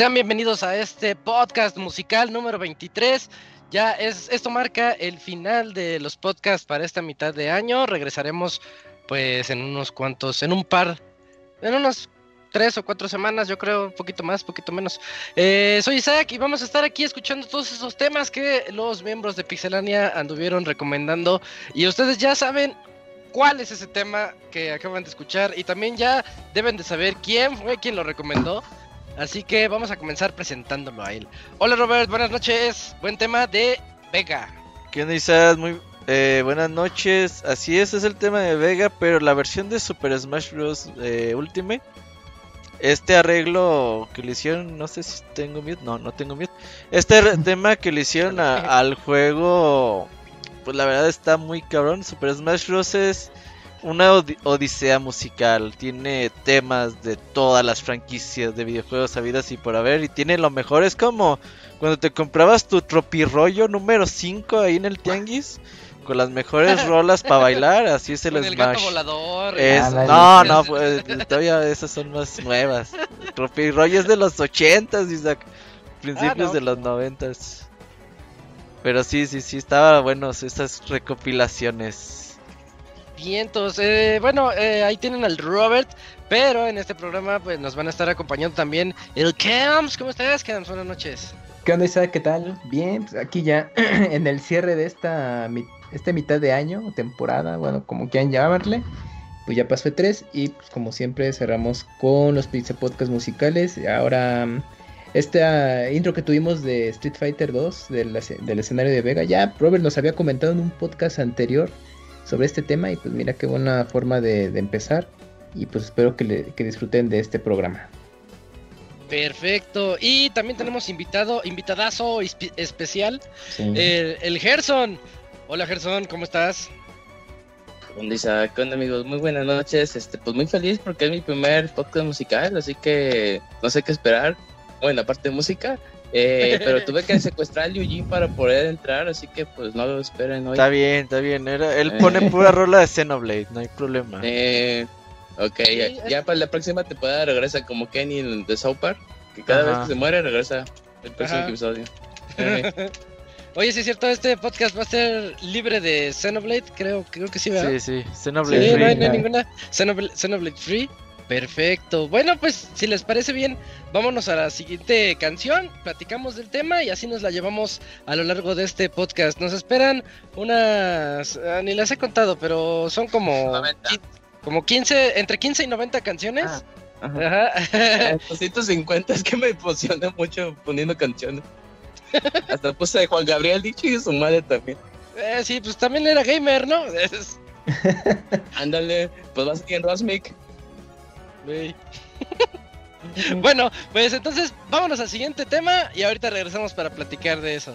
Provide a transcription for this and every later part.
Sean bienvenidos a este podcast musical número 23. Ya es, esto marca el final de los podcasts para esta mitad de año. Regresaremos pues en unos cuantos, en un par, en unos tres o cuatro semanas, yo creo, un poquito más, poquito menos. Eh, soy Isaac y vamos a estar aquí escuchando todos esos temas que los miembros de Pixelania anduvieron recomendando. Y ustedes ya saben cuál es ese tema que acaban de escuchar y también ya deben de saber quién fue quien lo recomendó. Así que vamos a comenzar presentándolo a él. Hola Robert, buenas noches. Buen tema de Vega. ¿Qué Isaac? Muy eh, buenas noches. Así es, es el tema de Vega, pero la versión de Super Smash Bros. Eh, Ultimate. Este arreglo que le hicieron, no sé si tengo miedo, no, no tengo miedo. Este tema que le hicieron al juego, pues la verdad está muy cabrón. Super Smash Bros. es una odisea musical. Tiene temas de todas las franquicias de videojuegos habidas y por haber. Y tiene lo mejor. Es como cuando te comprabas tu tropirollo número 5 ahí en el tianguis. Con las mejores rolas para bailar. Así es el Con Smash. el gato volador. Es- Ah, no, no, pues, todavía esas son más nuevas. Tropirollo es de los 80s, Isaac. Principios Ah, no. de los 90s. Pero sí, sí, sí, estaba buenos esas recopilaciones. Vientos. Eh, bueno, eh, ahí tienen al Robert, pero en este programa pues nos van a estar acompañando también el Cams. ¿Cómo estás, Cams? Buenas noches. ¿Qué onda, Isaac? ¿Qué tal? Bien, pues aquí ya en el cierre de esta, esta mitad de año, temporada, bueno, como quieran llamarle. Pues ya pasó tres y pues como siempre cerramos con los Pizza Podcast musicales. Ahora, esta intro que tuvimos de Street Fighter 2 del, del escenario de Vega, ya Robert nos había comentado en un podcast anterior sobre este tema y pues mira qué buena forma de, de empezar. Y pues espero que, le- que disfruten de este programa. Perfecto. Y también tenemos invitado, invitadazo espe- especial, Sí. el, el Gerson. Hola Gerson, ¿cómo estás? ¿Qué onda, Isaac? ¿Qué onda, amigos? Muy buenas noches. Este, pues muy feliz porque es mi primer podcast musical, así que no sé qué esperar. Bueno, aparte de música. Eh, pero tuve que secuestrar al Yuji para poder entrar, así que pues no lo esperen hoy. Está bien, está bien. Era, él Eh. pone pura rola de Xenoblade, no hay problema. Eh, ok, Sí, ya, es- ya para la próxima temporada regresa como Kenny en- de South Park, que cada Ajá. vez que se muere regresa el próximo Ajá. episodio. Eh, Oye, sí es cierto, este podcast va a ser libre de Xenoblade, creo, creo que sí, ¿verdad? Sí, sí, Sí, Xenoblade no, Free. hay, no hay ninguna Xenoblade, Xenoblade Free. Perfecto. Bueno, pues si les parece bien, vámonos a la siguiente canción, platicamos del tema y así nos la llevamos a lo largo de este podcast. Nos esperan unas, ah, ni las he contado, pero son como, 90. qui- como 15, entre 15 y 90 canciones. Ah, ajá. Ajá. Eh, 250 es que me emociona mucho poniendo canciones. Hasta puse de Juan Gabriel dicho y su madre también. Eh, sí, pues también era gamer, ¿no? Ándale, pues vas aquí en Rosmic. Bueno, pues entonces vámonos al siguiente tema y ahorita regresamos para platicar de eso.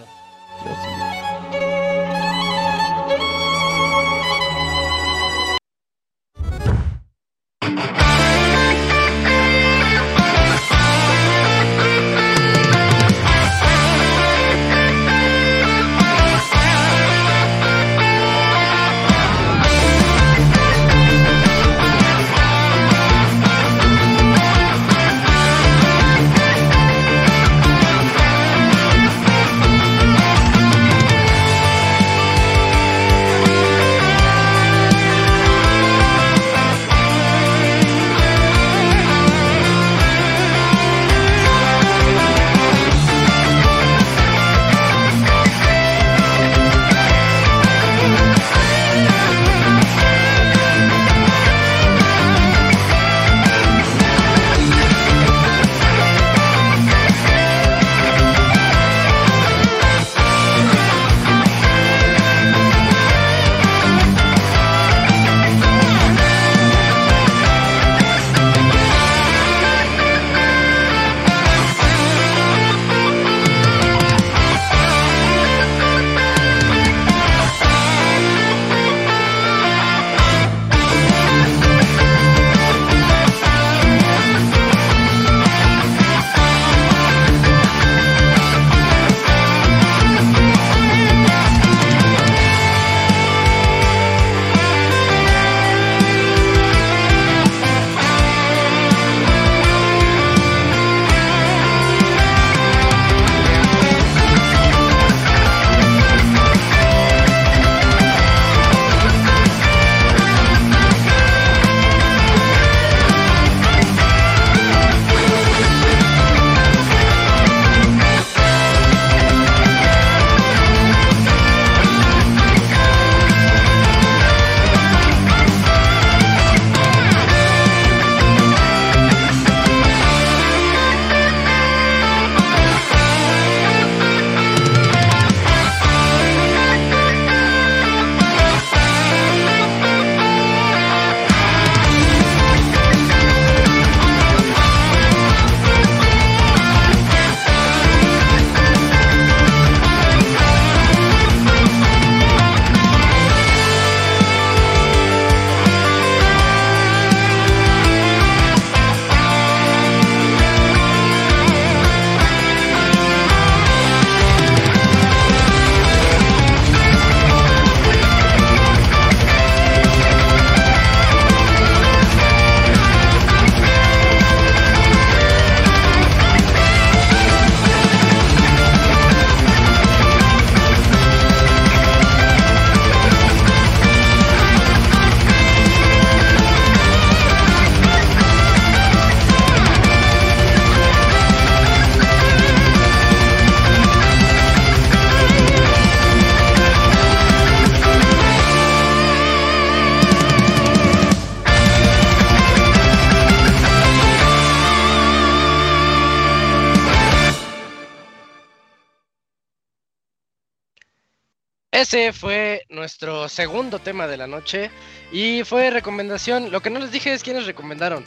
Ese fue nuestro segundo tema de la noche y fue recomendación. Lo que no les dije es quiénes recomendaron.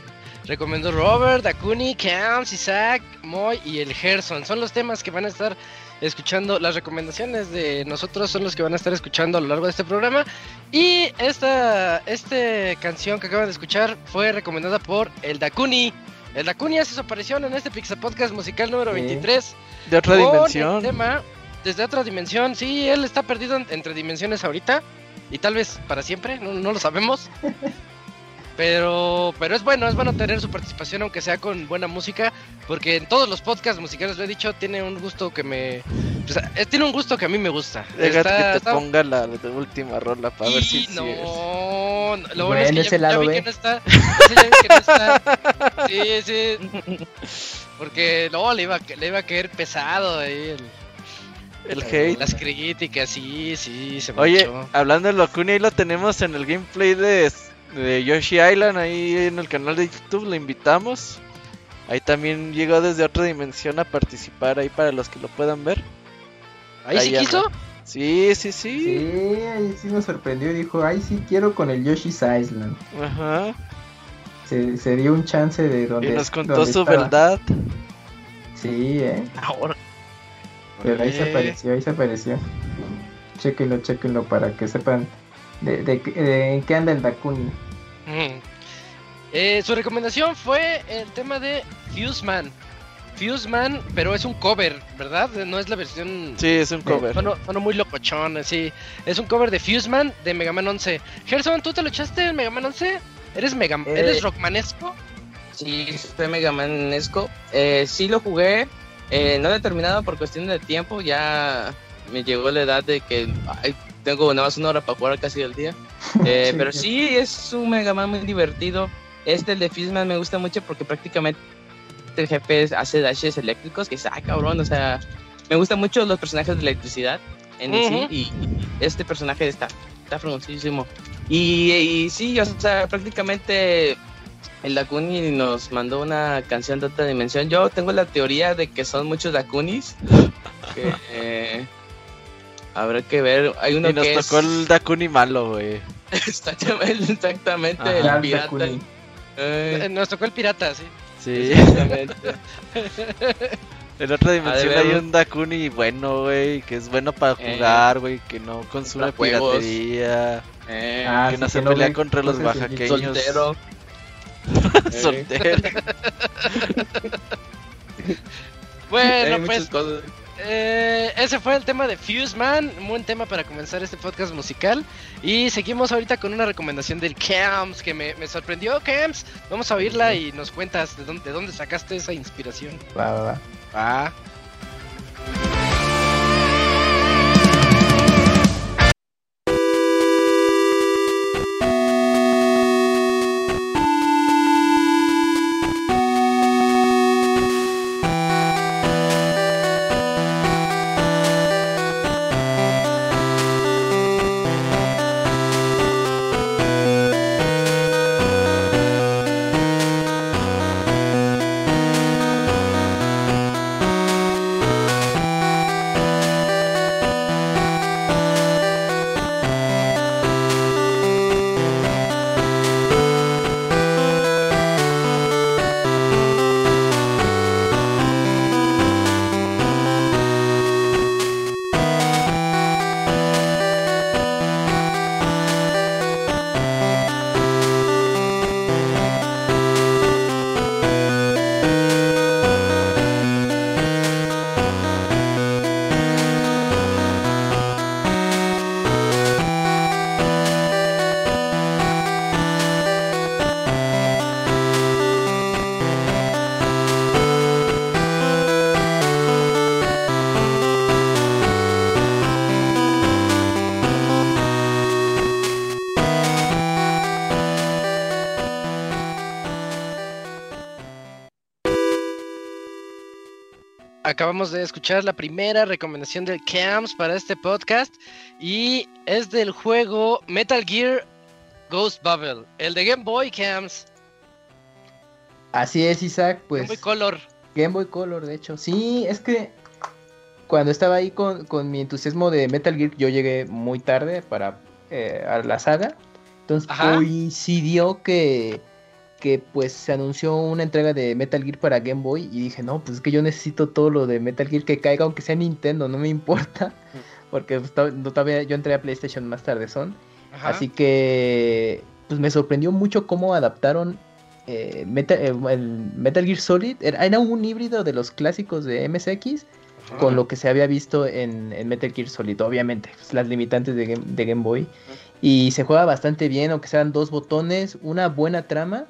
Recomendó Robert, Dakuni, Camps, Isaac, Moy y el Gerson. Son los temas que van a estar escuchando. Las recomendaciones de nosotros son los que van a estar escuchando a lo largo de este programa. Y esta, esta canción que acaban de escuchar fue recomendada por el Dakuni. El Dakuni hace su aparición en este Pixar Podcast musical número Sí. 23. De otra el dimensión. tema desde otra dimensión. Sí, él está perdido en- entre dimensiones ahorita. Y tal vez para siempre, no, no lo sabemos. Pero, pero es bueno, es bueno tener su participación, aunque sea con buena música, porque en todos los podcasts musicales lo he dicho, tiene un gusto que me, pues, eh, tiene un gusto que a mí me gusta. Deja Está- que te está- ponga la de última rola para ver si y sí no, es. no, lo bueno Bueno, es que ese ya, ya lado vi B. que no está, ese ya vi que no está. Sí, sí, porque no, le iba, a- le iba a caer pesado ahí el, El hate. las críticas, sí, sí, se Oye, manchó. hablando de Locuni, ahí lo tenemos en el gameplay de, de Yoshi Island, ahí en el canal de YouTube, lo invitamos. Ahí también llegó desde otra dimensión a participar ahí para los que lo puedan ver. ¿Ahí sí ahí quiso? anda. Sí, sí, sí. Sí, ahí sí nos sorprendió. Dijo, ay, sí quiero con el Yoshi's Island. Ajá. Se, se dio un chance de donde. Y nos contó su estaba. verdad. Sí, eh. Ahora. Pero ahí se apareció, ahí se apareció. Chequenlo, chequenlo para que sepan de, de, en qué anda el Dakuni. Mm. Eh, su recomendación fue el tema de Fuseman. Fuseman, pero es un cover, ¿verdad? No es la versión. Sí, es un cover. Sonó, sonó muy locochón, sí. Es un cover de Fuseman de Mega Man 11. Gerson, ¿tú te lo echaste en Mega Man 11? ¿Eres, Mega Eh, ¿Eres rockmanesco? Sí, fue Mega Man Esco. Eh, sí lo jugué. Eh, no lo he terminado por cuestión de tiempo. Ya me llegó la edad de que ay, tengo nada más una hora para jugar casi el día. Eh, Sí. pero sí, es un Mega Man muy divertido. Este, el de Fistman, me gusta mucho porque prácticamente el jefe hace dashes eléctricos. Que es, ah, cabrón, o sea, me gustan mucho los personajes de electricidad en. Y, y este personaje está, está. Y, y sí, o sea, prácticamente el Dakuni nos mandó una canción de otra dimensión. Yo tengo la teoría de que son muchos Dakunis. que, eh, habrá que ver. Hay uno Y nos que tocó es el Dakuni malo, güey. exactamente, exactamente Ajá. el pirata. Dakuni. Eh, Eh, Nos tocó el pirata, sí. Sí. exactamente. En otra dimensión hay un Dakuni bueno, güey, que es bueno para Eh, jugar, güey, que no consume piratería, Eh, Ah, que sí, no se no pelea contra los oaxaqueños. soltero. Eh, Soltero. Bueno, hay pues cosas. Eh, ese fue el tema de Fuse Man, un buen tema para comenzar este podcast musical. Y seguimos ahorita con una recomendación del Camps que me, me sorprendió. Camps, vamos a oírla y nos cuentas de dónde, de dónde sacaste esa inspiración. Va, va, va. Acabamos de escuchar la primera recomendación del Camps para este podcast y es del juego Metal Gear Ghost Bubble, el de Game Boy Camps, Así es, Isaac, pues. Game Boy Color. Game Boy Color, de hecho. Sí, es que cuando estaba ahí con, con mi entusiasmo de Metal Gear, yo llegué muy tarde para eh, a la saga. Entonces Ajá. coincidió que, que pues se anunció una entrega de Metal Gear para Game Boy y dije, no, pues es que yo necesito todo lo de Metal Gear que caiga, aunque sea Nintendo, no me importa. Porque pues, todavía yo entré a PlayStation más tarde son. Ajá. Así que pues me sorprendió mucho cómo adaptaron eh, eh, el Metal Gear Solid. Era, era un híbrido de los clásicos de MSX Ajá. con lo que se había visto en, en Metal Gear Solid, obviamente, pues, las limitantes de Game Boy. Y se juega bastante bien, aunque sean dos botones, una buena trama.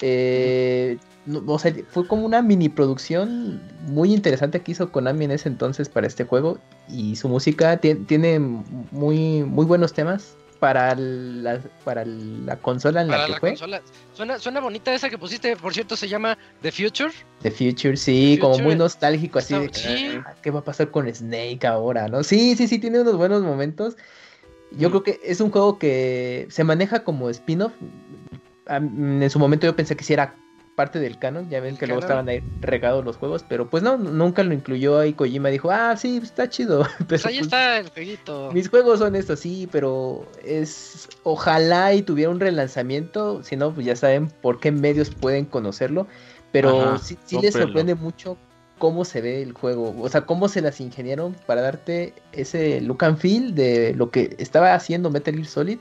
Eh, no- o sea, fue como una mini producción muy interesante que hizo Konami en ese entonces para este juego. Y su música tie- tiene muy, muy buenos temas para la, para la consola en Para la que la fue. consola. Suena, suena bonita esa que pusiste, por cierto, se llama The Future. The Future, sí, The como Future muy nostálgico, así de sí. "Ah, ¿qué va a pasar con Snake ahora? ¿No? Sí, sí, sí, tiene unos buenos momentos. Yo Mm. creo que es un juego que se maneja como spin-off. En su momento yo pensé que sí era parte del canon, ya ven ¿El que luego estaban ahí regados los juegos, pero pues no, nunca lo incluyó ahí Kojima, dijo, ah, sí, está chido. Pero Pues ahí pues, está el jueguito. mis juegos son estos, sí, pero es ojalá y tuviera un relanzamiento, si no, pues ya saben por qué medios pueden conocerlo, pero Ajá, sí, sí les sorprende mucho cómo se ve el juego, o sea, cómo se las ingeniaron para darte ese look and feel de lo que estaba haciendo Metal Gear Solid,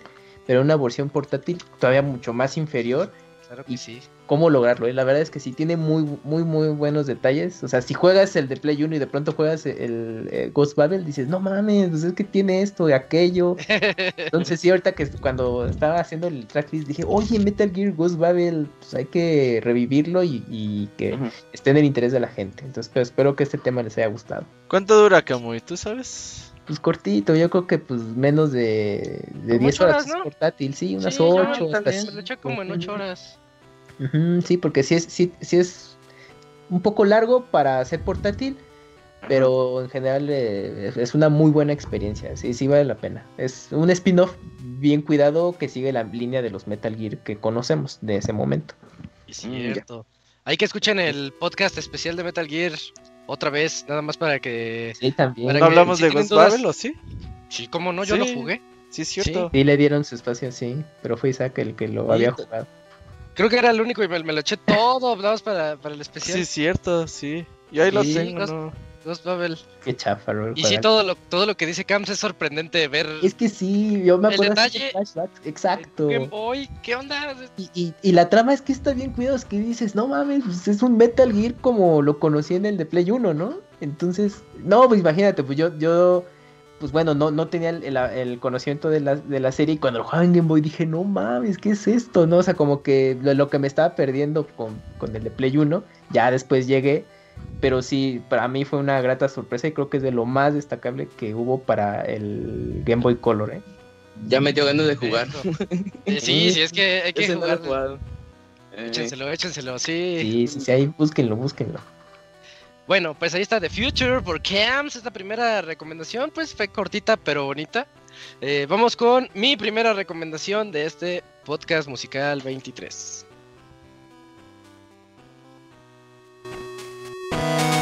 pero una versión portátil todavía mucho más inferior Claro que sí. cómo lograrlo. Y la verdad es que sí tiene muy, muy, muy buenos detalles. O sea, si juegas el de Play 1 y de pronto juegas el, eh, Ghost Babel, dices, no mames, pues es que tiene esto y aquello. Entonces, sí, ahorita que cuando estaba haciendo el tracklist dije, oye, Metal Gear Ghost Babel, pues hay que revivirlo y, y que esté en el interés de la gente. Entonces, pues, espero que este tema les haya gustado. ¿Cuánto dura Kamui? ¿Tú sabes? Pues cortito, yo creo que pues menos de, de Como 10 ocho horas, horas, portátil, sí, unas Sí, yo 8. también. Lo eché como en 8 horas. Sí, porque sí es, sí, sí es un poco largo para ser portátil, pero en general eh, es una muy buena experiencia, sí, sí vale la pena. Es un spin-off bien cuidado que sigue la línea de los Metal Gear que conocemos de ese momento. Y Mm, ya. cierto. Hay que escuchen el podcast especial de Metal Gear otra vez, nada más para que. Sí, también. ¿No que- hablamos si de Ghost dudas- Babel o sí? Sí, cómo no, yo Sí. lo jugué. Sí, es cierto. Sí le dieron su espacio, sí, pero fue Isaac el que lo Sí, había jugado. Creo que era el único y me, me lo eché todo, nada más para, para el Sí, especial. es cierto, sí. Yo ahí lo Sí, tengo, Ghost- ¿no? Ghost Babel. Qué chafa, ¿no? Y sí, todo lo, todo lo que dice Camps es sorprendente ver. Es que sí, yo me acuerdo de detalle- flashbacks, exacto. Game Boy, ¿qué onda? Y, y, y la trama es que está bien cuidado, es que dices, no mames, pues es un Metal Gear como lo conocí en el de Play 1, ¿no? Entonces, no, pues imagínate, pues yo, yo pues bueno, no, no tenía el, el- el conocimiento de la, de la serie y cuando lo jugaba en Game Boy dije, no mames, ¿qué es esto? ¿No? O sea, como que lo, lo que me estaba perdiendo con, con el de Play 1, ya después llegué, pero sí, para mí fue una grata sorpresa y creo que es de lo más destacable que hubo para el Game Boy Color, ¿eh? Ya me dio ganas de jugar. Sí, sí, es que hay que no jugar. jugado. Eh, Échenselo, échenselo, sí. Sí, sí, sí, ahí búsquenlo, búsquenlo. Bueno, pues ahí está The Future por Camps. Esta primera recomendación, pues fue cortita pero bonita. Eh, vamos con mi primera recomendación de este podcast musical 23. Bye.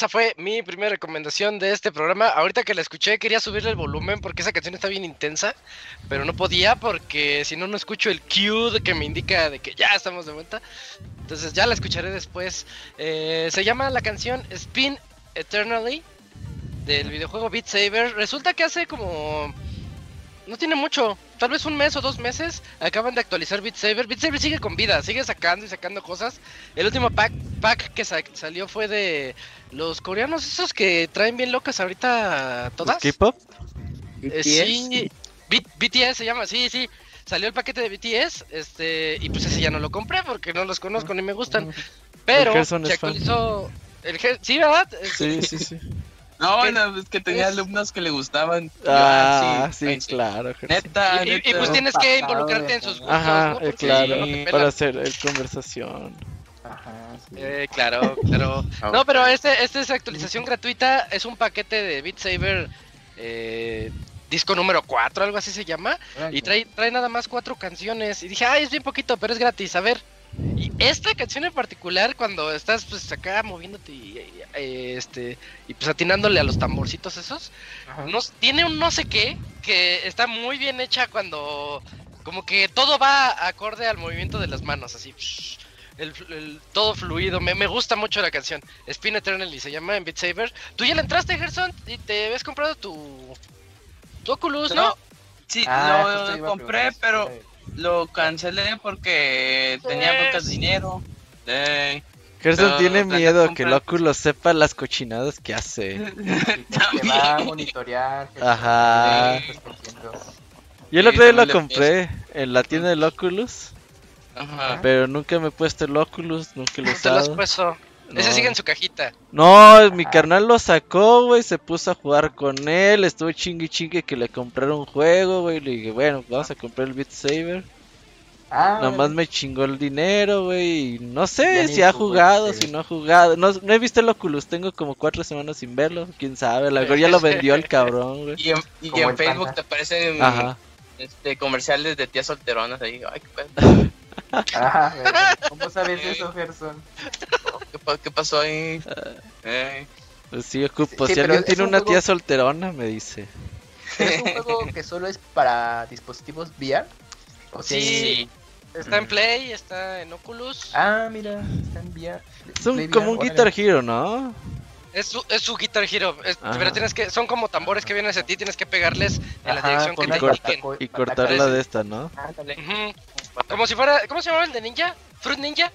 Esa fue mi primera recomendación de este programa. Ahorita que la escuché quería subirle el volumen porque esa canción está bien intensa, pero no podía porque si no no escucho el cue que me indica de que ya estamos de vuelta. Entonces ya la escucharé después. Eh, se llama la canción Spin Eternally del videojuego Beat Saber. Resulta que hace como no tiene mucho, tal vez un mes o dos meses, acaban de actualizar Beat Saber. Beat Saber sigue con vida, sigue sacando y sacando cosas. El último pack, pack que salió fue de los coreanos, esos que traen bien locas ahorita todas. ¿K-pop? Eh, sí, BTS se llama, sí, sí. Salió el paquete de BTS, este, y pues ese ya no lo compré porque no los conozco ni me gustan. Pero se actualizó. El, sí, ¿verdad? Sí, sí, sí. No, bueno, es que tenía alumnos que le gustaban. Ah, sí, claro. Neta, y, y, pues tienes que involucrarte en sus gustos. Ajá, eh, claro, para hacer eh, conversación. Ajá, sí. Eh, claro, claro. Ah, no, pero este, este es actualización gratuita, es un paquete de Beat Saber eh, disco número 4, algo así se llama, y trae, trae nada más cuatro canciones. Y dije, ay, es bien poquito, pero es gratis, a ver. Y esta canción en particular, cuando estás pues acá moviéndote y, este y pues atinándole a los tamborcitos esos, nos, tiene un no sé qué que está muy bien hecha cuando como que todo va acorde al movimiento de las manos, así. El, todo fluido, me, me, gusta mucho la canción. Spin Eternally se llama en Beat Saber. Tú ya le entraste, Gerson, y te habías comprado tu, tu Oculus, ¿no? Sí, ah, lo compré, pero lo cancelé porque tenía pocas dinero. Gerson tiene miedo que el Oculus sepa las cochinadas que hace. que va a monitorear. Ajá. Yo el otro día lo compré en la tienda del Oculus. Ajá. Pero nunca me he puesto el Oculus, nunca lo he usado. Ese sigue en su cajita. No, mi carnal lo sacó, güey, se puso a jugar con él, estuvo chingue chingue que le compraron un juego, güey, le dije, bueno, vamos a comprar el Beat Saber. Ah, Nada más me chingó el dinero, güey. No sé si ha jugado, si no ha jugado. No, no, he visto el Oculus, tengo como cuatro semanas sin verlo. Quién sabe, a lo mejor ya lo vendió el cabrón, güey. Y en, y en Facebook te aparecen este, comerciales de tías solteronas ahí. Ay, qué ¿Cómo sabes eso, Gerson? ¿Qué, pasó ahí? Eh. Pues sí, ocupo. si alguien tiene una tía solterona, me dice. ¿Es un juego que solo es para dispositivos VR? sí. Está en Play, está en Oculus. Ah, mira, está en VR. Es como un Guitar Hero, ¿no? Es su, es su Guitar Hero, pero tienes que, son como tambores que vienen hacia ti, tienes que pegarles en la dirección que te indiquen. Y cortarla de esta, ¿no? Como si fuera, ¿cómo se llama el de Ninja? Fruit Ninja.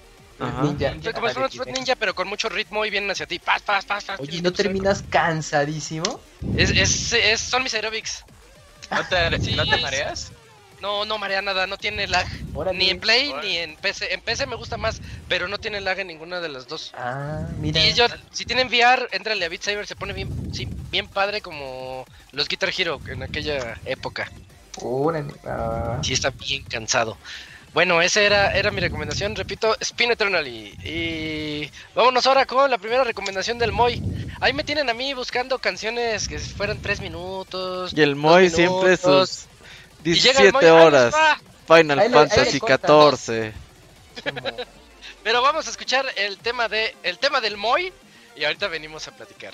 Ninja. Como si fuera Fruit Ninja, pero con mucho ritmo y vienen hacia ti. Paz, paz, paz, paz. Oye, ¿no terminas cansadísimo? Es, es, es, son mis aerobics. ¿No te, ¿no te mareas? No, no marea nada, no tiene lag. ni en Play ni en PC. En PC me gusta más, pero no tiene lag en ninguna de las dos. Ah, mira. Y yo, si tienen VR, entrale a Beat Saber, se pone bien, sí, bien padre como los Guitar Hero en aquella época. Órale. Ah. Sí, está bien cansado. Bueno, esa era, era mi recomendación, repito, Spin Eternally. Y vámonos ahora con la primera recomendación del Moy. Ahí me tienen a mí buscando canciones que fueran tres minutos. Y el Moy siempre sus 17 horas. Final Fantasy 14. Pero vamos a escuchar el tema de el tema del Moy y ahorita venimos a platicar.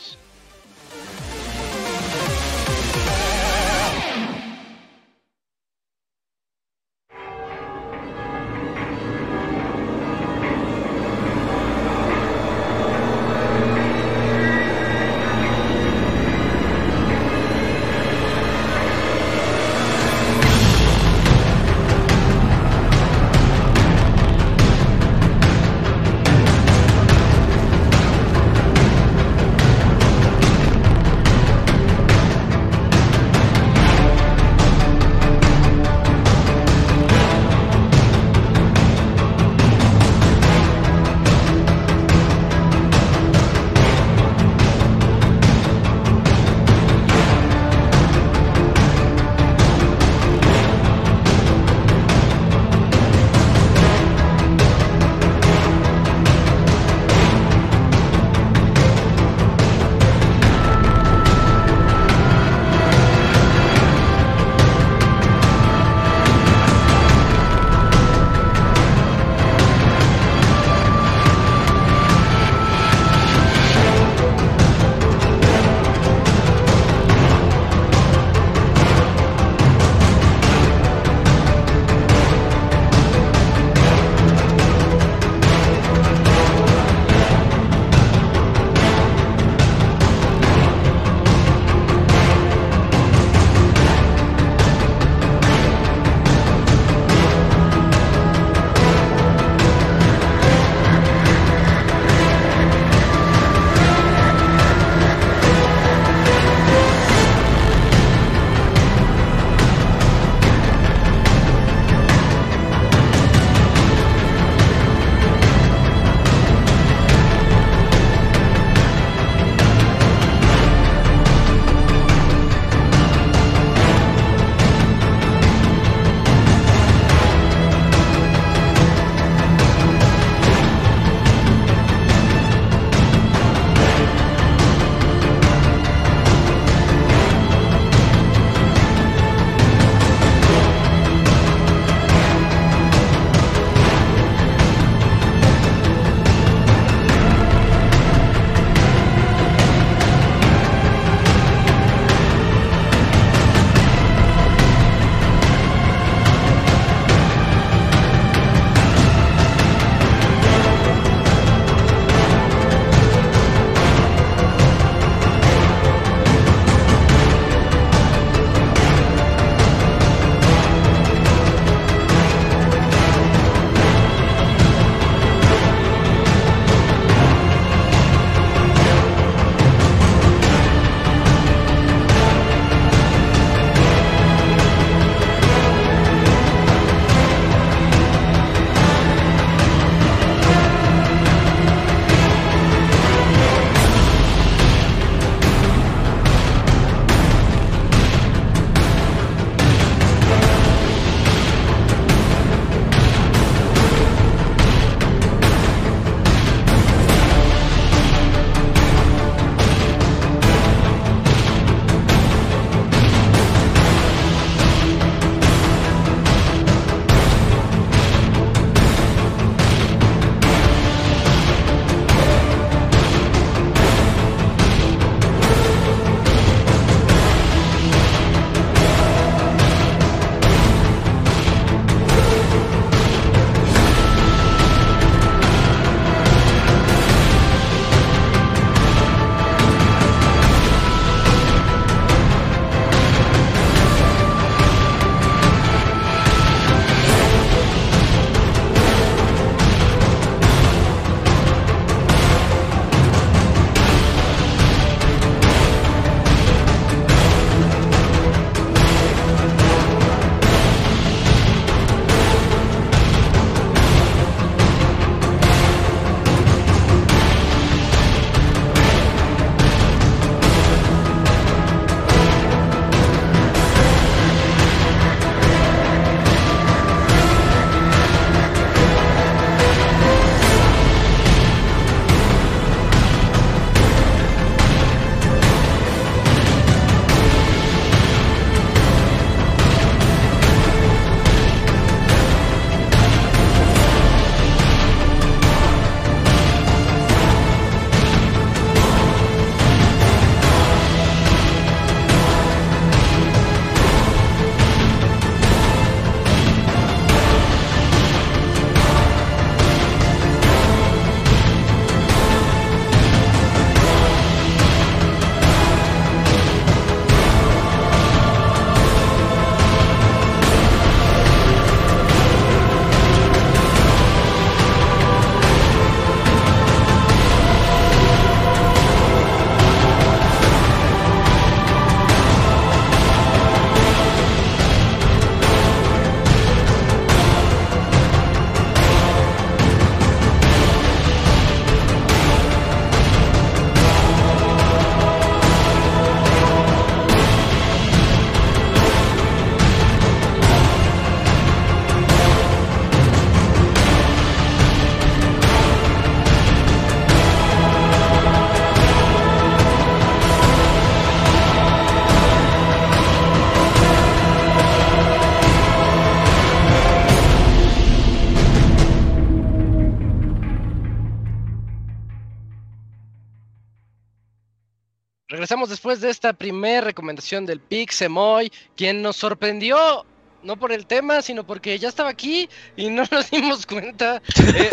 Regresamos después de esta primera recomendación del Pixemoy, quien nos sorprendió, no por el tema, sino porque ya estaba aquí y no nos dimos cuenta. Eh,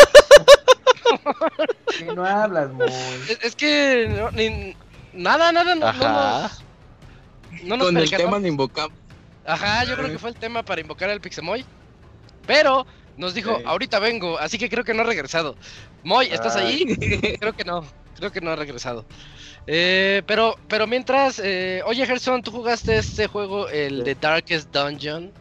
¿Qué no hablas, Moy? es, es que no, ni- nada, nada, no, no Ajá. nos, no nos Con el tema de invocar. Ajá, yo creo que fue el tema para invocar al Pixemoy. Pero nos dijo, Sí. ahorita vengo, así que creo que no ha regresado. Moy, ¿estás Ay. ahí? Creo que no, creo que no ha regresado. Eh, pero, pero mientras, eh, oye Gerson, ¿tú jugaste este juego, el de Darkest Dungeon?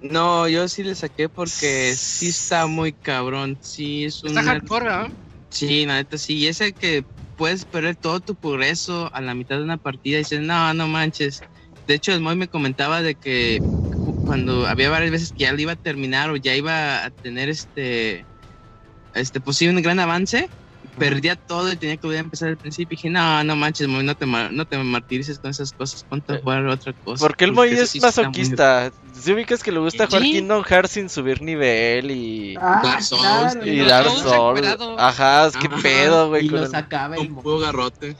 No, yo sí le saqué porque sí está muy cabrón. Sí, es un. Está hardcore, ¿verdad? Sí, la neta sí. Y ese que puedes perder todo tu progreso a la mitad de una partida y dices, no, no manches. De hecho, el Moy me comentaba de que cu- cuando había varias veces que ya lo iba a terminar o ya iba a tener este, este, pues sí, un gran avance, perdía todo y tenía que volver a empezar al principio. Y dije, no, no manches, Moy, no te, no te martirices con esas cosas, ponte a jugar otra cosa. Porque el Moy es muy- masoquista. Si ubicas que le gusta jugar Sí. Kingdom Hearts sin subir nivel y. Ah, Dark Souls, claro, Y y los Dark Souls Souls. encuerado. Ajá, es que pedo, güey. y con los acaba el Un garrote.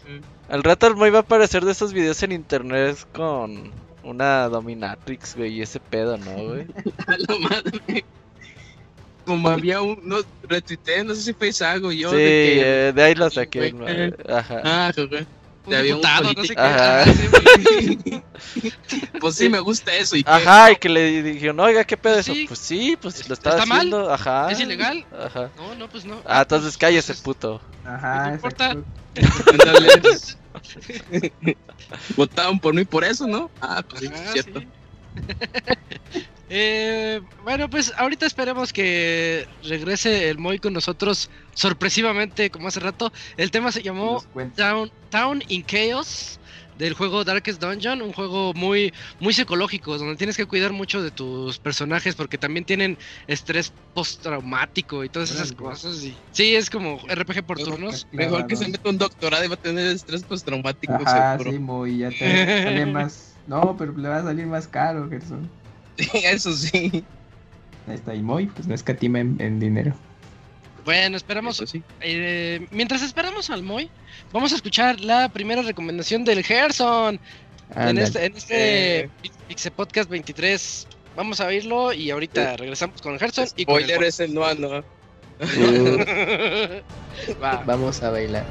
Al rato el Moy va a aparecer de esos videos en internet con una dominatrix, güey, y ese pedo, ¿no, güey? Como había un. No, retuiteé, no sé si fue algo yo. sí, de que, eh, de ahí lo saqué. Ajá. Ah, güey. Un había un diputado, no sé qué. Ajá. Pues sí, me gusta eso. Y Ajá, y que le dijeron, oiga, ¿qué pedo eso? Sí. Pues sí, pues ¿Es- lo estaba está mal? haciendo, ajá. ¿Es ilegal? Ajá. No, no, pues no. Ah, entonces cállese, Entonces, puto. Ajá, No importa. Votaron por mí por eso, ¿no? Ah, pues sí, Ah, es cierto. sí. Eh, bueno, pues ahorita esperemos que regrese el Moy con nosotros sorpresivamente, como hace rato. El tema se llamó. Town, Town in Chaos del juego Darkest Dungeon, un juego muy muy psicológico, donde tienes que cuidar mucho de tus personajes porque también tienen estrés postraumático y todas esas cosas. y- sí, es como RPG por turnos. Mejor que se meta un doctorado y va a tener estrés postraumático, seguro. sí, Moy, ya te sale más. No, pero le va a salir más caro, Gerson. Eso sí. Ahí está, y Moy, pues no escatima en, en dinero. Bueno, esperamos sí. Eh, mientras esperamos al Moy, vamos a escuchar la primera recomendación del Gerson en este, en este Eh. Pixe Podcast 23. Vamos a oírlo y ahorita regresamos con Gerson y con el Spoiler es el no, no. Uh. Va. vamos a bailar.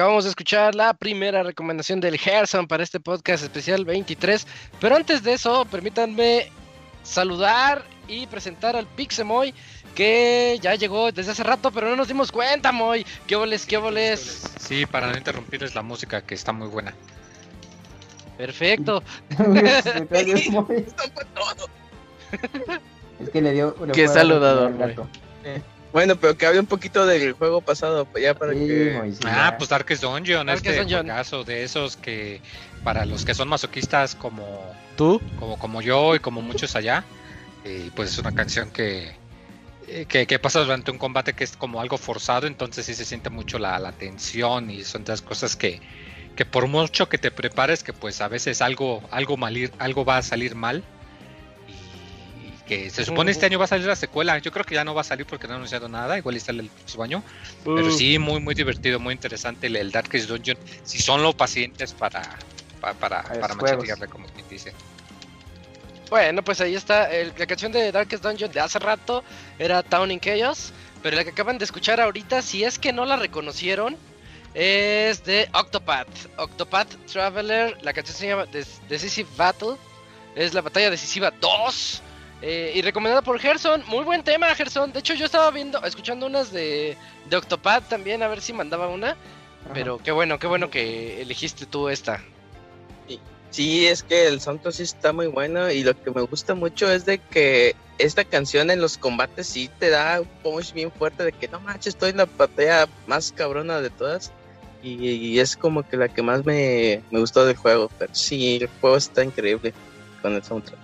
Acabamos de escuchar la primera recomendación del Gerson para este podcast especial 23. Pero antes de eso, permítanme saludar y presentar al Pixemoy que ya llegó desde hace rato, pero no nos dimos cuenta, Moy. ¿Qué oles, qué oles? Sí, para no interrumpirles la música que está muy buena. Perfecto. es que le dio. Le Qué saludador, gato. Bueno, pero que hable un poquito del juego pasado, pues ya para Sí, que... Ah, pues Darkest Dungeon, Darkest este Dungeon. caso de esos que para los que son masoquistas como, ¿Tú? como, como yo y como muchos allá, eh, pues es una canción que, eh, que, que pasa durante un combate que es como algo forzado, entonces sí se siente mucho la, la tensión y son de las cosas que, que por mucho que te prepares, que pues a veces algo, algo, mal ir- algo va a salir mal. Que se supone este año va a salir la secuela. Yo creo que ya no va a salir porque no han anunciado nada. Igual y sale el próximo año. Pero sí, muy, muy divertido, muy interesante el, el Darkest Dungeon. Si son lo pacientes para, para, para, los para machetearle, como quien dice. Bueno, pues ahí está. el- la canción de Darkest Dungeon de hace rato era Town in Chaos. Pero la que acaban de escuchar ahorita, si es que no la reconocieron, es de Octopath. Octopath Traveler. La canción se llama Decisive Battle. Es la batalla decisiva 2. Eh, y recomendada por Gerson. Muy buen tema, Gerson. De hecho, yo estaba viendo, escuchando unas de, de Octopath también, a ver si mandaba una. Ajá. Pero qué bueno, qué bueno que elegiste tú esta. Sí, es que el soundtrack sí está muy bueno y lo que me gusta mucho es de que esta canción en los combates sí te da un punch bien fuerte de que no manches, estoy en la batalla más cabrona de todas y, y es como que la que más me, me gustó del juego, pero sí, el juego está increíble con el soundtrack.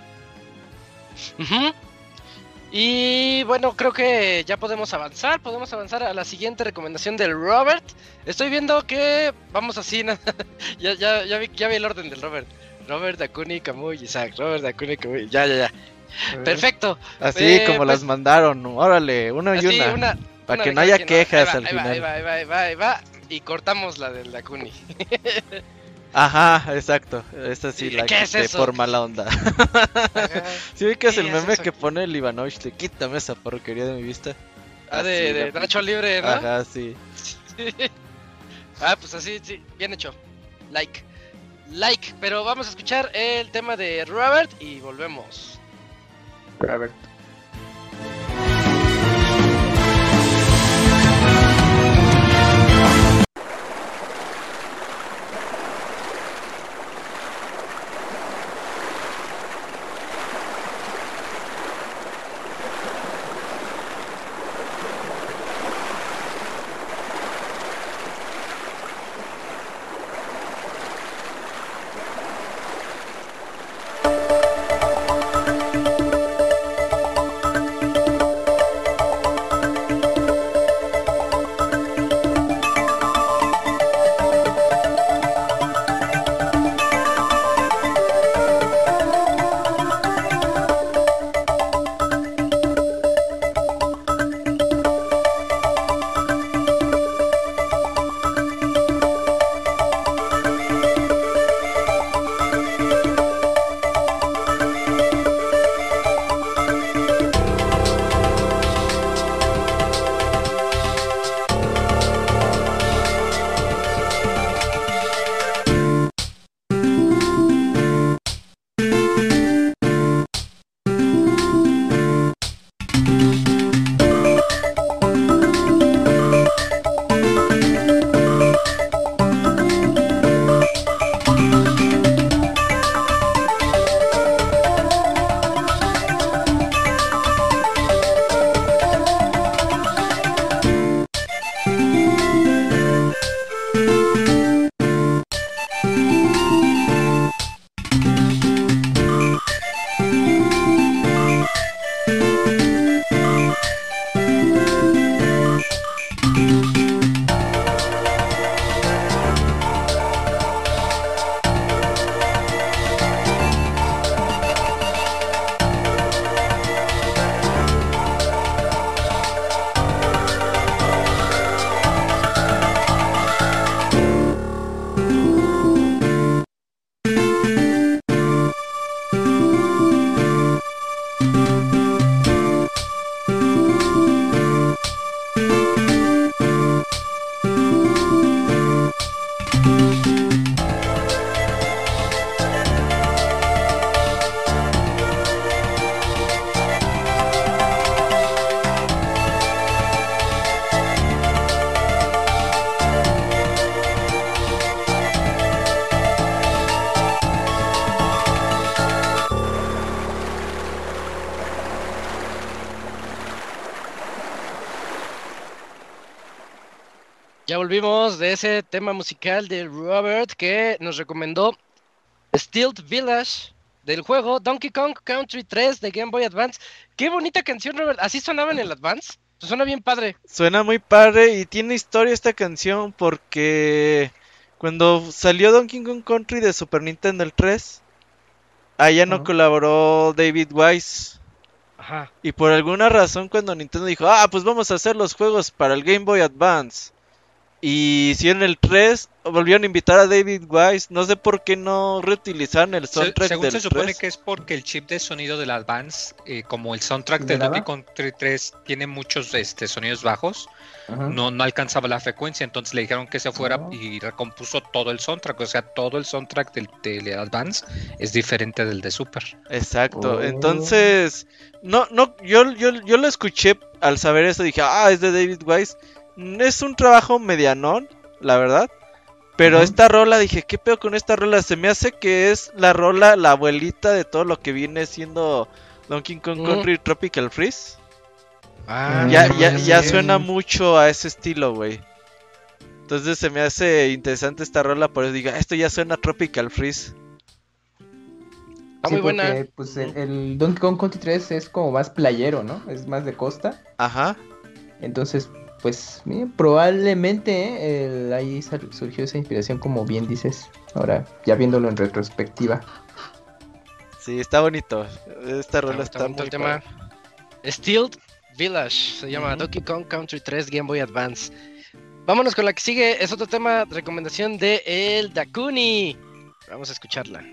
Y bueno, creo que ya podemos avanzar. Podemos avanzar a la siguiente recomendación del Robert. Estoy viendo que vamos así. ya, ya, ya, vi, ya vi el orden del Robert. Robert, Dakuni, Kamui, Isaac. Robert, Dakuni, Kamui. Ya, ya, ya. Perfecto. Así Eh, como pues- las mandaron. Órale, una y una. una, para una que no haya quejas al va, final. Ahí va, ahí va, ahí va, ahí va. Y cortamos la del Dakuni. Ajá, exacto. Esta sí la ¿Qué es eso? por mala onda. Ajá. ¿Sí ubicas ¿Qué el es meme que pone el Ivanovich de quítame esa porquería de mi vista? Ah, de, Así, de Nacho Libre, ¿no? Ajá, sí. ah, pues así, sí, bien hecho. Like. Like, pero vamos a escuchar el tema de Robert y volvemos. A volvimos de ese tema musical de Robert que nos recomendó Stilt Village del juego Donkey Kong Country 3 de Game Boy Advance. Qué bonita canción, Robert. ¿Así sonaba en el Advance? Suena bien padre. Suena muy padre y tiene historia esta canción porque cuando salió Donkey Kong Country de Super Nintendo el 3, allá no colaboró David Wise. Ajá. Y por alguna razón cuando Nintendo dijo, ah, pues vamos a hacer los juegos para el Game Boy Advance. Y si en el 3 volvieron a invitar a David Wise, no sé por qué no reutilizaron el Se- soundtrack según del se supone 3. que es porque el chip de sonido del Advance, eh, como el soundtrack ¿Le del daba? Donkey Kong 3 tiene muchos este, sonidos bajos, Ajá. no, no alcanzaba la frecuencia, entonces le dijeron que se fuera Oh. y recompuso todo el soundtrack, o sea, todo el soundtrack del, del Advance es diferente del de Super. Exacto, Oh. entonces, no, no, yo, yo, yo lo escuché al saber eso, dije, ah, es de David Wise. Es un trabajo medianón, la verdad. Pero esta rola, dije, ¿qué pedo con esta rola? Se me hace que es la rola, la abuelita de todo lo que viene siendo Donkey Kong. Country Tropical Freeze. Ah, Ya, Mm, ya, ya suena mucho a ese estilo, güey. Entonces se me hace interesante esta rola, por eso digo, "Ah, esto ya suena a Tropical Freeze. Está Sí, muy buena. porque, Pues el, el Donkey Kong Country 3 es como más playero, ¿no? Es más de costa. Ajá. Entonces, pues probablemente ¿eh? ahí surgió esa inspiración, como bien dices. Ahora, ya viéndolo en retrospectiva. Sí, está bonito. Esta rola Está está, muy el tema. Stilt Village se llama. Donkey Kong Country 3 Game Boy Advance. Vámonos con la que sigue. Es otro tema, recomendación de El Dakuni. Vamos a escucharla.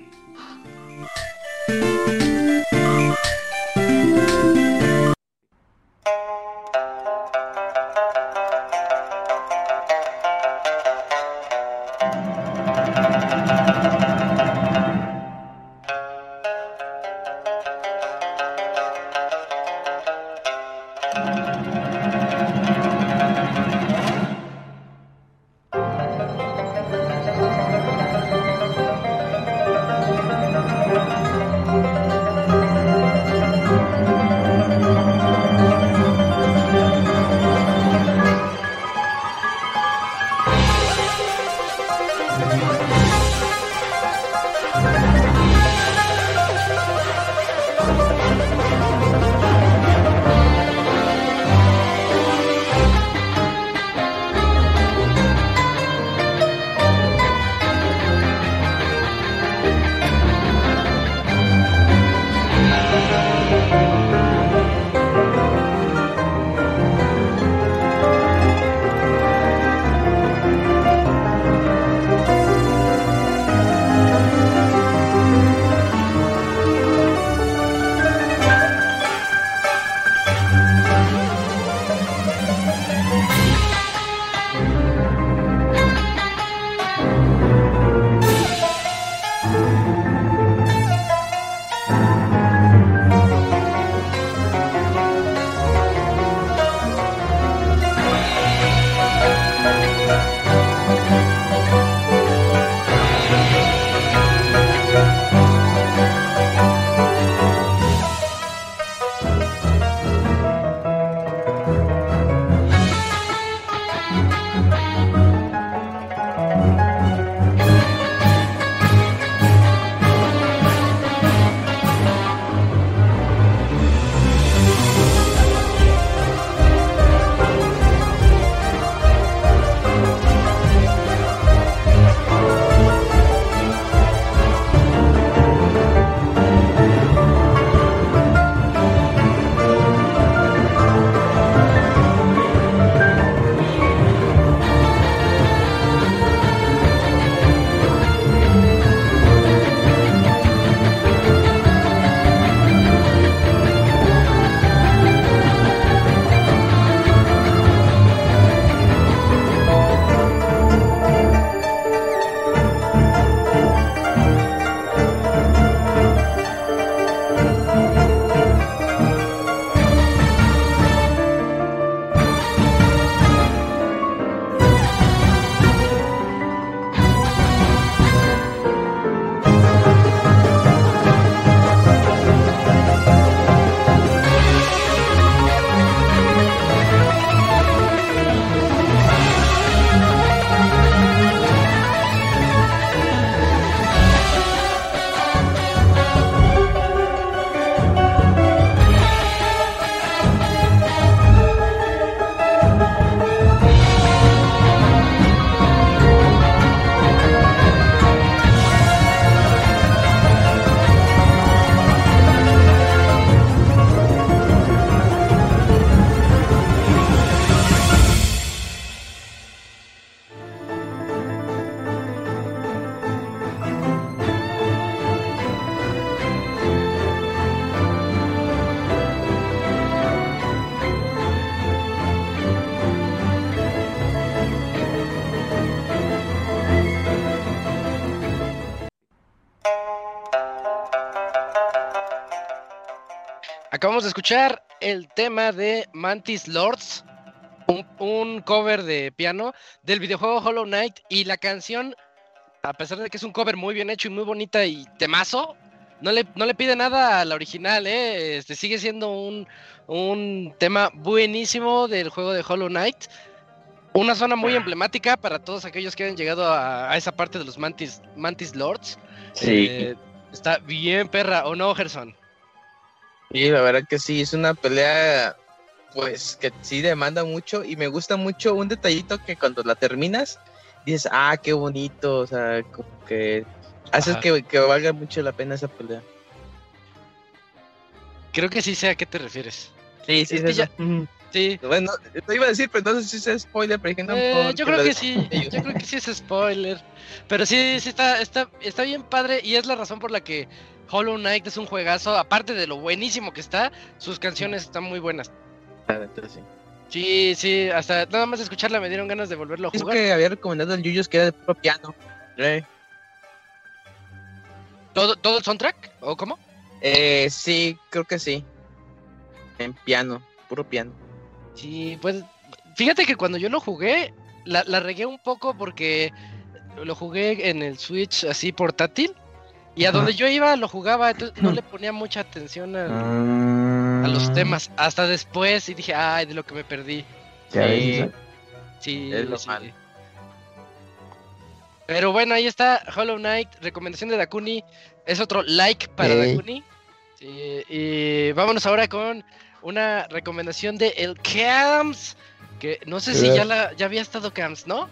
Escuchar el tema de Mantis Lords, un, un cover de piano del videojuego Hollow Knight y la canción, a pesar de que es un cover muy bien hecho y muy bonita y temazo, no le, no le pide nada a la original, ¿eh? Este, sigue siendo un, un tema buenísimo del juego de Hollow Knight. Una zona muy emblemática para todos aquellos que hayan llegado a, a esa parte de los Mantis, Mantis Lords. Sí. Eh, está bien perra, ¿o no, Gerson? Sí, la verdad que sí, es una pelea pues que sí demanda mucho y me gusta mucho un detallito que cuando la terminas dices, ah, qué bonito, o sea, como que haces que, que valga mucho la pena esa pelea. Creo que sí sé a qué te refieres. Sí, sí, Es que ya-. Sí. Bueno, te iba a decir, pero no sé si es spoiler, pero dije, no, Eh, yo creo que de- sí, yo creo que sí es spoiler. Pero sí, sí está, está, está bien padre y es la razón por la que Hollow Knight es un juegazo. Aparte de lo buenísimo que está, sus canciones están muy buenas. Entonces sí. Sí, sí, hasta nada más escucharla me dieron ganas de volverlo a Es jugar. que había recomendado el Yuyos que era de puro piano. Eh, ¿Todo, ¿Todo el soundtrack? ¿O cómo? eh, sí, creo que sí. En piano, puro piano. Sí, pues fíjate que cuando yo lo jugué, la, la regué un poco porque lo jugué en el Switch así portátil. Y a Ajá. donde yo iba lo jugaba, entonces no le ponía mucha atención al, a los Ah, temas. Hasta después y dije, ay, de lo que me perdí. ya Sí. Sí, Es lo sí. malo. Pero bueno, ahí está Hollow Knight, recomendación de Dakuni. Es otro like para Ey. Dakuni. Sí, y vámonos ahora con una recomendación de El Camps. Que no sé si ya, la, ya había estado Camps, ¿no?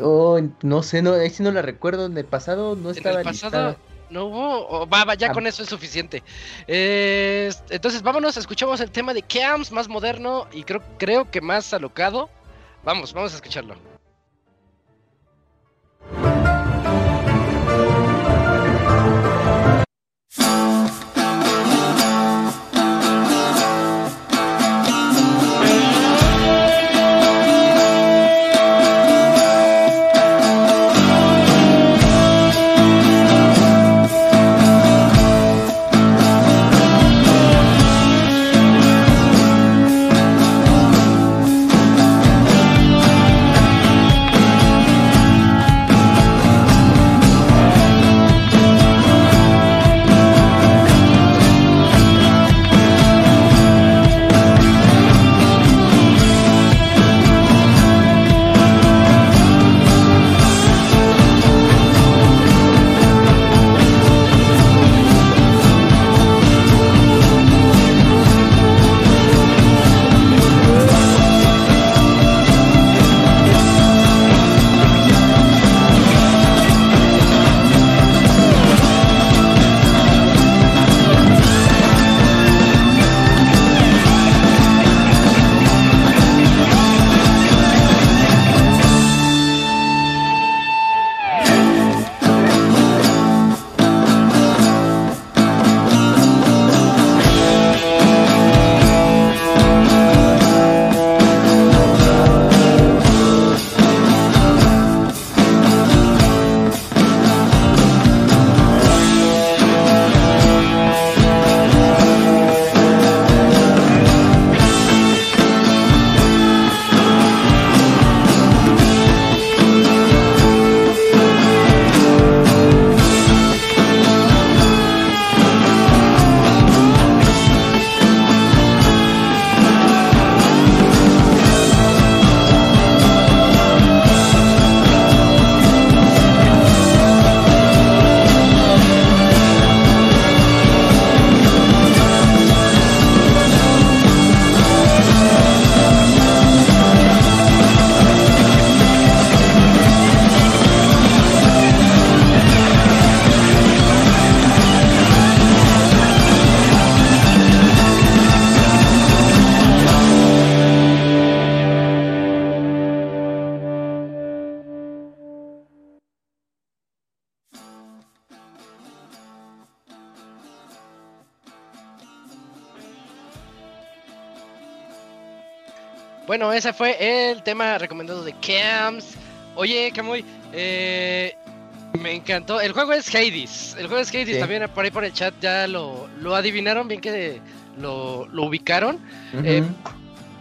Oh, no sé, no, ahí sí no la recuerdo. En el pasado no En estaba el pasado listada. No hubo. o va, va, ya Ah. con eso es suficiente. Eh, entonces vámonos, escuchamos el tema de Camps, más moderno y creo, creo que más alocado. Vamos, vamos a escucharlo. Bueno, ese fue el tema recomendado de Camps. Oye, Camuy, eh, Me encantó. El juego es Hades. El juego es Hades. Sí. También por ahí por el chat ya lo, lo adivinaron bien que lo, lo ubicaron. Eh,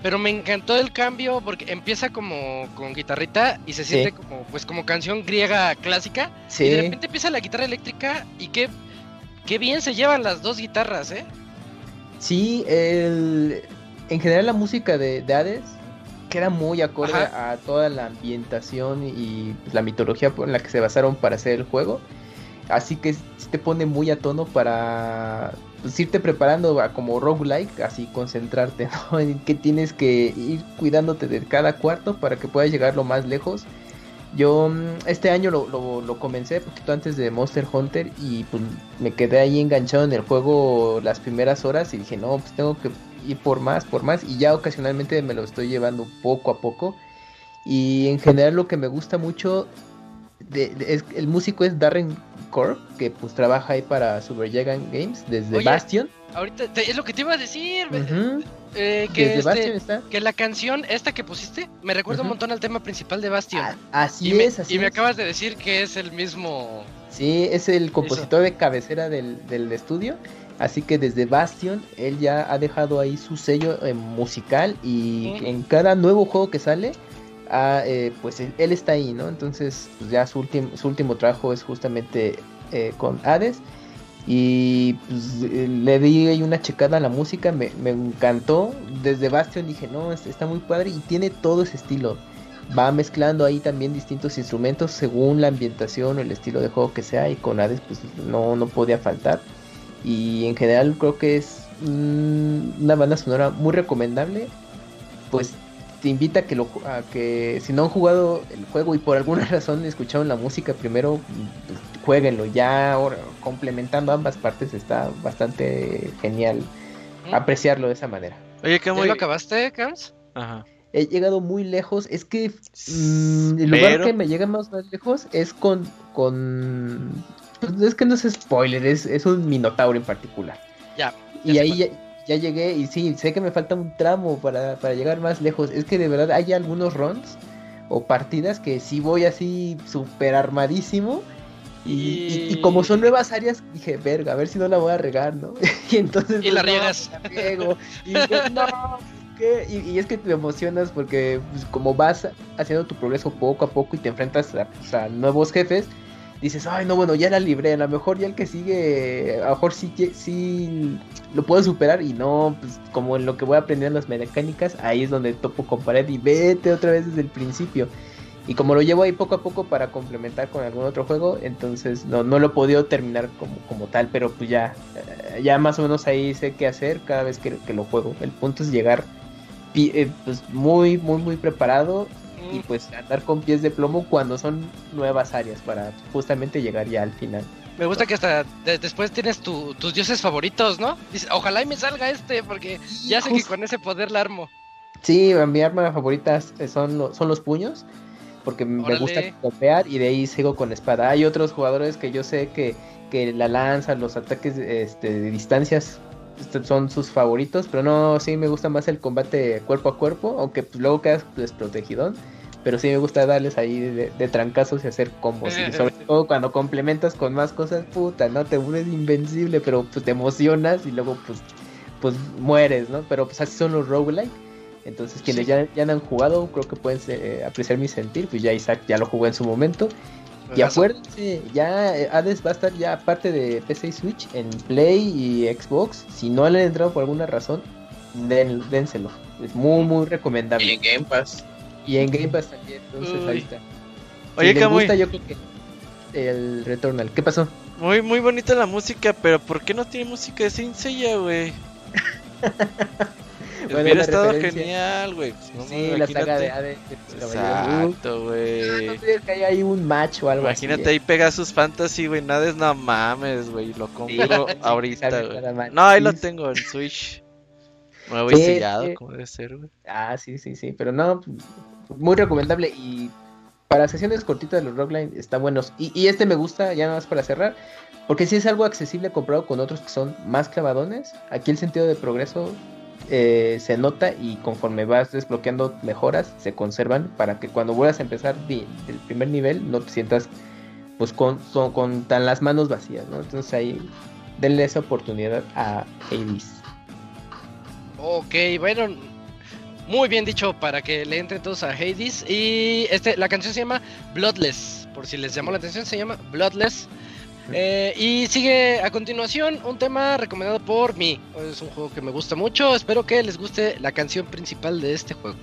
Pero me encantó el cambio porque empieza como con guitarrita y se siente como pues como canción griega clásica. sí. Y de repente empieza la guitarra eléctrica y qué, qué bien se llevan las dos guitarras, ¿eh? Sí, el... en general la música de, de Hades queda muy acorde Ajá. a toda la ambientación y pues, la mitología por la que se basaron para hacer el juego. Así que sí te pone muy a tono para pues, irte preparando a como roguelike, así concentrarte, ¿no? En que tienes que ir cuidándote de cada cuarto para que puedas llegar lo más lejos. Yo mm, este año lo, lo, lo comencé poquito antes de Monster Hunter y pues me quedé ahí enganchado en el juego las primeras horas y dije, no, pues tengo que ir por más, por más y ya ocasionalmente me lo estoy llevando poco a poco. Y en general lo que me gusta mucho de, de- es el músico es Darren Corp, que pues trabaja ahí para Super Giant Games desde Oye, Bastion. Ahorita te- es lo que te iba a decir, Ujú, eh, que, este, está. que la canción esta que pusiste me recuerda un montón al tema principal de Bastion. Ah, así y me, es, así y me acabas de decir que es el mismo. Sí, es el compositor de cabecera del, del estudio. Así que desde Bastion, él ya ha dejado ahí su sello eh, musical y en cada nuevo juego que sale, ah, eh, pues él, él está ahí, ¿no? Entonces, pues ya su, último su último trabajo es justamente eh, con Hades. Y pues, le di una checada a la música, me, me encantó. Desde Bastion dije, no, es- está muy padre y tiene todo ese estilo va mezclando ahí también distintos instrumentos según la ambientación o el estilo de juego que sea y con Hades pues no, no podía faltar y en general creo que es mm, una banda sonora muy recomendable pues te invita a que lo a que si no han jugado el juego y por alguna razón escucharon la música primero pues, jueguenlo ya ahora complementando ambas partes está bastante genial ¿Mm? apreciarlo de esa manera Oye, que ¿Ya muy. lo acabaste, Cams? Ajá. he llegado muy lejos. Es que mm, el lugar Pero- que me llega más, más lejos es con. con pues es que no es spoiler, es, es un minotauro en particular. Ya. Y ahí ya, ya llegué y sí, sé que me falta un tramo para, para llegar más lejos. Es que de verdad hay algunos runs o partidas que sí voy así súper armadísimo. Y, y- y como son nuevas áreas, dije, verga, a ver si no la voy a regar, ¿no? y entonces... Y la no, riegas. la riego. Y dije, no, ¿qué? Y, y es que te emocionas porque pues, como vas haciendo tu progreso poco a poco y te enfrentas a, pues, a nuevos jefes, dices, ay, no, bueno, ya la libré, a lo mejor ya el que sigue, a lo mejor sí, sí lo puedo superar y no, pues como en lo que voy a aprender las mecánicas, ahí es donde topo con pared y vete otra vez desde el principio. Y como lo llevo ahí poco a poco para complementar con algún otro juego, entonces no, no lo he podido terminar como, como tal, pero pues ya, eh, ya más o menos ahí sé qué hacer cada vez que, lo juego. El punto es llegar eh, pues muy, muy, muy preparado y pues andar con pies de plomo cuando son nuevas áreas para justamente llegar ya al final. Me gusta que hasta de- después tienes tu- tus dioses favoritos, ¿no? Dices, ojalá y me salga este, porque ya sé que con ese poder la armo. Sí, mi arma favorita eh, son, lo- son los puños, porque me gusta copear y de ahí sigo con espada. Hay otros jugadores que yo sé que, que la lanza, los ataques este, de distancias son sus favoritos, pero no, sí me gusta más el combate cuerpo a cuerpo, aunque pues, luego quedas desprotegidón. Pero sí me gusta darles ahí de, de trancazos y hacer combos. Y sobre todo cuando complementas con más cosas, puta, ¿no? Te vuelves invencible, pero pues te emocionas y luego pues, pues mueres, ¿no? Pero pues así son los roguelike. Entonces quienes Sí. ya, ya no han jugado, creo que pueden eh, apreciar mi sentir. Pues ya Isaac ya lo jugó en su momento. Y acuérdense, ya eh, Hades va a estar ya aparte de PC y Switch en Play y Xbox. Si no le han entrado por alguna razón, den, dénselo. Es muy, muy recomendable. Y en Game Pass. Y en Game Pass también, entonces Uy. ahí está. Oye, si les Camuy, gusta, yo creo que el Returnal. ¿Qué pasó? muy, muy bonita la música, pero ¿por qué no tiene música de Saint Seiya, güey? Hubiera estado referencia. genial, güey. No, sí, la saga de de caballeros. Exacto, Uh, güey. no sé, que hay ahí un match o algo Imagínate así. ¿eh? ahí Pegasus Fantasy, güey. Nada es no mames, güey. Lo compro Sí, ahorita, güey. No, ahí lo tengo en Switch. Nuevo y sellado, sí. como debe ser, güey. Ah, sí, sí, sí, pero no, muy recomendable y para sesiones cortitas de los Rockline están buenos. Y, y este me gusta, ya nada más para cerrar, porque si es algo accesible comparado con otros que son más clavadones. Aquí el sentido de progreso eh, se nota y conforme vas desbloqueando mejoras, se conservan para que cuando vuelvas a empezar del primer nivel no te sientas pues con, con, con tan las manos vacías, ¿no? Entonces ahí denle esa oportunidad a Hades. Ok, bueno, muy bien dicho para que le entren todos a Hades. Y este, la canción se llama Bloodless, por si les llamó la atención, se llama Bloodless. Eh, y sigue a continuación un tema recomendado por mí. Es un juego que me gusta mucho. Espero que les guste la canción principal de este juego.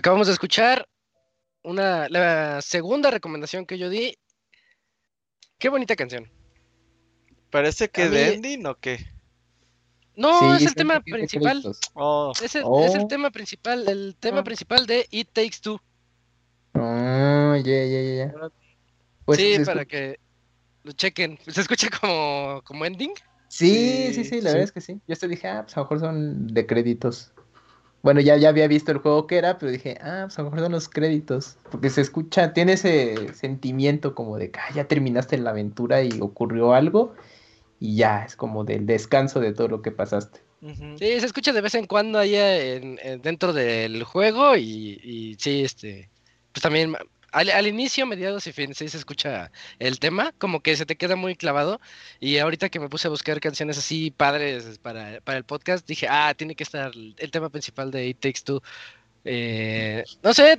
Acabamos de escuchar una, la segunda recomendación que yo di. Qué bonita canción. Parece que de ending o qué. No, Sí, es el tema principal. Oh, Es el, Oh. es el tema principal, el tema Ah. principal de It Takes Two. Ah, ya, ya, ya. Pues sí, para que lo chequen. Se escucha como, como ending. Sí, sí, Sí, sí, la sí. verdad es que sí. Yo hasta dije, ah, pues a lo mejor son de créditos. Bueno, ya, ya había visto el juego que era, pero dije, ah, pues a lo mejor son los créditos. Porque se escucha, tiene ese sentimiento como de que ah, ya terminaste la aventura y ocurrió algo. Y ya, es como del descanso de todo lo que pasaste. Sí, se escucha de vez en cuando ahí en, en- dentro del juego y, y sí, este, pues también al, al inicio, mediados y fin, sí se escucha el tema, como que se te queda muy clavado y ahorita que me puse a buscar canciones así padres para, para el podcast, dije, ah, tiene que estar el, tema principal de It Takes Two. Eh, no sé,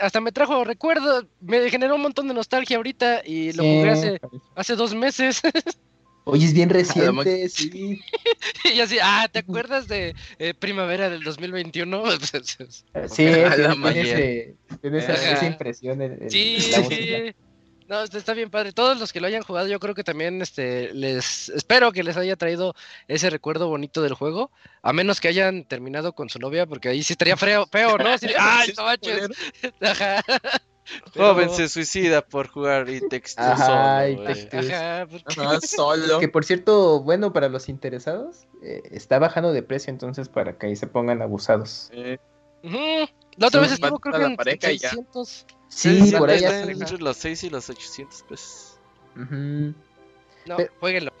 hasta me trajo recuerdo, me generó un montón de nostalgia ahorita y lo jugué Sí, hace, parece. hace dos meses. Oye, es bien reciente, sí. y así, ah, ¿te acuerdas de eh, primavera del 2021? Sí, A la tiene, esa, impresión en, en Sí, sí. No, está bien padre. Todos los que lo hayan jugado, yo creo que también este les espero que les haya traído ese recuerdo bonito del juego, a menos que hayan terminado con su novia, porque ahí sí estaría feo, feo ¿no? Ay, no manches. Ajá. Joven se suicida por jugar y texto Ajá, solo. y. Ajá, Ajá, solo. Que por cierto, bueno, para los interesados, eh, está bajando de precio, entonces para que ahí se pongan abusados. Eh. La otra Sí, vez estuvo creo que la en pareja y ya. 600. Sí, por ahí entre los 6 y los 800 pesos. Ujú. No, Pero- jueguenlo.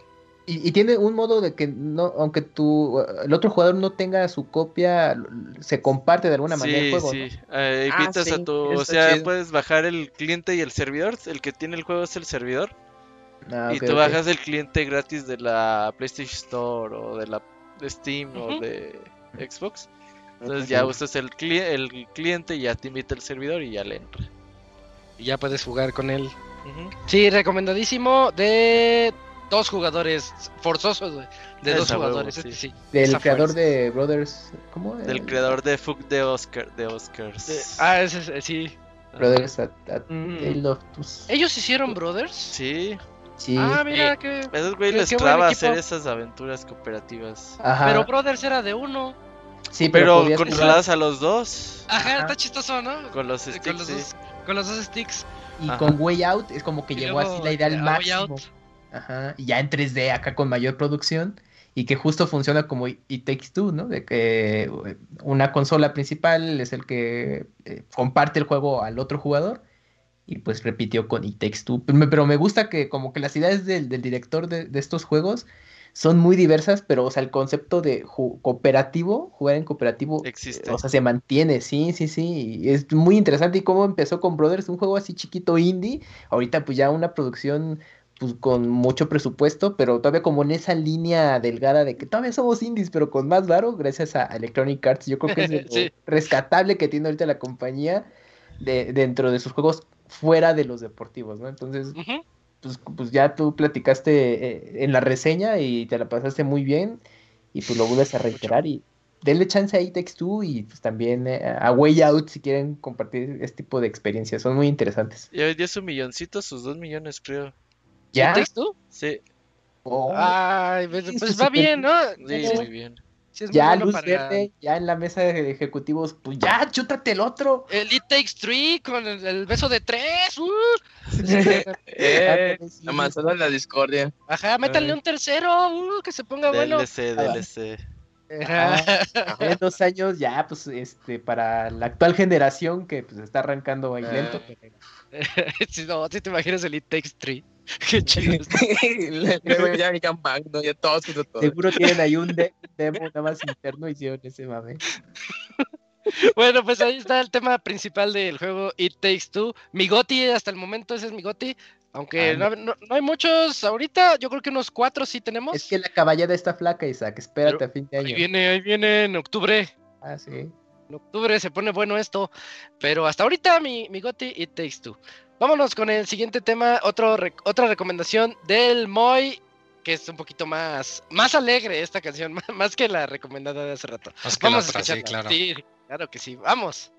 Y, y tiene un modo de que no, aunque tú, el otro jugador no tenga su copia, se comparte de alguna manera el Sí, juego. sí. ¿no? Eh, Ah, invitas a sí, tu. O sea, chido. puedes bajar el cliente y el servidor. El que tiene el juego es el servidor. Ah, y tú bajas el cliente gratis de la PlayStation Store o de la de Steam o de Xbox. Entonces ya usas el, cli- el cliente y ya te invita el servidor y ya le entra. Y ya puedes jugar con él. Sí, recomendadísimo de dos jugadores forzosos, güey. De Es dos jugadores, sí. este sí. Del creador fuerza. de Brothers, ¿cómo? Del El- creador de Fuck de Oscar de Oscars. De- ah, ese es- sí. Brothers at, at Mm. Tale of Two- ¿Ellos hicieron Brothers? Sí, Sí. Ah, mira que. esos güey les traba hacer esas aventuras cooperativas. Ajá. Pero Brothers era de uno. sí, Pero jugar- controladas a los dos. Ajá, Ajá. está chistoso, ¿no? Con los Con sticks. los sí. dos, con los dos sticks. Y Ajá. con Way Out es como que Y llegó luego, así la idea al a Way máximo. Out. Ajá. Y ya en 3D acá con mayor producción. Y que justo funciona como It Takes Two, ¿no? De que eh, una consola principal es el que eh, comparte el juego al otro jugador. Y pues repitió con It Takes Two. Pero me, pero me gusta que como que las ideas del, del director de, de estos juegos son muy diversas, pero o sea, el concepto de ju- cooperativo, jugar en cooperativo, Existe. o sea, se mantiene, sí, sí, sí. y es muy interesante y cómo empezó con Brothers, un juego así chiquito indie. Ahorita pues ya una producción pues con mucho presupuesto, pero todavía como en esa línea delgada de que todavía somos indies, pero con más varo, gracias a Electronic Arts. Yo creo que es lo Sí. rescatable que tiene ahorita la compañía de, dentro de sus juegos fuera de los deportivos, ¿no? Entonces, pues, pues ya tú platicaste eh, en la reseña y te la pasaste muy bien y pues lo vuelves a reiterar y denle chance a Itex tú y pues también eh, a Way Out si quieren compartir este tipo de experiencias, son muy interesantes. Y hoy dio su milloncito, sus dos millones, creo. ¿Ya? ¿It Takes Two? Sí, Oh, Ay, pues, pues sí, va bien, ¿no? sí, Sí. muy bien. Sí, ya luz para- verde, ya en la mesa de ejecutivos, pues ya, chútate el otro. El It Takes Three con el, el beso de tres. uh. Eh, la manzana de la discordia. Ajá, métanle Ay. un tercero, uh, que se ponga bueno. DLC, DLC. Ajá. En dos años ya, pues, este, para la actual generación que pues está arrancando ahí Ah. lento. si no, si te imaginas el It Takes Three. Qué chido. Luego ya Magno, ya todos juntos todo. Seguro tienen ahí un de- demo nada más interno y hicieron ese mame. Bueno, pues ahí está el tema principal del juego It Takes Two. Mi Goti, hasta el momento ese es mi Goti. Aunque Ah, no, no- no hay muchos ahorita, yo creo que unos cuatro sí tenemos. Es que la caballada está flaca, Isaac. Espérate Pero a fin de Ahí año. viene, ahí viene en octubre. Ah, sí. En octubre se pone bueno esto. Pero hasta ahorita mi, mi Goti It Takes Two. Vámonos con el siguiente tema. Otro rec- otra recomendación del Moy. Que es un poquito más, más alegre esta canción, más, que la recomendada de hace rato. Más que la Vamos a sí, claro. Sí, claro que sí. Vamos.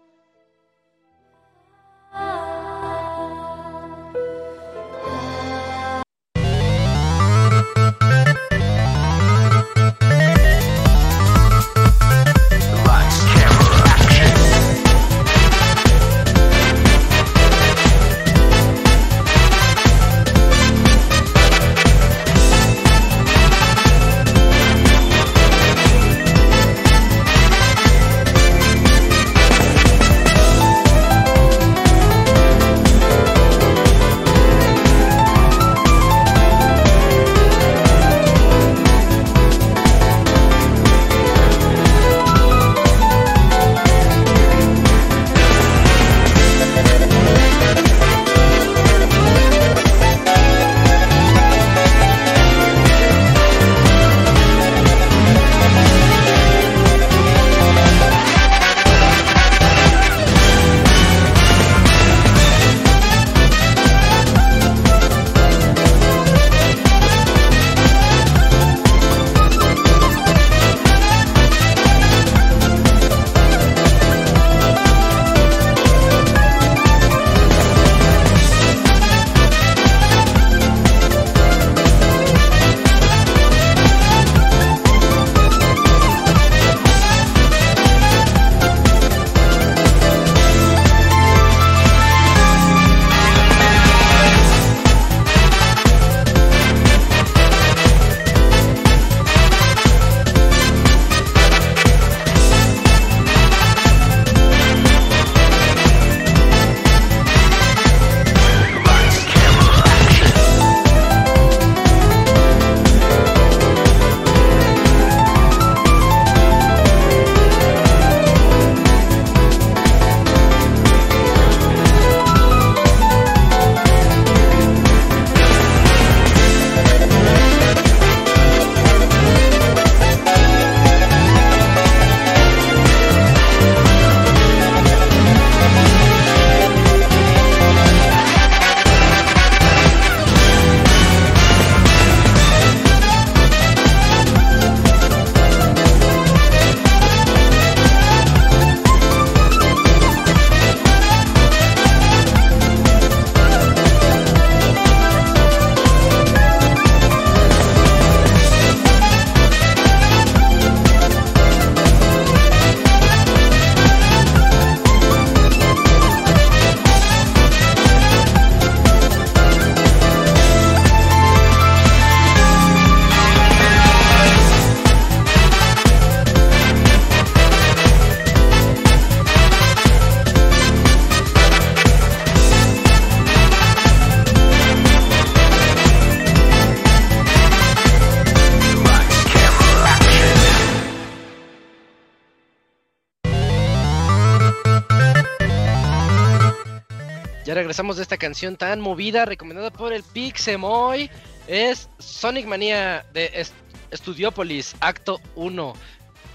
Regresamos de esta canción tan movida, recomendada por el Pixemoy. Es Sonic Mania de Est- Studiopolis, acto 1.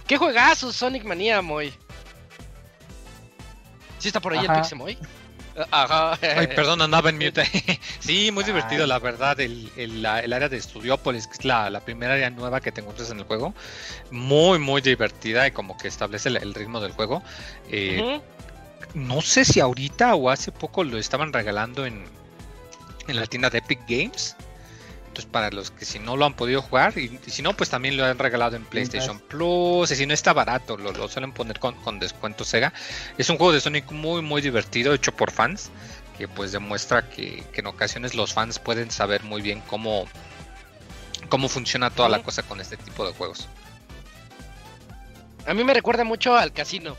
¿Qué juegazo Sonic Mania, Moy? ¿Sí está por ahí Ajá. el Pixemoy? Ajá. Ay, perdón, andaba en mute. sí, muy divertido, Ay. la verdad. El, el- la- el área de Studiópolis, que es la, la primera área nueva que te encuentras en el juego. Muy, muy divertida y como que establece el, el ritmo del juego. Eh. No sé si ahorita o hace poco lo estaban regalando en, en la tienda de Epic Games. Entonces, para los que si no lo han podido jugar, y, y si no, pues también lo han regalado en PlayStation Plus. Y si no está barato, lo, lo suelen poner con, con descuento Sega. Es un juego de Sonic muy, muy divertido, hecho por fans. Que pues demuestra que, que en ocasiones los fans pueden saber muy bien cómo, cómo funciona toda la cosa con este tipo de juegos. A mí me recuerda mucho al casino.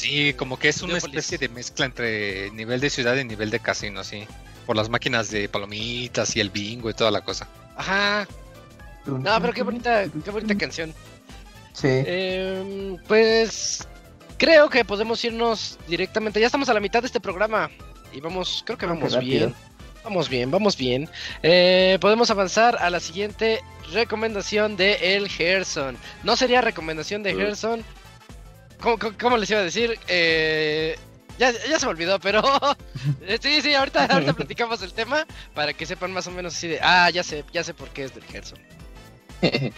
Sí, como que es una especie de mezcla entre nivel de ciudad y nivel de casino, sí. Por las máquinas de palomitas y el bingo y toda la cosa. Ajá. No, pero qué bonita, qué bonita canción. Sí. Em, pues creo que podemos irnos directamente. Ya estamos a la mitad de este programa y vamos, creo que Ah, qué vamos rápido. bien. Vamos bien, vamos bien. Eh, podemos avanzar a la siguiente recomendación de El Gerson. No sería recomendación de Uh. Gerson. ¿Cómo, cómo- cómo les iba a decir? Eh, ya, ya se me olvidó, pero sí, sí, ahorita, ahorita platicamos el tema para que sepan más o menos así de, ah, ya sé, ya sé por qué es del Gerson.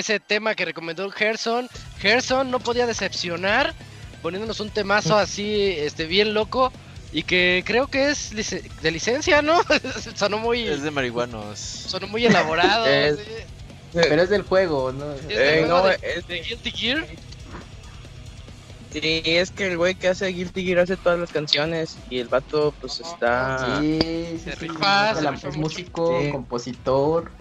ese tema que recomendó Gerson. Gerson no podía decepcionar poniéndonos un temazo así, este, bien loco. Y que creo que es lic- de licencia, ¿no? sonó muy, Es de marihuanos. sonó muy elaborado. Es- sí. Pero es del juego, ¿no? Es del Eh, juego no, de, es de Guilty Gear. Sí, es que el güey que hace Guilty Gear hace todas las canciones y el vato pues está... Sí, sí, Se sí, rifa, es la- músico, Sí. compositor,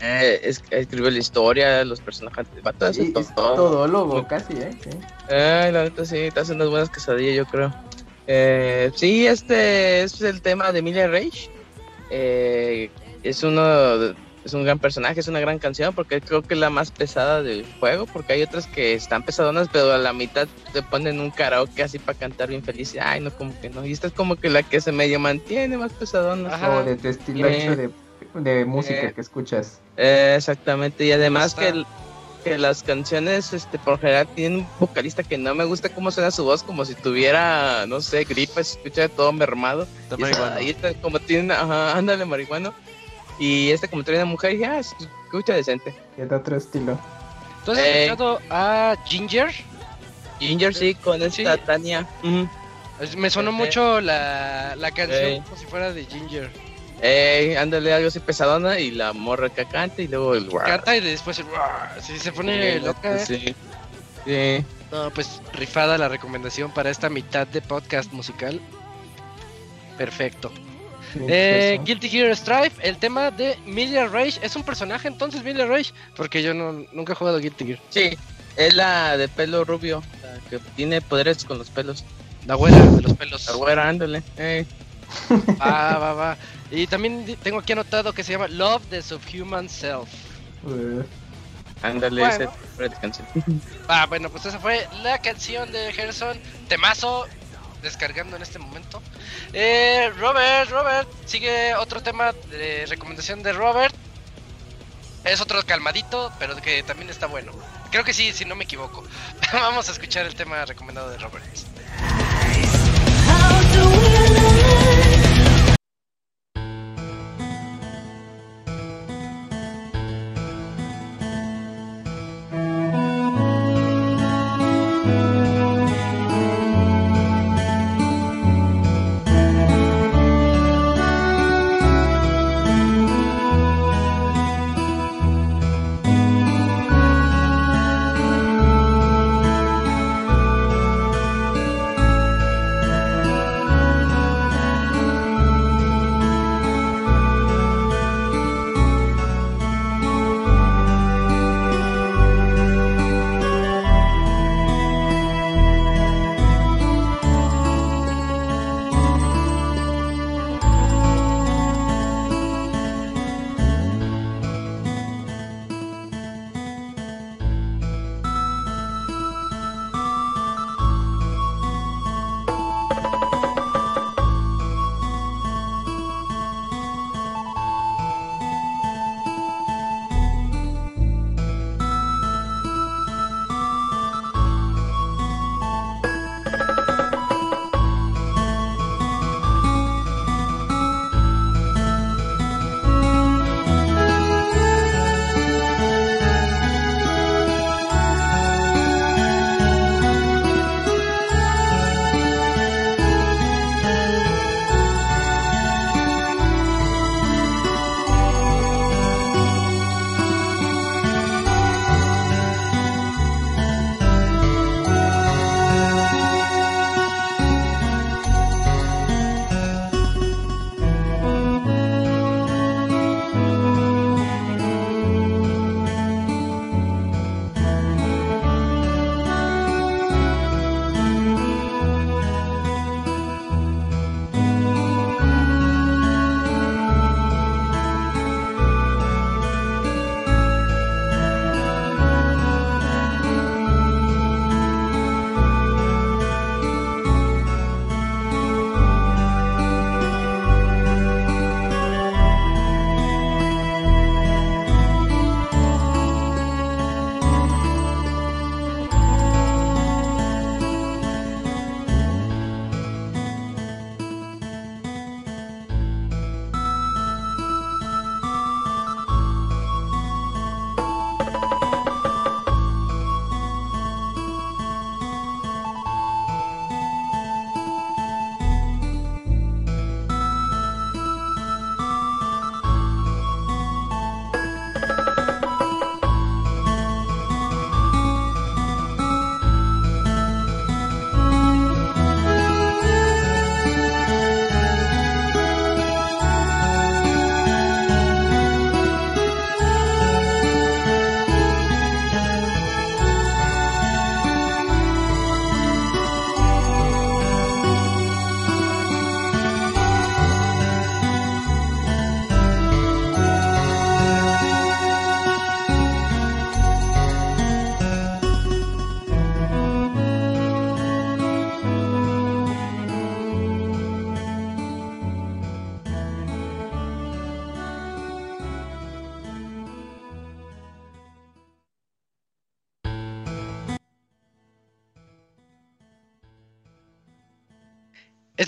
eh, es- escribe la historia, los personajes, el vato hace y es todo. todólogo casi, ¿eh? Sí. Ay, la neta sí, te hacen unas buenas quesadillas, yo creo. Eh, sí, este es el tema de Emilia Rage. Eh, es uno, es un gran personaje, es una gran canción porque creo que es la más pesada del juego, porque hay otras que están pesadonas, pero a la mitad te ponen un karaoke así para cantar bien feliz. y, Ay, no, como que no. Y esta es como que la que se medio mantiene más pesadona. Ajá. O de tu estilo hecho de, de música eh, que escuchas. Eh, exactamente, y además que, el- que las canciones, este, por general tienen un vocalista que no me gusta cómo suena su voz, como si tuviera, no sé, gripa, se escucha todo mermado. Está Y, esa- y esta como tiene, ajá, ándale marihuano. Y este como tiene una mujer, dije, ah, se escucha decente. De otro estilo. ¿Tú has Eh. escuchado a Ginger? Ginger sí, con esta Sí. Tania. Me sonó mucho la, la canción como si fuera de Ginger. Eh, ándale algo así pesadona y la morra que canta y luego el Canta y después el... Sí, se pone Sí, loca. ¿eh? Sí. Sí. No, pues rifada la recomendación para esta mitad de podcast musical. Perfecto. Eh. Guilty Gear Strife, el tema de Milia Rage. ¿Es un personaje entonces Milia Rage? Porque yo no, nunca he jugado Guilty Gear. Sí, es la de pelo rubio, la que tiene poderes con los pelos. La güera de los pelos. La güera, ándale. Eh. Va, va, va. Y también tengo aquí anotado que se llama Love the Subhuman Self. Ándale, Bueno. canción. Ah, bueno, pues esa fue la canción de Gerson. Temazo. Descargando en este momento. Eh, Robert, Robert. Sigue otro tema de recomendación de Robert. Es otro calmadito, pero que también está bueno. Creo que sí, si no me equivoco. Vamos a escuchar el tema recomendado de Robert. Thank Yeah.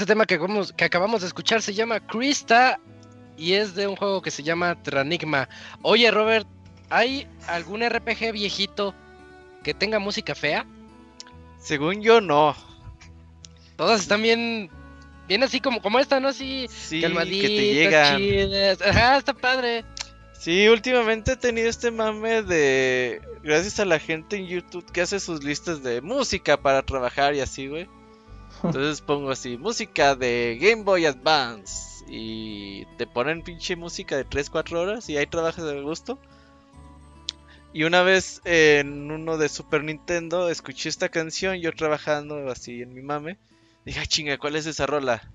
Este tema que acabamos, que acabamos de escuchar se llama Krista y es de un juego que se llama Tranigma. Oye, Robert, ¿hay algún RPG viejito que tenga música fea? Según yo, no. Todas están bien, bien así como, como esta, ¿no? Así Sí, que te llegan. chidas. Ajá, está padre. Sí, últimamente he tenido este mame de. Gracias a la gente en YouTube que hace sus listas de música para trabajar y así, güey. Entonces pongo así: música de Game Boy Advance. Y te ponen pinche música de 3-4 horas y ahí trabajas de gusto. Y una vez en uno de Super Nintendo escuché esta canción, yo trabajando así en mi mame. Dije, chinga, ¿cuál es esa rola?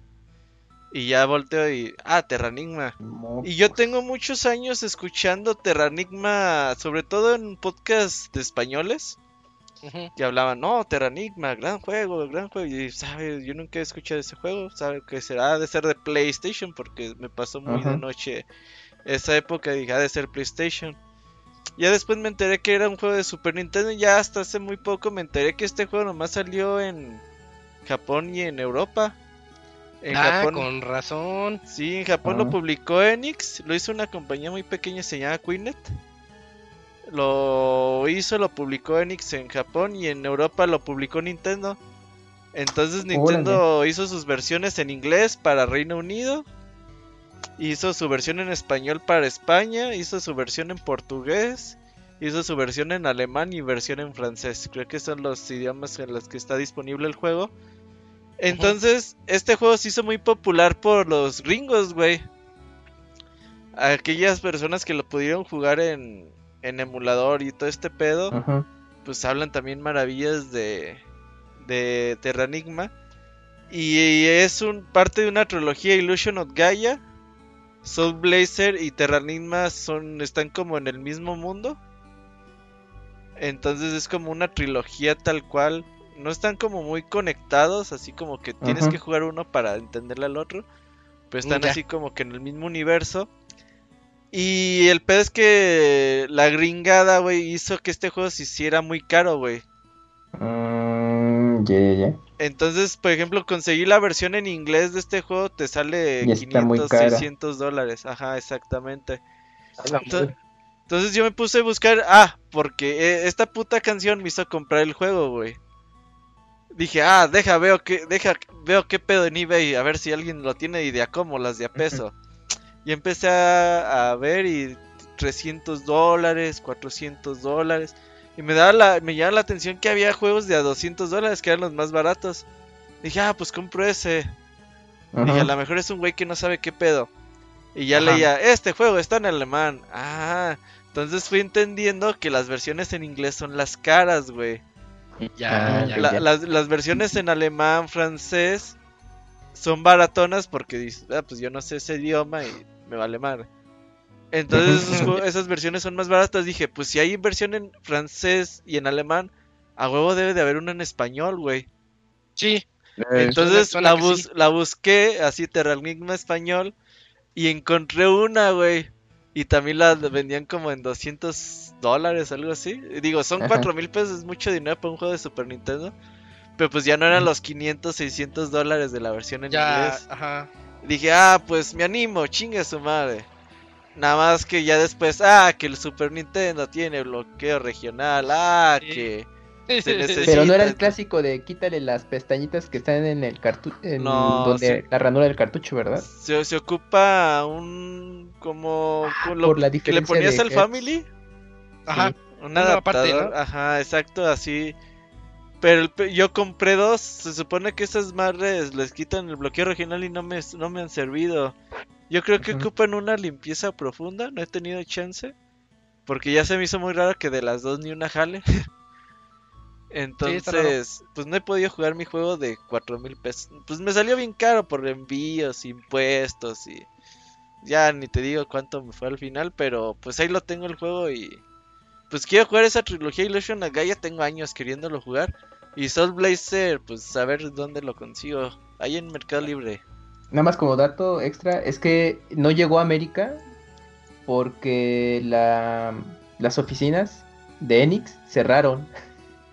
Y ya volteo y. Ah, Terranigma. Y yo tengo muchos años escuchando Terranigma, sobre todo en podcasts de españoles, Que hablaban, no, Terranigma, gran juego, gran juego. Y, ¿sabes? Yo nunca he escuchado ese juego, ¿sabe que será? De ser de PlayStation, porque me pasó muy de noche esa época, dije, ha de ser PlayStation. Ya después me enteré que era un juego de Super Nintendo, y ya hasta hace muy poco me enteré que este juego nomás salió en Japón y en Europa. En ah, Japón con razón. Sí, en Japón Ah. lo publicó Enix, lo hizo una compañía muy pequeña se llama Queenet. Lo hizo, lo publicó Enix en Japón y en Europa lo publicó Nintendo. Entonces Nintendo hizo sus versiones en inglés para Reino Unido. Hizo su versión en español para España, hizo su versión en portugués, hizo su versión en alemán y versión en francés. Creo que son los idiomas en los que está disponible el juego. Entonces, este juego se hizo muy popular por los gringos, güey. Aquellas personas que lo pudieron jugar en, en emulador y todo este pedo, Ajá. pues hablan también maravillas de, de Terranigma. Y es un parte de una trilogía Illusion of Gaia. Soul Blazer y Terranigma son, están como en el mismo mundo. Entonces es como una trilogía tal cual. No están como muy conectados, así como que tienes Ajá. que jugar uno para entenderle al otro. Pero están Ya. así como que en el mismo universo. Y el pedo es que la gringada, güey, hizo que este juego se hiciera muy caro, güey. Mm, ya, ya, ya. Entonces, por ejemplo, conseguir la versión en inglés de este juego te sale Y está muy 500, cara. 600 dólares. Ajá, exactamente. Entonces yo me puse a buscar, ah, porque eh, esta puta canción me hizo comprar el juego, güey. Dije, ah, deja, veo que, deja, veo qué pedo en eBay, a ver si alguien lo tiene y de a cómo, las de a peso. Y empecé a, a ver y 300 dólares, 400 dólares. Y me daba la, me llamaba la atención que había juegos de a 200 dólares, que eran los más baratos. Dije, ah, pues compro ese. Dije, a Ajá. lo mejor es un güey que no sabe qué pedo. Y ya Ajá. leía, este juego está en alemán. Ah, entonces fui entendiendo que las versiones en inglés son las caras, güey. Ya, Ah, ya. La- ya. las, las versiones en alemán, francés, son baratonas porque dices, ah, pues yo no sé ese idioma y me vale madre. Entonces esos esas versiones son más baratas. Dije, pues si hay versión en francés y en alemán, a huevo debe de haber una en español, güey. Sí, Eh, Entonces suena la, que bus- sí. la busqué, así Terranigma español, y encontré una, güey. Y también la vendían como en 200 dólares, algo así. Digo, son Ajá. 4 mil pesos, es mucho dinero para un juego de Super Nintendo. Pero pues ya no eran los 500, 600 dólares de la versión en ya, inglés. ajá. Dije, ah, pues me animo, chingue su madre. Nada más que ya después, ah, que el Super Nintendo tiene bloqueo regional, ah, Sí. que Se necesita- Pero no era el Sí, clásico de quítale las pestañitas que están en el cartucho, No, donde sí. la ranura del cartucho, ¿verdad? se, se ocupa un como con lo por la que le ponías al. Family, Ajá. un Una aparte, adaptador, ¿no? ajá, exacto, así. Pero el yo compré dos, se supone que esas madres les quitan el bloqueo regional y no me, no me han servido. Yo creo que ocupan una limpieza profunda, no he tenido chance. Porque ya se me hizo muy raro que de las dos ni una jale. Entonces, pues no he podido jugar mi juego de cuatro mil pesos. Pues me salió bien caro por envíos, impuestos y ya ni te digo cuánto me fue al final, pero pues ahí lo tengo el juego y pues quiero jugar esa trilogía Illusion Gaia, tengo años queriéndolo jugar. Y Soul Blazer, pues a ver dónde lo consigo. Ahí en Mercado Libre. Nada más como dato extra, es que no llegó a América porque la, las oficinas de Enix cerraron.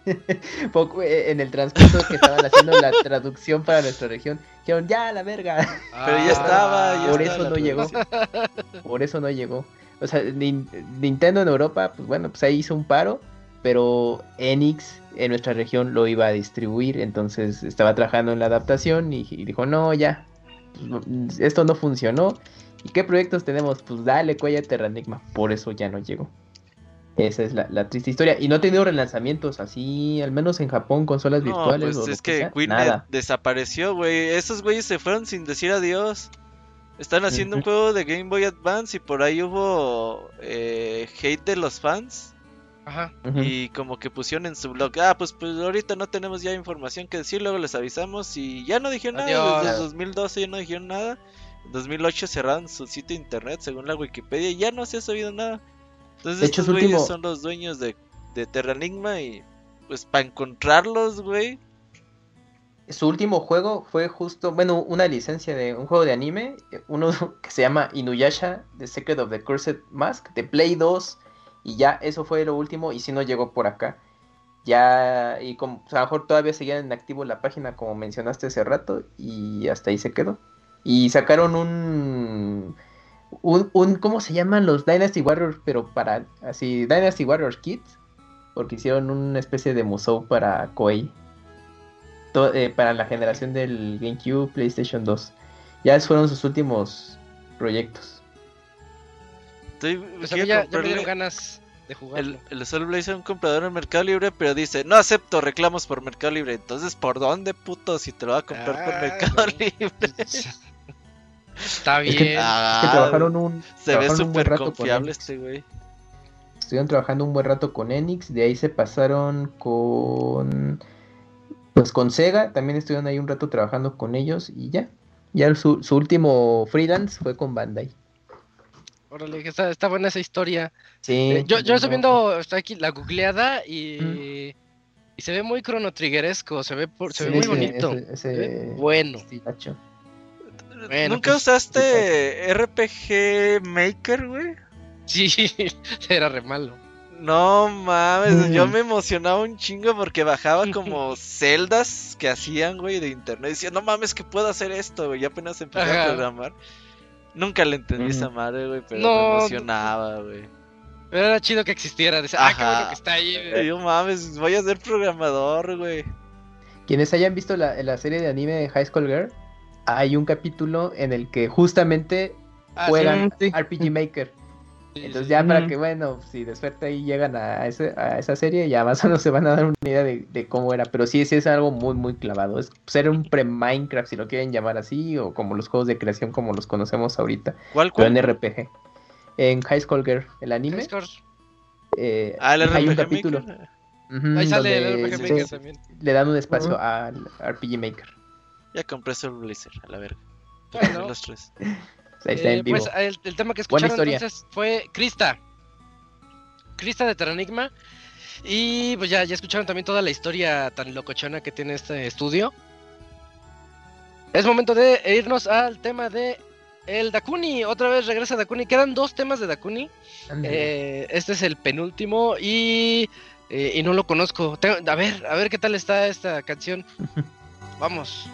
Poco- eh, en el transcurso que estaban haciendo la traducción para nuestra región, dijeron, ya, la verga. Pero ya estaba, ya Por estaba eso no llegó. Por eso no llegó. O sea, Nin- Nintendo en Europa, pues bueno, pues ahí hizo un paro, pero Enix en nuestra región lo iba a distribuir, entonces estaba trabajando en la adaptación y, y dijo, no, ya, pues, esto no funcionó. ¿Y qué proyectos tenemos? Pues dale, cuella Terranigma. Por eso ya no llegó. Esa es la, la triste historia. Y no ha tenido relanzamientos así, al menos en Japón, consolas No, virtuales. pues o lo es que nada. desapareció, güey. Esos güeyes se fueron sin decir adiós. Están haciendo un juego de Game Boy Advance y por ahí hubo eh, hate de los fans. Ajá. Y como que pusieron en su blog, ah, pues, pues ahorita no tenemos ya información que decir, luego les avisamos y ya no dijeron nada. Desde el 2012 ya no dijeron nada. En 2008 cerraron su sitio de internet según la Wikipedia y ya no se ha sabido nada. Entonces De estos güeyes último- son los dueños de, de Terranigma y pues para encontrarlos, güey. Su último juego fue justo, bueno, una licencia de un juego de anime, eh, uno que se llama Inuyasha, The Secret of the Cursed Mask, de Play 2, y ya eso fue lo último, y si no llegó por acá. Ya, y como, a lo mejor todavía seguía en activo la página como mencionaste hace rato, y hasta ahí se quedó. Y sacaron un, un, un ¿cómo se llaman los Dynasty Warriors? Pero para, así, Dynasty Warriors Kids, porque hicieron una especie de musou para Koei eh, para la generación del GameCube, PlayStation 2. Ya fueron sus últimos proyectos. Estoy, Pues a mí quiero ya, ya me dieron ganas de jugarlo. el, el Soul Blazer a un comprador en Mercado Libre, pero dice, no acepto reclamos por Mercado Libre. Entonces, ¿por dónde, puto? Si te lo va a comprar por Ah, Mercado no. Libre. Está Es que- bien. Ah, Es que trabajaron un, Se ve trabajaron buen súper rato con confiable Enix. este güey. Estuvieron trabajando un buen rato con Enix, de ahí se pasaron con pues con Sega, también estuvieron ahí un rato trabajando con ellos y ya. Ya su, su último freelance fue con Bandai. Órale, está, está buena esa historia. Sí. Eh, yo, yo estoy viendo, aquí la googleada y, y se ve muy chronotriggeresco, se ve por, se Sí, ve muy bonito. ese- Se ve bueno. estilacho. Bueno, ¿Nunca pues, usaste RPG Maker, güey? Sí, era re malo. No mames, yo Mm. me emocionaba un chingo porque bajaba como celdas que hacían, güey, de internet. Decía, no mames, que puedo hacer esto, güey. Y apenas empecé a programar. Nunca le entendí Mm. esa madre, güey, pero No, me emocionaba, güey. Pero era chido que existiera. Decía, ah, qué bueno que está ahí. Y Yo mames, voy a ser programador, güey. Quienes hayan visto la, la serie de anime de High School Girl, hay un capítulo en el que justamente Ah, juegan sí. RPG Maker. Sí, Entonces sí, ya para que, bueno, si de suerte ahí llegan a, ese- a esa serie, ya más o menos se van a dar una idea de, de cómo era. Pero sí, sí es algo muy, muy clavado. Es ser un pre-Minecraft, si lo quieren llamar así, o como los juegos de creación como los conocemos ahorita, ¿Cuál, pero en cuál? RPG. En High School Girl, el anime, eh, Ah, el hay un RPG capítulo. Ahí sale el RPG se- Maker también. le dan un espacio al RPG Maker. Ya compré Soul Blazer, a la verga. Bueno. los tres. Ahí está Eh, en vivo. pues el, el tema que escucharon entonces fue Krista. Krista de Terranigma. Y pues ya, ya escucharon también toda la historia tan locochona que tiene este estudio. Es momento de irnos al tema de el Dakuni. Otra vez regresa Dakuni. Quedan dos temas de Dakuni. Eh, este es el penúltimo y, eh, y no lo conozco. Tengo- a ver, a ver qué tal está esta canción. Vamos.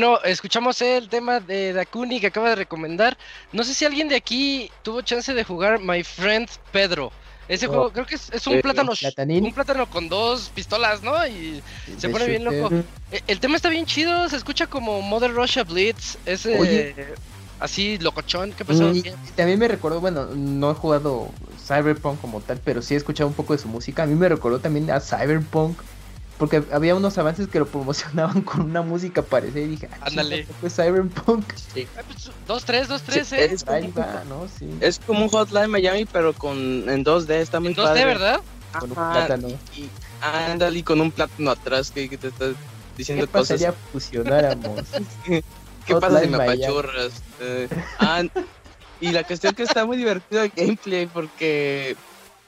Bueno, escuchamos el tema de Dakuni que acaba de recomendar. No sé si alguien de aquí tuvo chance de jugar My Friend Pedro. Ese Oh. juego creo que es, es un Eh, plátano, platanín. un plátano con dos pistolas, ¿no? Y se De pone bien shooter. loco. Eh, El tema está bien chido, se escucha como Mother Russia Blitz, ese Oye. así locochón, ¿qué pasó? Y también me recordó, bueno, no he jugado Cyberpunk como tal, pero sí he escuchado un poco de su música. A mí me recordó también a Cyberpunk, porque había unos avances que lo promocionaban con una música parecida y dije, ah, Ándale. ¿fue Cyberpunk? Ah, pues, dos, tres, dos, tres, Sí, eh. es, Ahí como, va, ¿no? Sí. es como un Hotline Miami, pero con en 2D, está muy En 2D, padre. ¿verdad? Con un plátano. Y ándale, con un plátano atrás que, que te está diciendo ¿Qué cosas. pasaría fusionáramos? ¿Qué pasa si me Miami. apachurras? Eh, ah, y la cuestión que está muy divertido el gameplay porque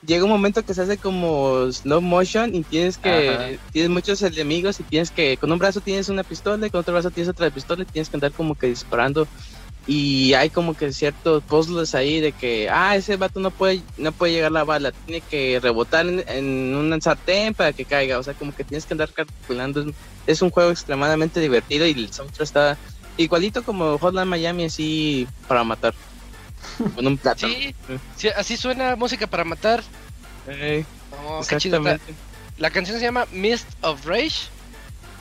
llega un momento que se hace como slow motion y tienes que Ajá. tienes muchos enemigos y tienes que con un brazo tienes una pistola y con otro brazo tienes otra pistola y tienes que andar como que disparando. Y hay como que ciertos puzzles ahí de que ah ese vato no puede no puede llegar la bala tiene que rebotar en, en un sartén para que caiga. O sea como que tienes que andar calculando. Es, un juego extremadamente divertido y el soundtrack está igualito como Hotline Miami así para matar con un plátano Sí, sí, así suena música para matar. Eh, Oh, qué La canción se llama Mist of Rage.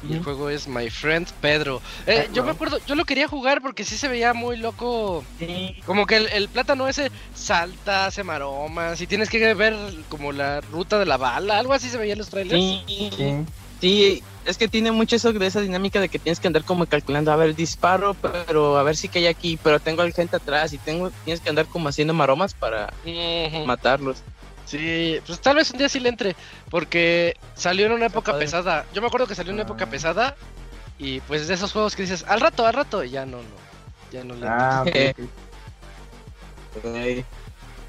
Y el juego es My Friend Pedro. Eh, yo me acuerdo, yo lo quería jugar porque sí se veía muy loco. Como que el, el plátano ese salta, hace maromas y tienes que ver como la ruta de la bala, algo así se veía en los trailers. Sí, Sí. Sí, es que tiene mucho eso de esa dinámica de que tienes que andar como calculando, a ver, disparo, pero a ver si que hay aquí, pero tengo al gente atrás y tengo tienes que andar como haciendo maromas para matarlos. Sí, pues tal vez un día sí le entre, porque salió en una época padre. pesada. Yo me acuerdo que salió en una época Ah. pesada y pues de esos juegos que dices, al rato, al rato, y ya no, no, ya no le Ah, ok, Eh. ok. Eh,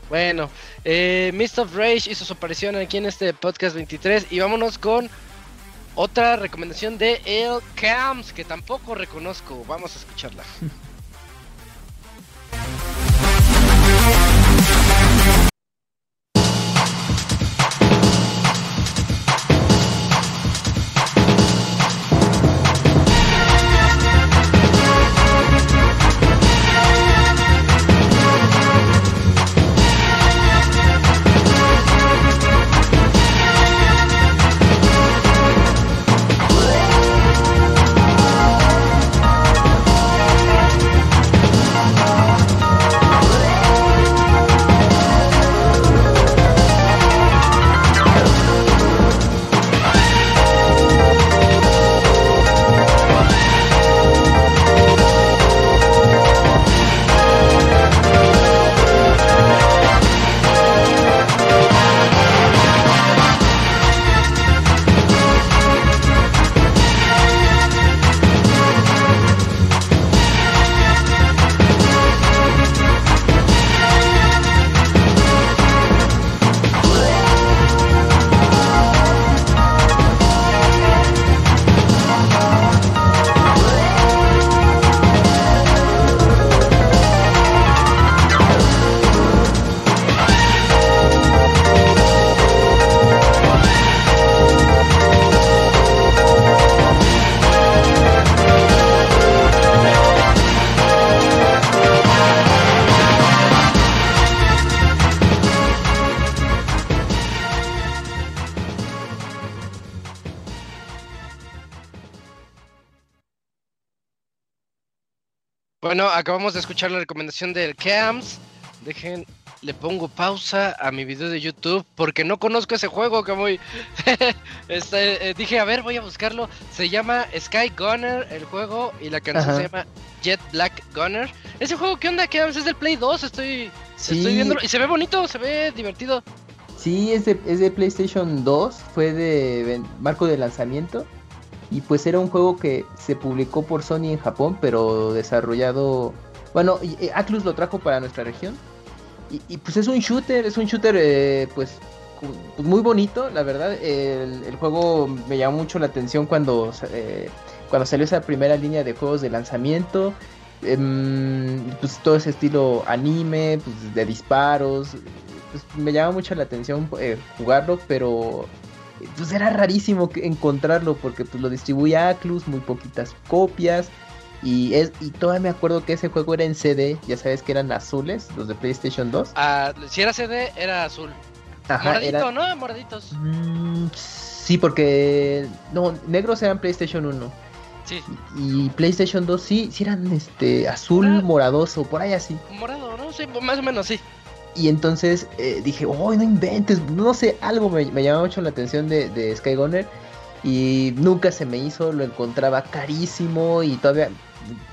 Bueno, eh, Mist of Rage hizo su aparición aquí en este podcast 23 y vámonos con otra recomendación de El Camps que tampoco reconozco. Vamos a escucharla. Bueno, acabamos de escuchar la recomendación del Camps. Dejen, le pongo pausa a mi video de YouTube porque no conozco ese juego, Camuy. este, eh, dije, a ver, voy a buscarlo. Se llama Sky Gunner el juego y la canción Ajá. se llama Jet Black Gunner. Ese juego, ¿qué onda, Camps? Es del Play 2, estoy, Sí. estoy viéndolo y se ve bonito, se ve divertido. Sí, es de, es de PlayStation 2, fue de marco de lanzamiento y pues era un juego que se publicó por Sony en Japón, pero desarrollado, bueno, y Atlus lo trajo para nuestra región y, pues es un shooter, es un shooter eh, pues, pues muy bonito, la verdad, el, juego me llamó mucho la atención cuando, eh, cuando salió esa primera línea de juegos de lanzamiento. em, pues todo ese estilo anime, pues de disparos, pues, me llama mucho la atención eh, jugarlo, pero eh, pues era rarísimo encontrarlo porque pues lo distribuía Atlus, muy poquitas copias Y, es, y todavía me acuerdo que ese juego era en CD, ya sabes que eran azules, los de PlayStation 2. Ah, si era CD, era azul. Ajá, Moradito, era- ¿no? Moraditos. Mm, sí, porque... No, negros eran PlayStation 1. Sí, Y PlayStation 2 sí, sí eran este azul Ah. moradoso, por ahí así. morado, ¿no? Sí, más o menos, sí. Y entonces eh, dije, oh, no inventes, no sé, algo me, me llamaba mucho la atención de, de Skygunner y nunca se me hizo, lo encontraba carísimo y todavía,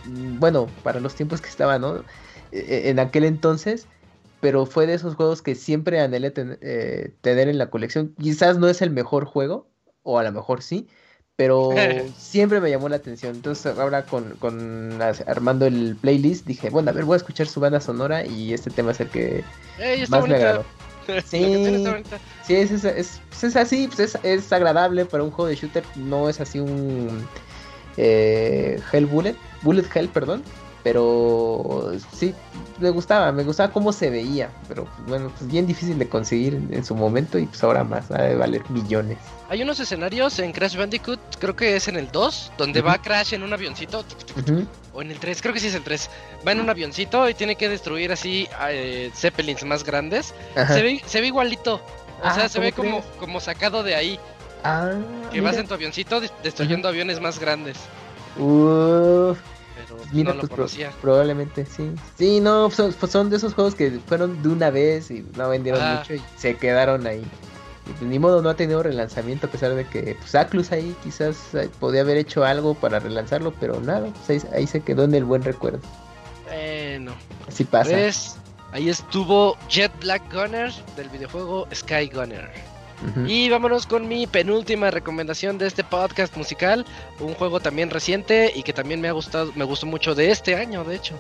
mm, bueno, para los tiempos que estaba, ¿no? Eh, en aquel entonces, pero fue de esos juegos que siempre anhelé eh, tener en la colección. Quizás no es el mejor juego, o a lo mejor sí, pero siempre me llamó la atención. Entonces ahora con, con armando el playlist dije, bueno, a ver, voy a escuchar su banda sonora y este tema es el que está más me agradó. Sí. Sí, es, es, es, pues es así, pues es, es agradable para un juego de shooter, no es así un eh, Hell Bullet, Bullet Hell, perdón, pero sí, me gustaba, me gustaba cómo se veía, pero pues, bueno, pues bien difícil de conseguir en, en su momento y pues ahora más, ha de valer millones. Hay unos escenarios en Crash Bandicoot, creo que es en el 2, donde Ujú. va Crash en un avioncito, o en el 3, creo que sí es el 3. Va en un avioncito y tiene que destruir así eh, Zeppelins más grandes. Ajá. Se ve, se ve igualito. O Ah, sea, se ve ¿cómo como, crees? como sacado de ahí. Ah, Que vas en tu avioncito des- destruyendo aviones más grandes. Uf, Pero mira, no lo pues, pro- conocía. probablemente sí. Sí, no, son, pues, son de esos juegos que fueron de una vez y no vendieron Ah. mucho y se quedaron ahí. Pues ni modo, no ha tenido relanzamiento a pesar de que pues ahí quizás podía haber hecho algo para relanzarlo, pero nada, pues ahí, ahí se quedó en el buen recuerdo. Bueno, Así pasa. pues ahí estuvo Jet Black Gunner del videojuego Sky Gunner. Y vámonos con mi penúltima recomendación de este podcast musical, un juego también reciente y que también me ha gustado, me gustó mucho de este año, de hecho.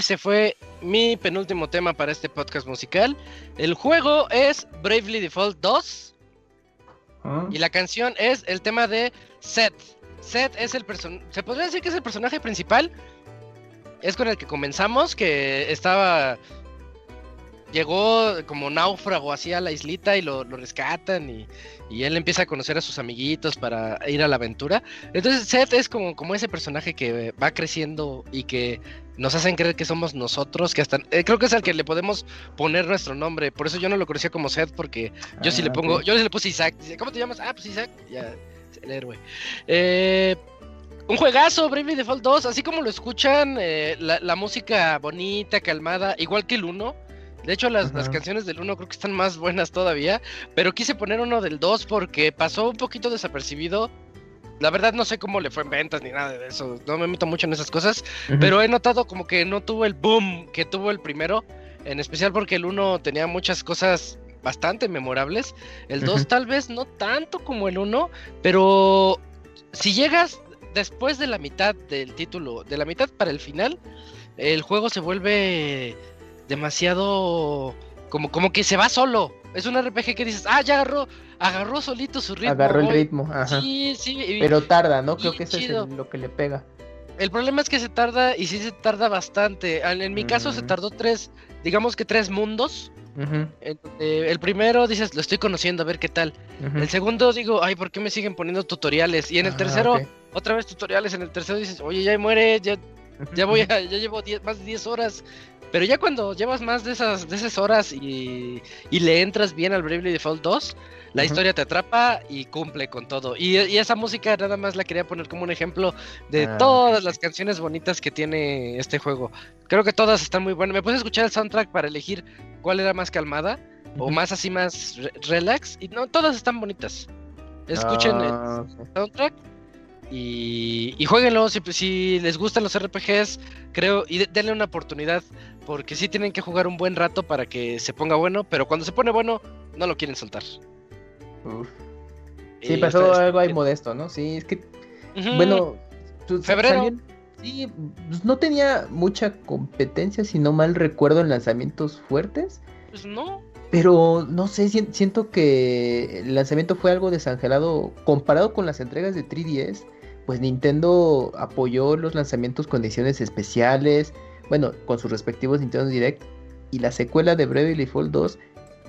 Ese fue mi penúltimo tema para este podcast musical. El juego es Bravely Default 2 Ah, y la canción es el tema de Seth. Seth es el personaje, se podría decir que es el personaje principal. Es con el que comenzamos, que estaba... Llegó como náufrago así a la islita y lo, lo rescatan y, y él empieza a conocer a sus amiguitos para ir a la aventura. Entonces Seth es como, como ese personaje que va creciendo y que nos hacen creer que somos nosotros, que hasta... eh, creo que es al que le podemos poner nuestro nombre. Por eso yo no lo conocía como Seth, porque yo sí ah, le pongo... ok. Yo le puse Isaac. Dice, ¿Cómo te llamas? Ah, pues Isaac. Ya, el héroe. Eh, un juegazo, Bravely Default 2, así como lo escuchan, eh, la, la música bonita, calmada, igual que el 1. De hecho, las, las canciones del 1 creo que están más buenas todavía. Pero quise poner uno del 2 porque pasó un poquito desapercibido. La verdad no sé cómo le fue en ventas ni nada de eso. No me meto mucho en esas cosas. Pero he notado como que no tuvo el boom que tuvo el primero. En especial porque el 1 tenía muchas cosas bastante memorables. El 2 Ujú. tal vez no tanto como el 1. Pero si llegas después de la mitad del título, de la mitad para el final, el juego se vuelve demasiado como, como que se va solo. Es un RPG que dices, ah, ya agarró, agarró solito su ritmo. Agarró el voy". ritmo, ajá. Sí, sí. y- Pero tarda, ¿no? Creo que eso es el- lo que le pega. el problema es que se tarda y sí se tarda bastante. En, en mi caso se Mm. tardó tres, digamos que tres mundos. El primero dices, lo estoy conociendo, a ver qué tal. El segundo digo, ay, ¿por qué me siguen poniendo tutoriales? Y en el Ah, tercero, otra vez tutoriales. En el tercero dices, oye, ya muere, ya, ya voy a, ya llevo 10 más de 10 horas. Pero ya cuando llevas más de esas, de esas horas y, y le entras bien al Bravely Default 2, la historia te atrapa y cumple con todo. Y, y esa música nada más la quería poner como un ejemplo de Ah, todas las canciones bonitas que tiene este juego. Creo que todas están muy buenas. Me puse a escuchar el soundtrack para elegir cuál era más calmada o más así más re- relax. Y no, todas están bonitas. Escuchen el Ah, ok. soundtrack y, y jueguenlo si, si les gustan los RPGs, creo, y de- denle una oportunidad, porque sí tienen que jugar un buen rato para que se ponga bueno, pero cuando se pone bueno, no lo quieren soltar. Uf. Sí, pasó algo ahí modesto, ¿no? Sí, es que, bueno, Febrero. sí, pues, no tenía mucha competencia, si no mal recuerdo, en lanzamientos fuertes. Pues no. Pero no sé, sien- siento que el lanzamiento fue algo desangelado comparado con las entregas de 3DS. Pues Nintendo apoyó los lanzamientos con ediciones especiales, bueno, con sus respectivos Nintendo Direct. Y la secuela de Bravely Default 2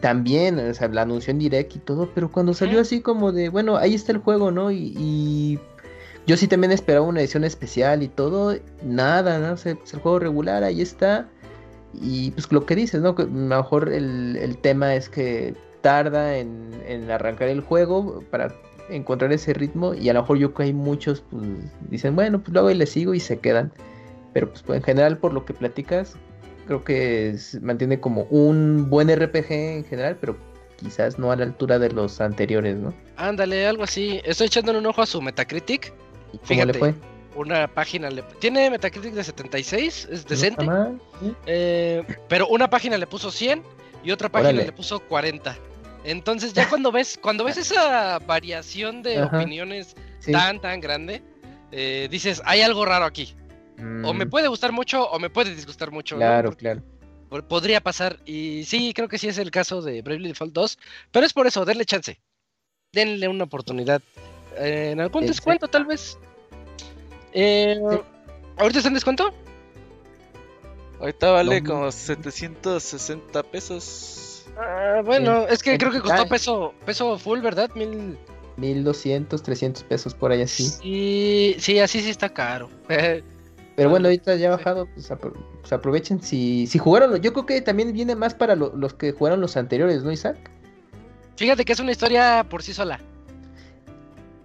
también, o sea, la anunció en Direct y todo, pero cuando salió así como de, bueno, ahí está el juego, ¿no? Y, y yo sí también esperaba una edición especial y todo, nada, ¿no? O sea, pues, el juego regular, ahí está. Y pues lo que dices, ¿no? Que a lo mejor el, el tema es que tarda en, en arrancar el juego para encontrar ese ritmo y a lo mejor yo creo que hay muchos pues dicen, bueno, pues luego y le sigo y se quedan. Pero pues en general por lo que platicas, creo que mantiene como un buen RPG en general, pero quizás no a la altura de los anteriores, ¿no? Ándale, algo así. Estoy echándole un ojo a su Metacritic. ¿Y ¿Cómo Fíjate. le fue? Una página le... Tiene Metacritic de 76, es ¿No está decente. Eh, pero una página le puso 100 y otra página Órale. le puso 40. Entonces ya cuando ves, cuando ves esa variación de Ajá. opiniones Sí. tan, tan grande, eh, dices, hay algo raro aquí. O me puede gustar mucho o me puede disgustar mucho. Claro, claro. po- Podría pasar. Y sí, creo que sí es el caso de Bravely Default 2. Pero es por eso, denle chance. Denle una oportunidad. Eh, en algún Exacto. descuento, tal vez. Eh, Sí. ¿Ahorita está en descuento? Ahorita vale No. como 760 pesos. Ah, bueno, es que creo que costó peso, peso full, ¿verdad? Mil... 1200, 300 pesos por ahí así. Sí, sí, así sí está caro. Pero bueno, ahorita ya bajado, pues, apro- pues aprovechen si, si jugaron, yo creo que también viene más para lo- los que jugaron los anteriores, ¿no, Isaac? Fíjate que es una historia por sí sola.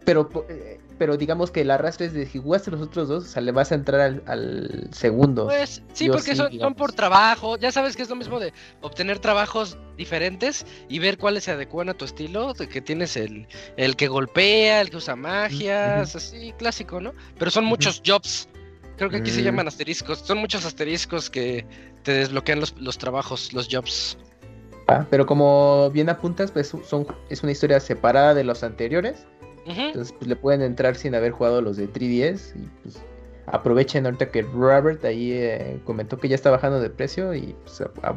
Pero, eh, pero digamos que el arrastre es de si jugaste los otros dos, o sea, le vas a entrar al, al segundo. Pues sí, Yo porque sí, son, son por trabajo. Ya sabes que es lo mismo de obtener trabajos diferentes y ver cuáles se adecuan a tu estilo. De que tienes el, el que golpea, el que usa magias, así clásico, ¿no? Pero son muchos jobs. Creo que aquí se Mm. llaman asteriscos. Son muchos asteriscos que te desbloquean los, los trabajos, los jobs. Ah, pero como bien apuntas, pues son, es una historia separada de los anteriores. Entonces, pues le pueden entrar sin haber jugado los de 3DS. Y pues aprovechen ahorita que Robert ahí eh, comentó que ya está bajando de precio y pues, a- a-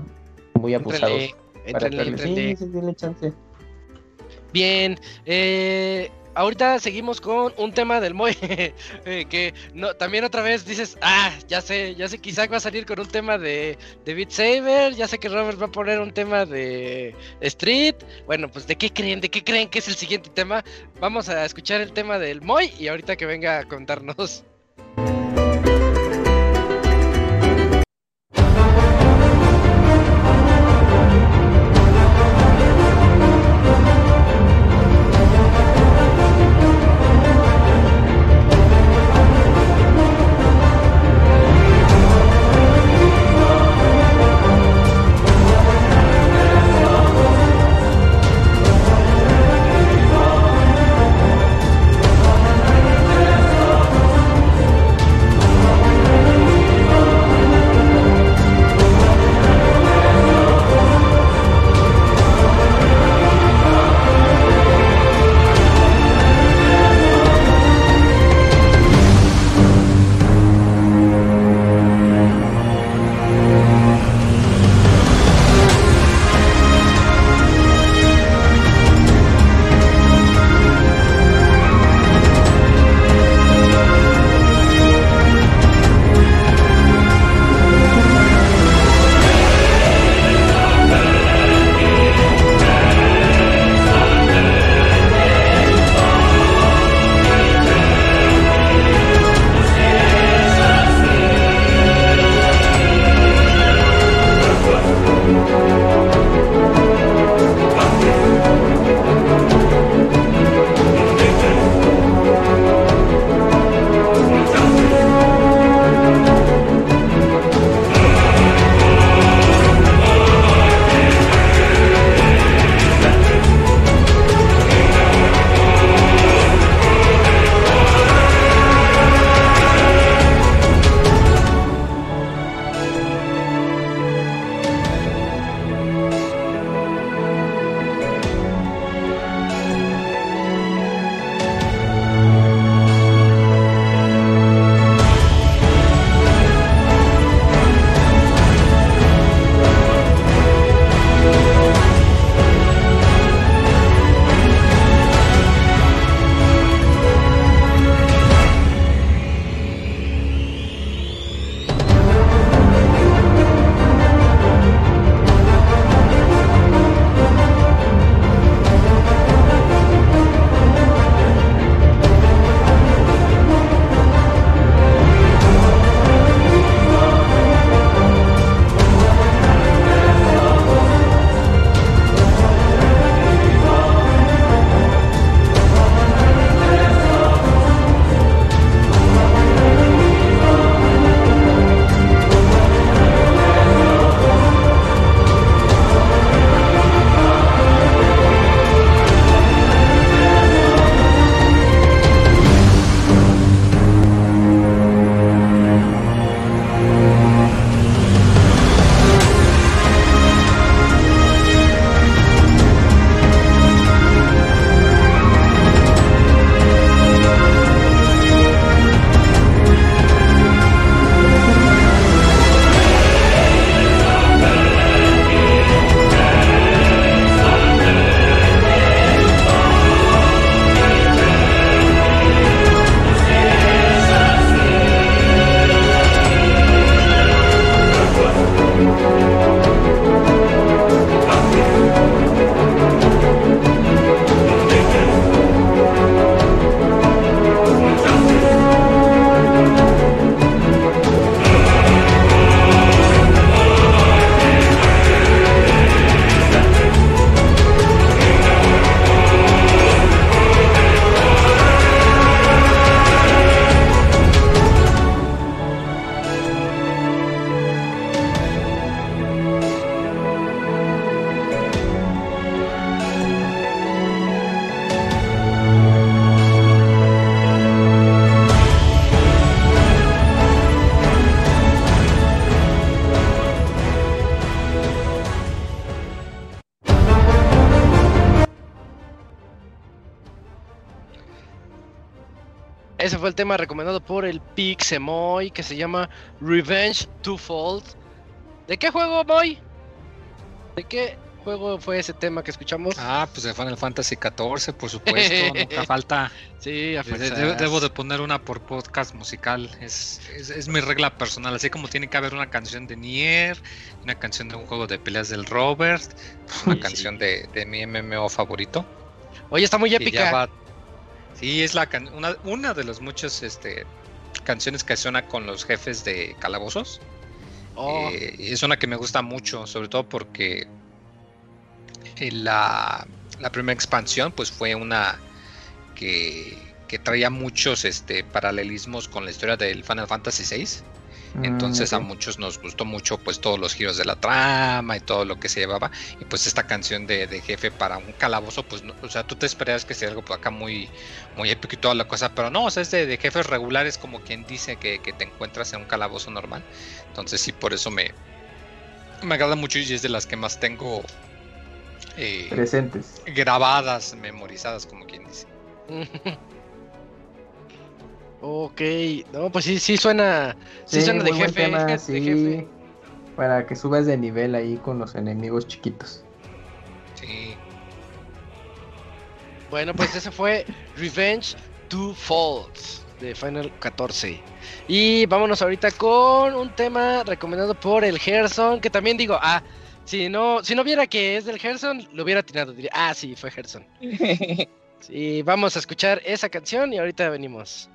muy abusados. Éntrenle, traerle. éntrenle. Sí, sí, chance. Bien, eh, ahorita seguimos con un tema del Moy, eh, que también otra vez dices, ah, ya sé, ya sé Isaac va a salir con un tema de, de Beat Saber, ya sé que Robert va a poner un tema de Street, bueno, pues ¿de qué creen? ¿De qué creen que es el siguiente tema? Vamos a escuchar el tema del Moy y ahorita que venga a contarnos. Tema recomendado por el Pixemoy que se llama Revenge Twofold. ¿De qué juego, Moy? ¿De qué juego fue ese tema que escuchamos? Ah, pues de Final Fantasy XIV, por supuesto. Nunca falta. Sí, a De- debo de poner una por podcast musical. Es, es, es mi regla personal. Así como tiene que haber una canción de Nier, una canción de un juego de peleas del Robert, una Sí. canción de, de mi MMO favorito. Oye, está muy épica. Sí, es la can- una, una de las muchas este, canciones que suena con los jefes de calabozos. Oh, Eh, es una que me gusta mucho, sobre todo porque eh, la, la primera expansión pues fue una que, que traía muchos este, paralelismos con la historia del Final Fantasy VI. Entonces Mm, a muchos nos gustó mucho pues todos los giros de la trama y todo lo que se llevaba. Y pues esta canción de, de jefe para un calabozo, pues no- o sea, tú te esperabas que sea algo por acá muy, muy épico y toda la cosa, pero no, o sea, es de, de jefes regulares como quien dice que, que te encuentras en un calabozo normal. Entonces sí, por eso me, me agrada mucho y es de las que más tengo eh, Presentes. grabadas, memorizadas, como quien dice. ok, no, pues sí, sí suena, sí, suena de jefe, tema, de sí, jefe. Para que subas de nivel ahí con los enemigos chiquitos. Sí. Bueno, pues ese fue Revenge Two Falls de Final 14. Y vámonos ahorita con un tema recomendado por el Gerson, que también digo, ah, si no, si no viera que es del Gerson, lo hubiera tirado, diría, ah, sí, fue Gerson. Sí, vamos a escuchar esa canción y ahorita venimos.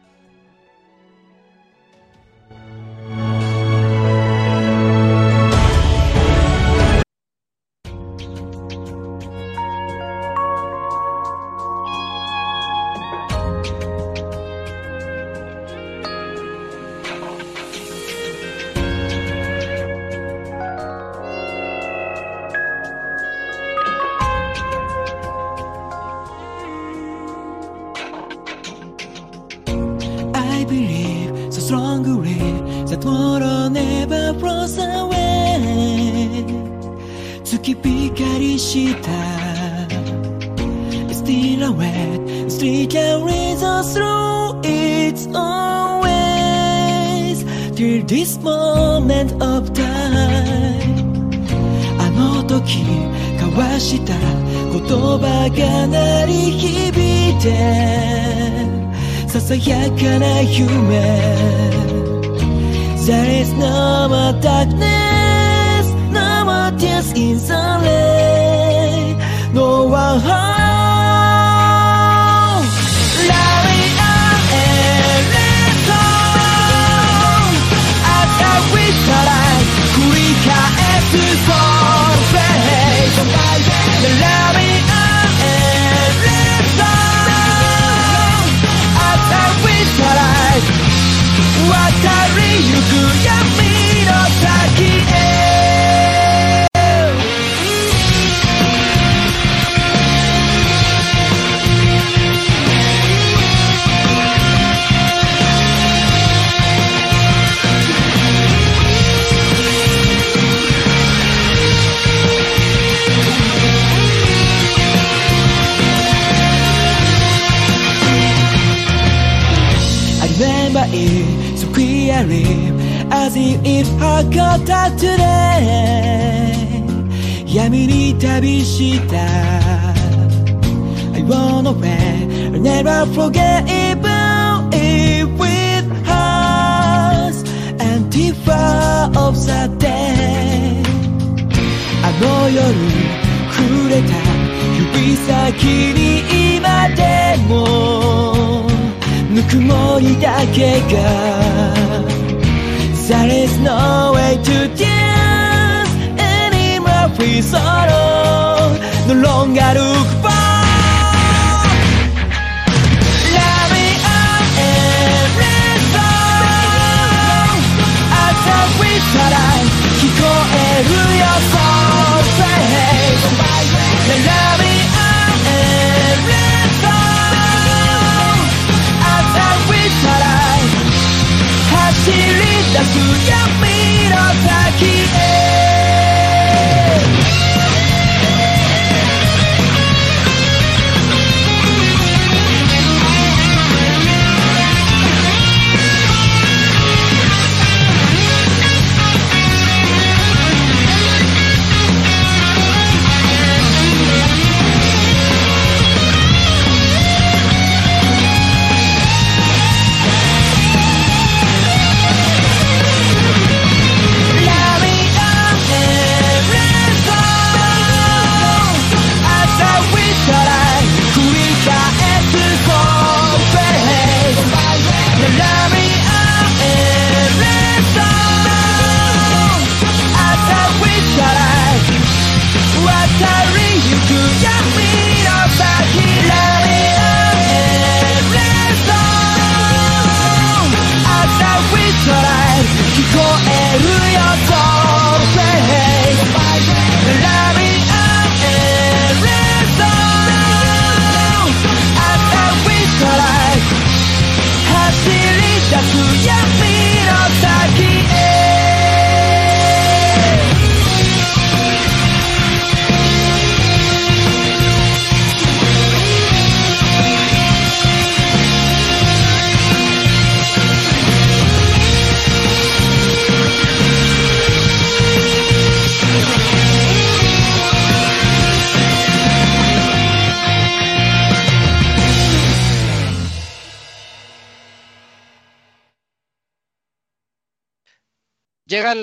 鮮やかな夢 I'll never forget even if with us Antifa of the day あの夜触れた指先に今でもぬくもりだけが There is no way to dance anymore free sorrow No longer look back 走り出す闇の先へ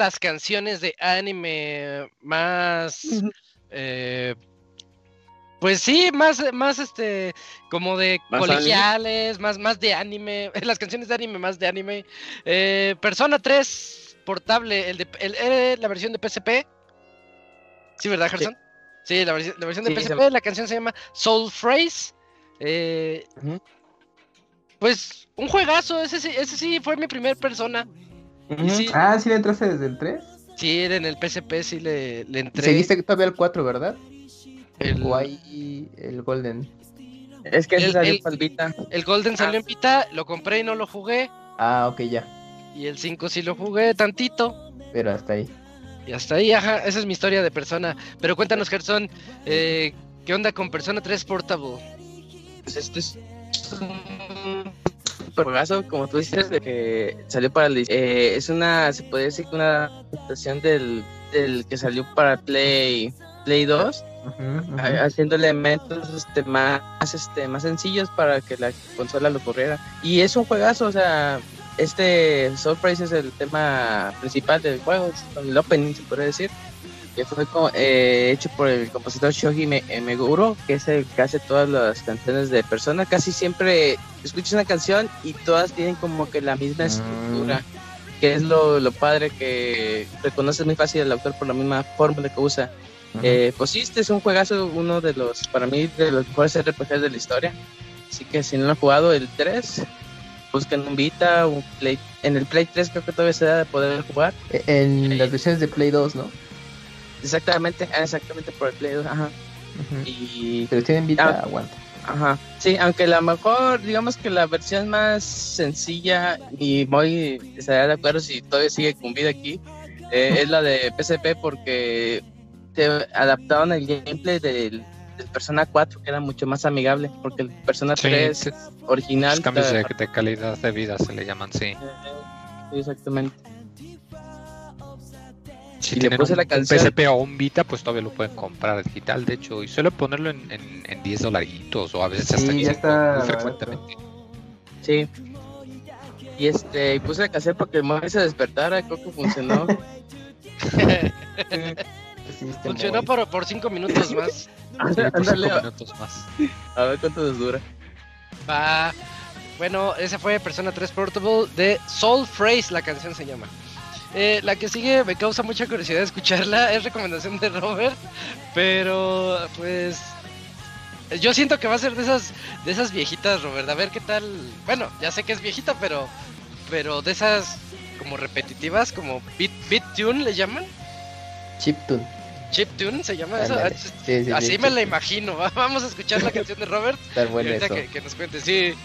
las canciones de anime más. eh, pues sí, más, más este, como de ¿Más colegiales, más, más de anime, las canciones de anime, más de anime. Eh, Persona 3 portable, el de, el- eh, la versión de PSP. Sí, ¿verdad, Gerson? Sí, la, versi- la versión de Sí, PSP, se- la canción se llama Soul Phrase. Eh. Pues un juegazo, ese sí, ese sí fue mi primer persona. Sí. Ah, ¿sí le entraste desde el 3? Sí, en el PSP sí le, le entré. Seguiste todavía el 4, ¿verdad? el, O ahí el Golden. Es que ese El- salió el- para el Vita. el Golden salió en Vita, lo compré y no lo jugué. Ah, ok, ya. Y el 5 sí lo jugué tantito. Pero hasta ahí. Y hasta ahí, ajá, esa es mi historia de Persona. Pero cuéntanos, Gerson, eh, ¿qué onda con Persona 3 Portable? Pues este es un juegazo, como tú dices, de que salió para el... eh, es una, se puede decir que una adaptación del, del que salió para Play, Play 2, Ujú, ujú. ha- haciendo elementos este, más, este, más sencillos para que la consola lo corriera. Y es un juegazo, o sea, este Surprise es el tema principal del juego, el opening, se puede decir. Que fue co- eh, hecho por el compositor Shoji Me- eh, Meguro, que es el que hace todas las canciones de Persona. Casi siempre escuchas una canción y todas tienen como que la misma estructura, que es lo, lo padre que reconoces muy fácil al autor por la misma fórmula que usa. Eh, pues sí, este es un juegazo, uno de los, para mí, de los mejores RPGs de la historia. Así que si no lo han jugado el 3, busquen un Vita, un Play. En el Play 3 creo que todavía se da de poder jugar. En las versiones de Play 2, ¿no? Exactamente, exactamente por el Play 2, ajá. Ujú. Y, Pero tienen Vita, Ah. aguanta. ajá. Sí, aunque la mejor, digamos que la versión más sencilla y muy, estaría de acuerdo si todavía sigue con vida aquí, eh, es la de PSP porque te adaptaron el gameplay del, del Persona 4 que era mucho más amigable porque el Persona Sí, 3 sí, original los cambios de, de calidad de vida se le llaman, sí. Sí, exactamente Si Y le tienen puse un, la un canción. PSP o un Vita, pues todavía lo pueden comprar digital, de hecho, y suele ponerlo en, en, en 10 dolaritos o a veces hasta Sí, en ya 5, está muy barato. frecuentemente. sí y este y puse la cassette porque el móvil se despertara creo que funcionó Funcionó por, por cinco minutos más. Sí, por cinco Ándale, a- minutos más. a ver cuánto nos dura Va. Bueno, ese fue Persona 3 Portable de Soul Phrase, la canción se llama. Eh, la que sigue me causa mucha curiosidad escucharla, es recomendación de Robert, pero pues yo siento que va a ser de esas de esas viejitas, Robert. A ver qué tal. Bueno, ya sé que es viejita, pero pero de esas como repetitivas, como beat, beat tune le llaman, Chiptune. chip tune se llama eso. Ah, Sí, sí, Así sí, me la imagino. va- Vamos a escuchar la canción de Robert Está y bueno ahorita eso. que, que nos cuente. Sí,「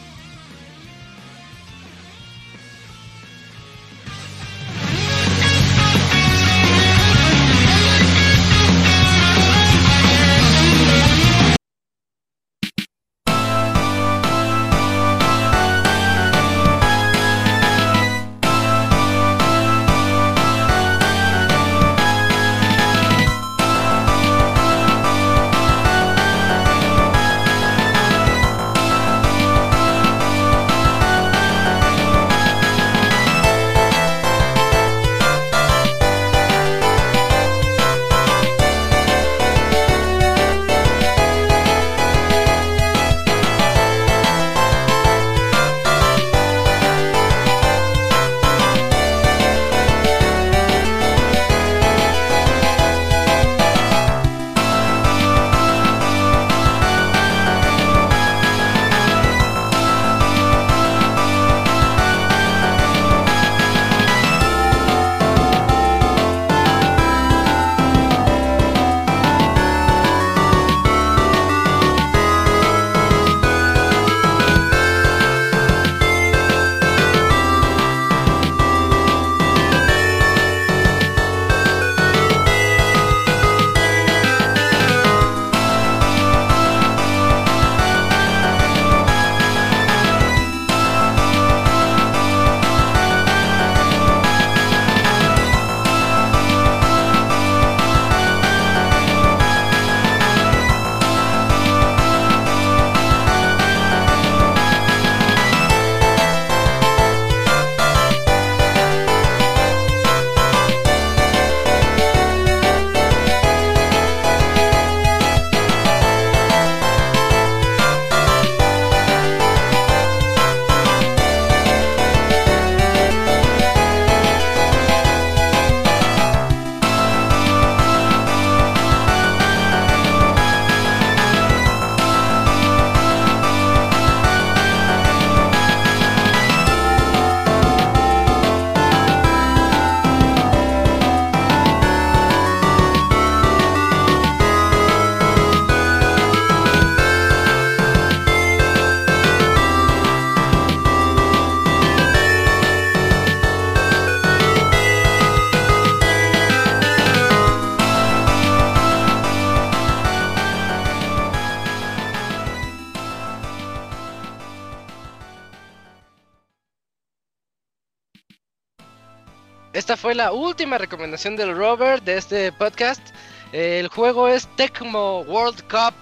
fue la última recomendación del Robert de este podcast. El juego es Tecmo World Cup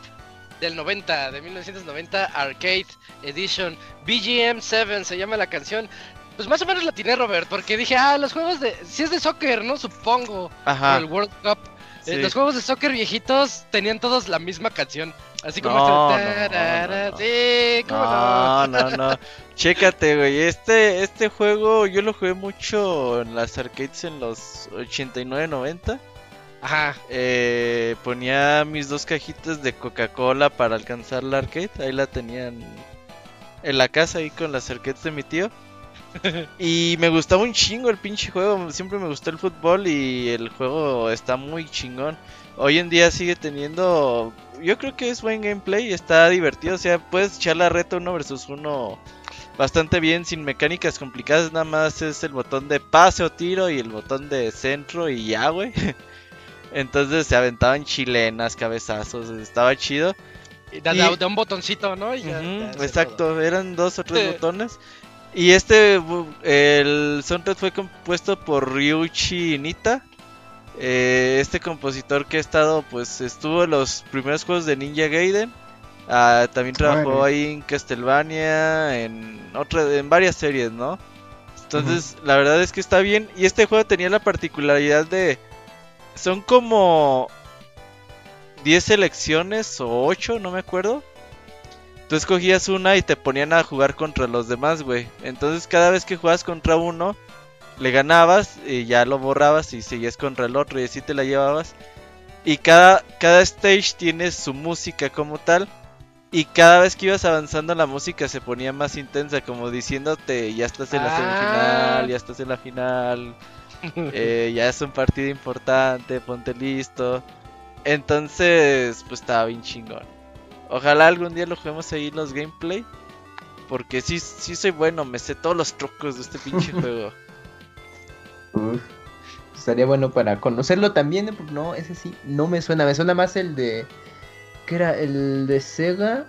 del 90, de 1990, Arcade Edition. BGM 7 se llama la canción. Pues más o menos la tiene Robert, porque dije, ah, los juegos de. Si es de soccer, ¿no? Supongo. Ajá. El World Cup. Eh, los juegos de soccer viejitos tenían todos la misma canción. Así como No, este. no. Sí, cómo No, no. no, no. Chécate, güey. Este, este juego yo lo jugué mucho en las arcades en los 89-90. Ajá. Eh, ponía mis dos cajitas de Coca-Cola para alcanzar la arcade. Ahí la tenían en la casa ahí con las arcades de mi tío. Y me gustaba un chingo el pinche juego. Siempre me gustó el fútbol y el juego está muy chingón. Hoy en día sigue teniendo. Yo creo que es buen gameplay. Está divertido. O sea, puedes echar la reta uno versus uno bastante bien. Sin mecánicas complicadas. Nada más es el botón de pase o tiro y el botón de centro y ya, güey. Entonces se aventaban chilenas, cabezazos. Estaba chido. Y de, Y- de- de un botoncito, ¿no? Y ya- todo. exacto, eran dos o tres botones. Y este, el soundtrack fue compuesto por Ryuichi Nita. Eh, este compositor que ha estado, pues estuvo en los primeros juegos de Ninja Gaiden. Ah, también trabajó ahí en Castlevania, en otra, en varias series, ¿no? Entonces, la verdad es que está bien. Y este juego tenía la particularidad de. Son como 10 selecciones o 8, no me acuerdo. Tú escogías una y te ponían a jugar contra los demás, güey. Entonces cada vez que jugabas contra uno, le ganabas y ya lo borrabas y seguías contra el otro y así te la llevabas. Y cada, cada stage tiene su música como tal. Y cada vez que ibas avanzando la música se ponía más intensa, como diciéndote, ya estás en la Ah. semifinal, ya estás en la final, eh, ya es un partido importante, ponte listo. Entonces, pues estaba bien chingón. Ojalá algún día lo juguemos ahí los gameplay. Porque sí, sí soy bueno, me sé todos los trucos de este pinche juego. Uf, estaría bueno para conocerlo también, ¿eh? porque no, ese sí, no me suena, me suena más el de... ¿Qué era? El de Sega.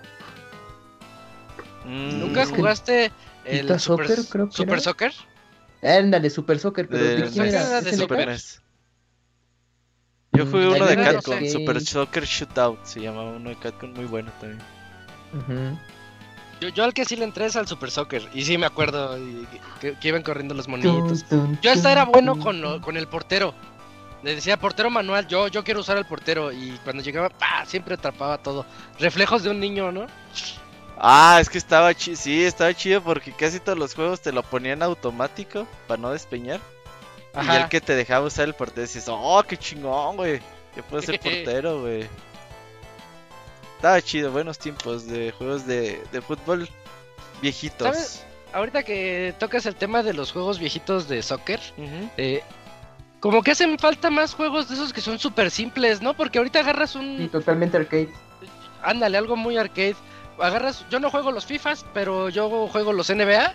Mm, ¿Nunca Es que- jugaste el Super, Soccer, creo que Super era. Soccer? Ándale, Super Soccer, pero de ¿de quién era? de ¿Es Super Super? NES. Yo Mm, jugué la uno de Capcom. Super Soccer Shootout, se llamaba uno de Capcom muy bueno también. Ujú. Yo, yo al que sí le entré es al Super Soccer. Y sí me acuerdo y- que, que iban corriendo los monitos. Yo hasta era bueno con, lo- con el portero. Le decía portero manual, yo, yo quiero usar el portero. Y cuando llegaba, ¡pah! siempre atrapaba todo. Reflejos de un niño, ¿no? Ah, es que estaba chido, sí, estaba chido porque casi todos los juegos te lo ponían automático para no despeñar. Y Ajá. el que te dejaba usar el portero decías, oh, qué chingón, güey. Yo puedo ser portero, güey. Estaba chido, buenos tiempos de juegos de, de fútbol viejitos. ¿Sabes? Ahorita que tocas el tema de los juegos viejitos de soccer, eh, como que hacen falta más juegos de esos que son súper simples, ¿no? Porque ahorita agarras Sí, un... totalmente arcade. Ándale, algo muy arcade. Agarras... Yo no juego los FIFAs, pero yo juego los NBA.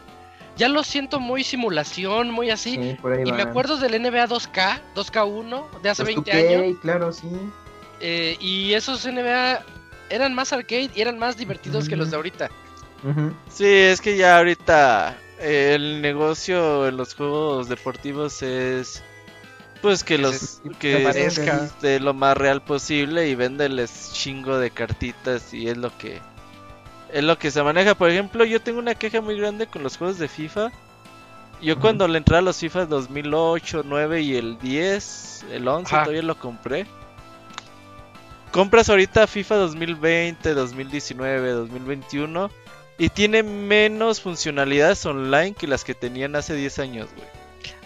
Ya los siento muy simulación, muy así. Sí, por ahí Y me acuerdo del NBA 2K, 2K1, de hace Los 20 2K, años. claro, sí. eh, y esos NBA eran más arcade y eran más divertidos que los de ahorita. Sí, es que ya ahorita eh, el negocio en los juegos deportivos es pues que Que los se que parezca. esté lo más real posible y venderles chingo de cartitas y es lo que es lo que se maneja. Por ejemplo, yo tengo una queja muy grande con los juegos de FIFA. Yo cuando le entré a los FIFA 2008, 9 y el 10, el 11 Ajá. todavía lo compré. Compras ahorita FIFA 2020, 2019, 2021 y tiene menos funcionalidades online que las que tenían hace 10 años, güey.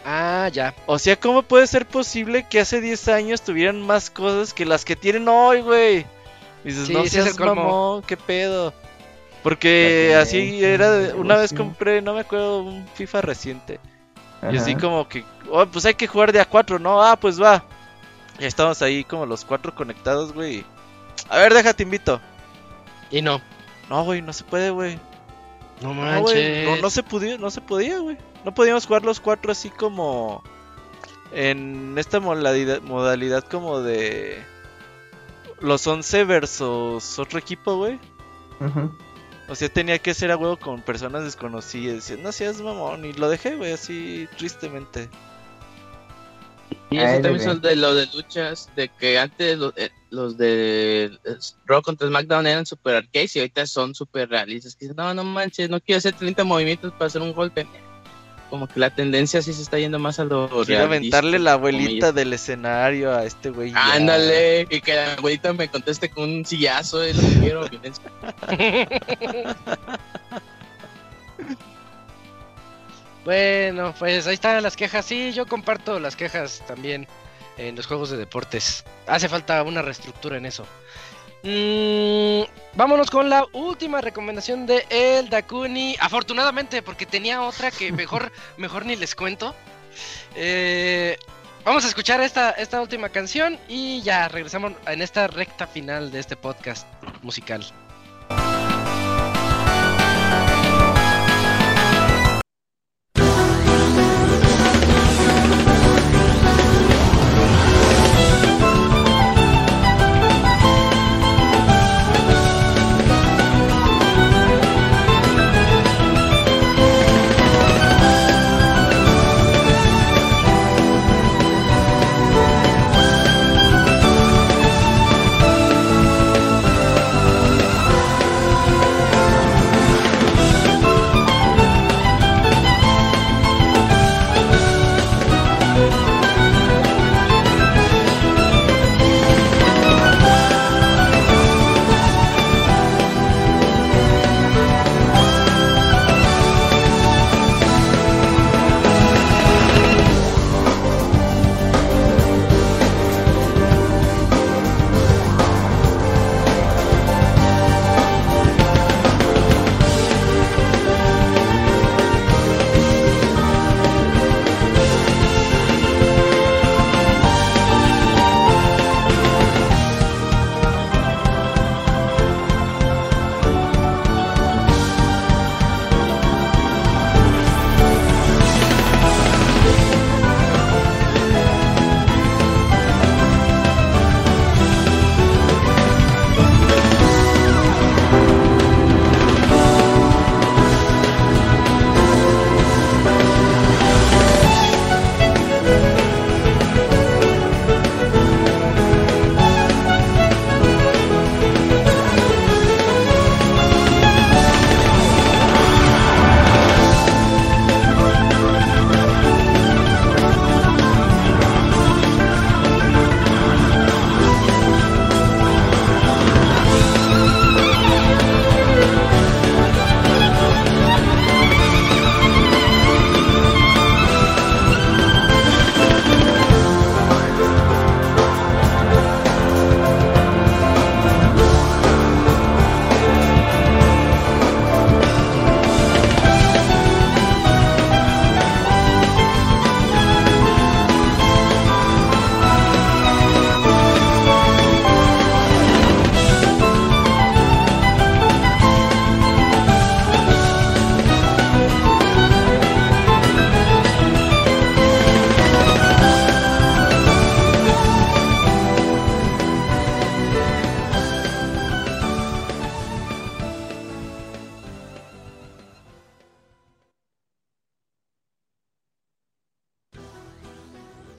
Ah, ya. O sea, ¿cómo puede ser posible que hace 10 años tuvieran más cosas que las que tienen hoy, güey? Dices, Sí, no sí es seas colmo. mamón, qué pedo. Porque así era, de- el una vez compré, no me acuerdo, un FIFA reciente. Y así como que, oh, pues hay que jugar de a cuatro, ¿no? Ah, pues va. Ya estamos ahí como los cuatro conectados, güey. A ver, déjate, invito. Y no. No, güey, no se puede, güey. No No, güey, manches. no, no se podía, no se podía, güey. No podíamos jugar los cuatro así como en esta modalidad, modalidad como de los 11 versus otro equipo, güey. Ujú. O sea, tenía que ser a huevo con personas desconocidas. Decía, no seas mamón. Y lo dejé, güey, así tristemente. Y eso también son de lo de luchas, de que antes lo- eh, los de Raw contra SmackDown eran super arcades y ahorita son super realistas. Que dicen, no, no manches, no quiero hacer 30 movimientos para hacer un golpe. Como que la tendencia sí se está yendo más a lo Quiero realista, aventarle la abuelita del escenario a este güey. Ándale, y que la abuelita me conteste con un sillazo, es lo que quiero. Bueno, pues ahí están las quejas. Sí, yo comparto las quejas también en los juegos de deportes. Hace falta una reestructura en eso. Mm, vámonos con la última recomendación de El Dakuni. Afortunadamente, porque tenía otra que mejor, mejor ni les cuento. Eh, vamos a escuchar esta, esta última canción y ya regresamos en esta recta final de este podcast musical.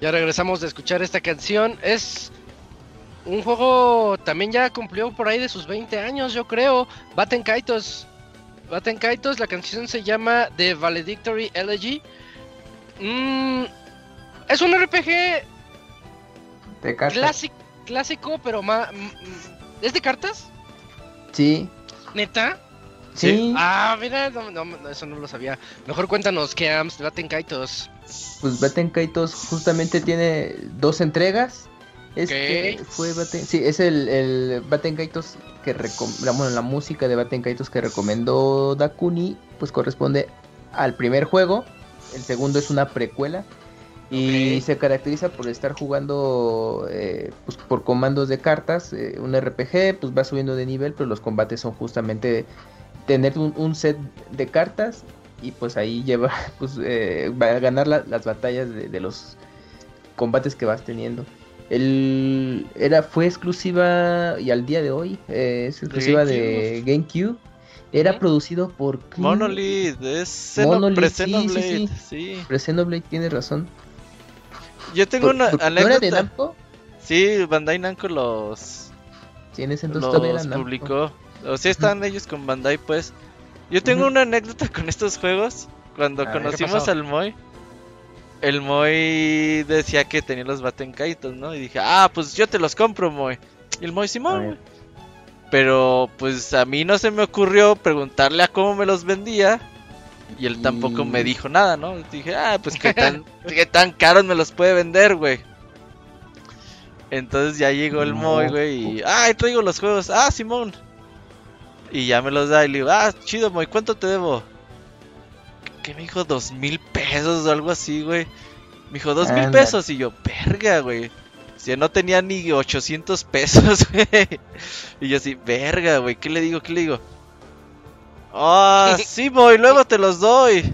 Ya regresamos de escuchar esta canción. Es un juego también ya cumplió por ahí de sus 20 años, yo creo. Baten Kaitos. Baten Kaitos, la canción se llama The Valedictory Elegy. Mm, es un RPG De clásico, clásico, pero más... ¿Es de cartas? Sí, ¿Neta? sí. Ah, mira, no, no, no, eso no lo sabía. Mejor cuéntanos qué AMS de Baten Kaitos. Pues Baten Kaitos justamente tiene dos entregas. Este Ok. fue Baten, sí, es el, el Kaitos que la, bueno, la música de Baten Kaitos que recomendó Dakuni, pues corresponde al primer juego. El segundo es una precuela. Y se caracteriza por estar jugando eh, pues, por comandos de cartas, eh, un RPG, pues va subiendo de nivel, pero los combates son justamente tener un, un set de cartas y pues ahí lleva, pues eh, va a ganar la- las batallas de, de los combates que vas teniendo. El, era, fue exclusiva y al día de hoy eh, es exclusiva de GameCube. Era producido por Monolith, es Monolith, sí, sí, sí. sí. Tiene razón. yo tengo una ¿Por- ¿No era de. Namco? Sí, Bandai Namco los, Sí, en ese entonces los publicó. O sea, están ellos con Bandai, pues. Yo tengo una anécdota con estos juegos. Cuando A ver, ¿qué conocimos al Moy, el Moy decía que tenía los Batenkaitos, ¿no? Y dije, ah, pues yo te los compro, Moy. Y el Moy, Simón. Pero pues a mí no se me ocurrió preguntarle a cómo me los vendía. Y él tampoco me dijo nada, ¿no? Dije, ah, pues qué tan, qué tan caros me los puede vender, güey. Entonces ya llegó el No. Moy, güey, y, ay, traigo los juegos, ah, Simón. Y ya me los da y le digo, ah, chido, Moy, ¿cuánto te debo? ¿Qué me dijo? ¿Dos mil pesos o algo así, güey? Me dijo, dos mil pesos. Y yo, verga, güey. Si no tenía ni 800 pesos, güey. Y yo así, verga, güey, ¿qué le digo? ¿Qué le digo? Ah, sí, Moy, luego te los doy.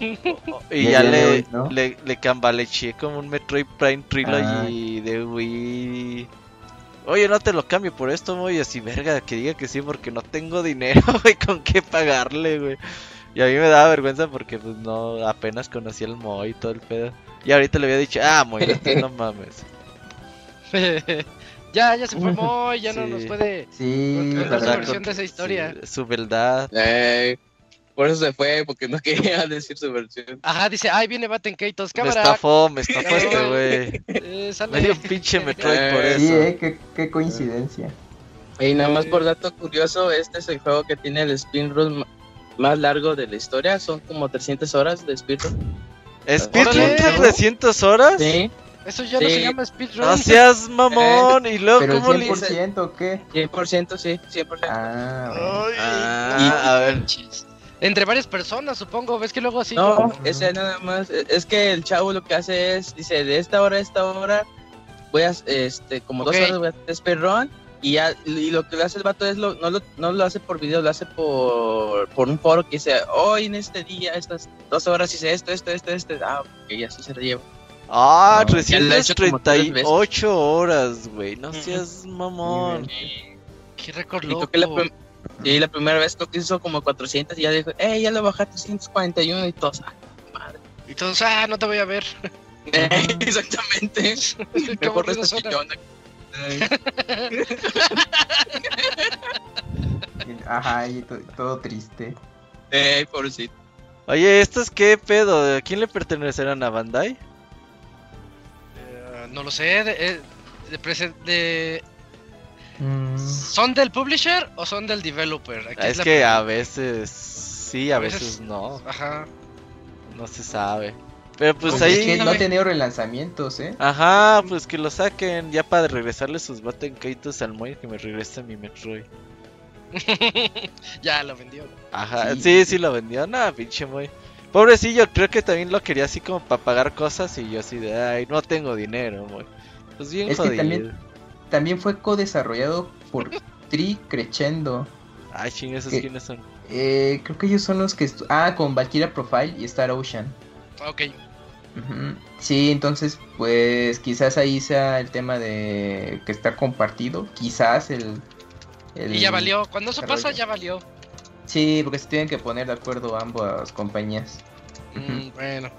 Y Ya, le, ¿no? le, le cambaleché como un Metroid Prime Trilogy de Wii. Oye, no te lo cambio por esto, Moy. Así, verga, que diga que sí, porque no tengo dinero, güey, con qué pagarle, güey. Y a mí me daba vergüenza porque, pues, no, apenas conocía el Moy y todo el pedo. Y ahorita le había dicho, ah, Moy, no, no mames. ya, ya se fue Moy, ya no nos puede Sí, contar la versión de esa historia. Sí, su verdad. Eh, por eso se fue, porque no quería decir su versión. Ajá, dice, ay, viene Batten Kaitos, Me cámara. estafó, me estafó este güey. Eh. Me dio un pinche Metroid por Eh, Sí, eso. eh, qué, qué coincidencia. Y nada más por dato curioso, este es el juego que tiene el speedrun más largo de la historia. Son como 300 horas de speedrun. ¿Speedrun Órale. de 300 horas? Sí, Eso ya no se llama speedrun. No seas mamón. Y luego, Pero ¿cómo le 100% o qué? 100%, sí, 100%. Ah, bueno. Ay, Ah, a ver. Entre varias personas, supongo. ¿Ves que luego así? No, como- ese nada más. e- Es que el chavo lo que hace es, dice, de esta hora a esta hora, voy a, este, como dos horas voy a hacer speedrun. Y, ya, y lo que le hace el vato es, lo, no, lo, no lo hace por video, lo hace por, por un foro que dice, hoy en este día, estas dos horas hice esto, esto, esto, esto. Ah, ok, así se lo lleva. Ah, No, lo he hecho como tres veces. 338 horas, güey. No seas mamón. Qué récord Y loco. creo que la, prim- y la primera vez creo que hizo como 400 y ya dijo, eh, ya lo bajé a 341 y todos. ah, madre. Y todos, ah, no te voy a ver. Exactamente. Qué Mejor aburrido esta chillona. Ajá, y to- todo triste. Eh, pobrecito. Oye, ¿estos qué pedo? ¿A quién le pertenecerán a Bandai? Eh, no lo sé. De, eh, de de- Mm, ¿Son del publisher o son del developer? Aquí es que a veces sí, a A veces veces- no. Ajá. No se sabe. Pero pues pues es ahí. que no ha tenido relanzamientos, ¿eh? Ajá, pues que lo saquen ya para regresarle sus Batenkaitos al Moy que me regrese mi Metroid. ya lo vendió. Ajá, Sí. sí, sí, lo vendió. No, pinche Moy. Pobrecillo, creo que también lo quería así como para pagar cosas y yo así de, ay, no tengo dinero, Moy. Pues bien Es que jodido. también- También fue co-desarrollado por Tri Crescendo. Ay, ching, esos quiénes son. Eh, creo que ellos son los que... Ah, con Valkyria Profile y Star Ocean. Ok. Sí, entonces, pues quizás ahí sea el tema de que está compartido. Quizás el... el- Y ya valió. Cuando eso pasa, ya valió. Sí, porque se tienen que poner de acuerdo ambas compañías. Mm, bueno.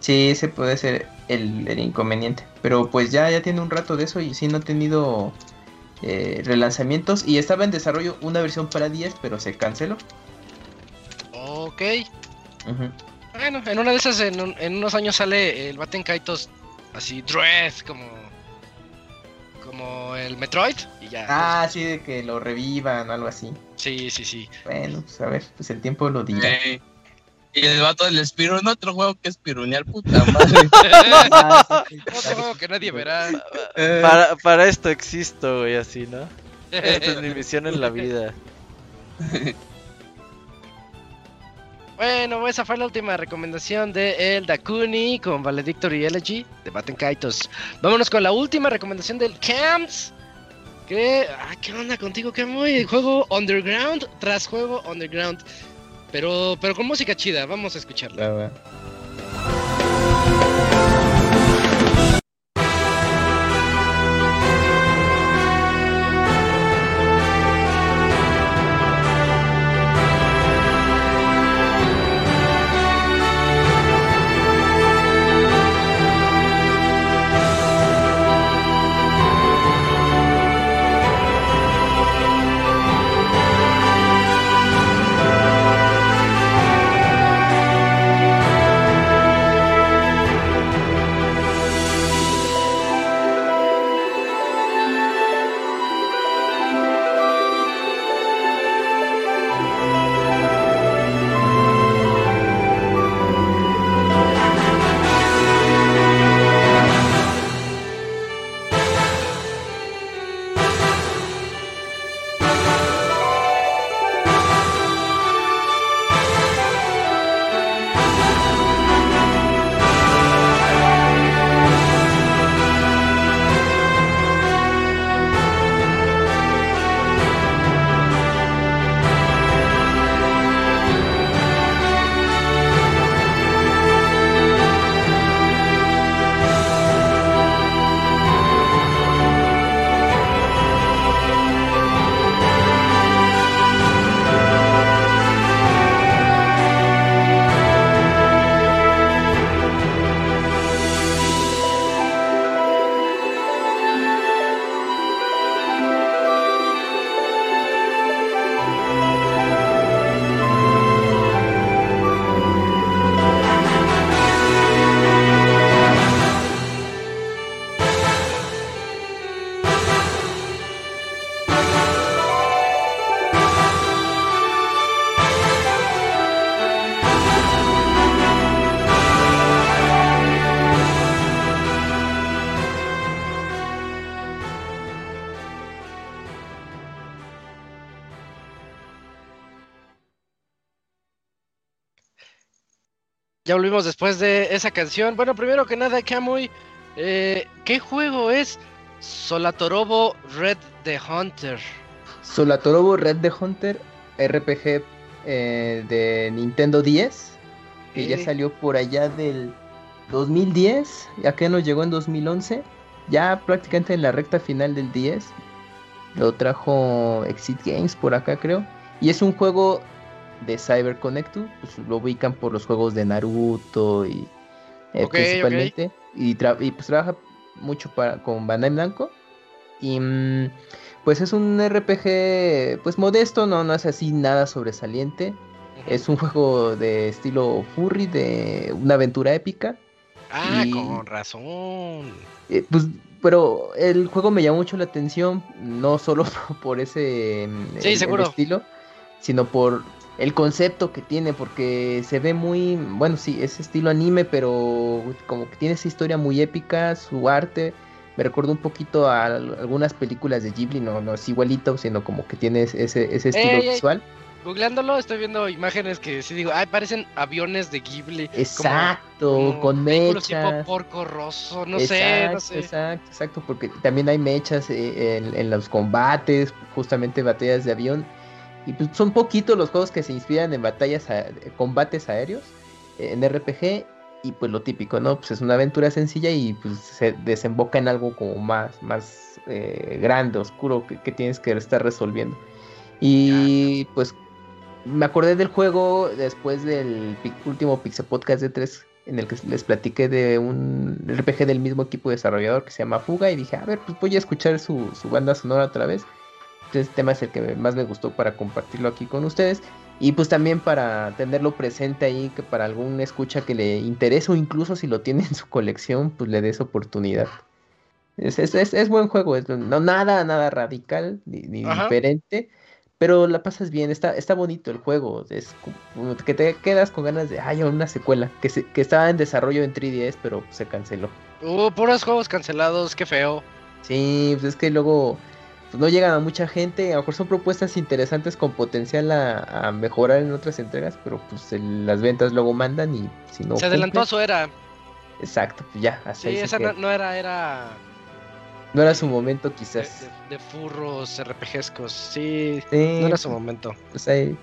Sí, ese puede ser el, el inconveniente. Pero pues ya, ya tiene un rato de eso y sí no ha tenido eh, relanzamientos. Y estaba en desarrollo una versión para 10, pero se canceló. Ok. Bueno, en una de esas, en, un- en unos años sale el Batten Kaitos así, Dread, como. Como el Metroid. Y ya. Ah, sí, de que lo revivan o algo así. Sí, sí, sí. Bueno, pues a ver, pues el tiempo lo dirá. Eh, y el vato del Spirun, otro juego que es pirunear, puta madre. Otro juego que nadie verá. Eh, Para, para esto existo, güey, así, ¿no? Esta es mi misión en la vida. Bueno, esa fue la última recomendación de el Dakuni con Valedictory Elegy de Batten Kaitos. Vámonos con la última recomendación del Camps. Que, ah, ¿qué onda contigo, Camuy? Juego Underground tras juego Underground. Pero, pero con música chida, vamos a escucharla. Ya volvimos después de esa canción. Bueno, primero que nada, Kamui, eh, ¿qué juego es Solatorobo Red the Hunter? Solatorobo Red the Hunter, RPG eh, de Nintendo 10, que ya salió por allá del 2010, ya que nos llegó en 2011, ya prácticamente en la recta final del 10. Lo trajo Exit Games por acá, creo. Y es un juego de Cyber Connectu, pues lo ubican por los juegos de Naruto y eh, principalmente. Y, tra- y pues trabaja mucho para, con Bandai Namco. Y mm, pues es un RPG pues modesto, no, no es así nada sobresaliente. Es un juego de estilo furry, de una aventura épica. Ah, y- con razón. Eh, pues, pero el juego me llamó mucho la atención, no solo por ese mm, Sí, el- estilo, sino por el concepto que tiene, porque se ve muy, bueno, sí, es estilo anime, pero como que tiene esa historia muy épica, su arte me recordó un poquito a al- algunas películas de Ghibli, no, no es igualito, sino como que tiene ese, ese estilo Ey, ey. visual. Googleándolo, estoy viendo imágenes que sí digo, ay, parecen aviones de Ghibli. Exacto, como con vehículos tipo mechas. porco rosso, no sé, no Exacto, sé. Exacto, exacto, porque también hay mechas eh, en, en los combates, justamente batallas de avión. Y pues son poquitos los juegos que se inspiran en batallas, a- combates aéreos, en RPG. Y pues lo típico, ¿no? Pues es una aventura sencilla y pues se desemboca en algo como más, más eh, grande, oscuro, que, que tienes que estar resolviendo. Y pues me acordé del juego después del último Pixel Podcast de 3 en el que les platiqué de un RPG del mismo equipo desarrollador que se llama Fuga y dije, a ver, pues voy a escuchar su, su banda sonora otra vez. Este tema es el que más me gustó para compartirlo aquí con ustedes y pues también para tenerlo presente ahí, que para algún escucha que le interese o incluso si lo tiene en su colección, pues le des oportunidad. Es, es, es- es buen juego, es- no nada, nada radical ni, diferente, pero la pasas bien, está, está bonito el juego, es como que te quedas con ganas de, ay, una secuela, que, se- que estaba en desarrollo en 3DS, pero se canceló. Uh, puros juegos cancelados, qué feo. Sí, pues es que luego pues, no llegan a mucha gente, a lo mejor son propuestas interesantes con potencial a, a mejorar en otras entregas, pero pues el- las ventas luego mandan y si no... Se adelantó su era. Exacto, pues ya, así Sí, esa no, no era, era No era su momento de, quizás. de- de furros RPGescos. Sí, Sí, no era su momento. pues ahí...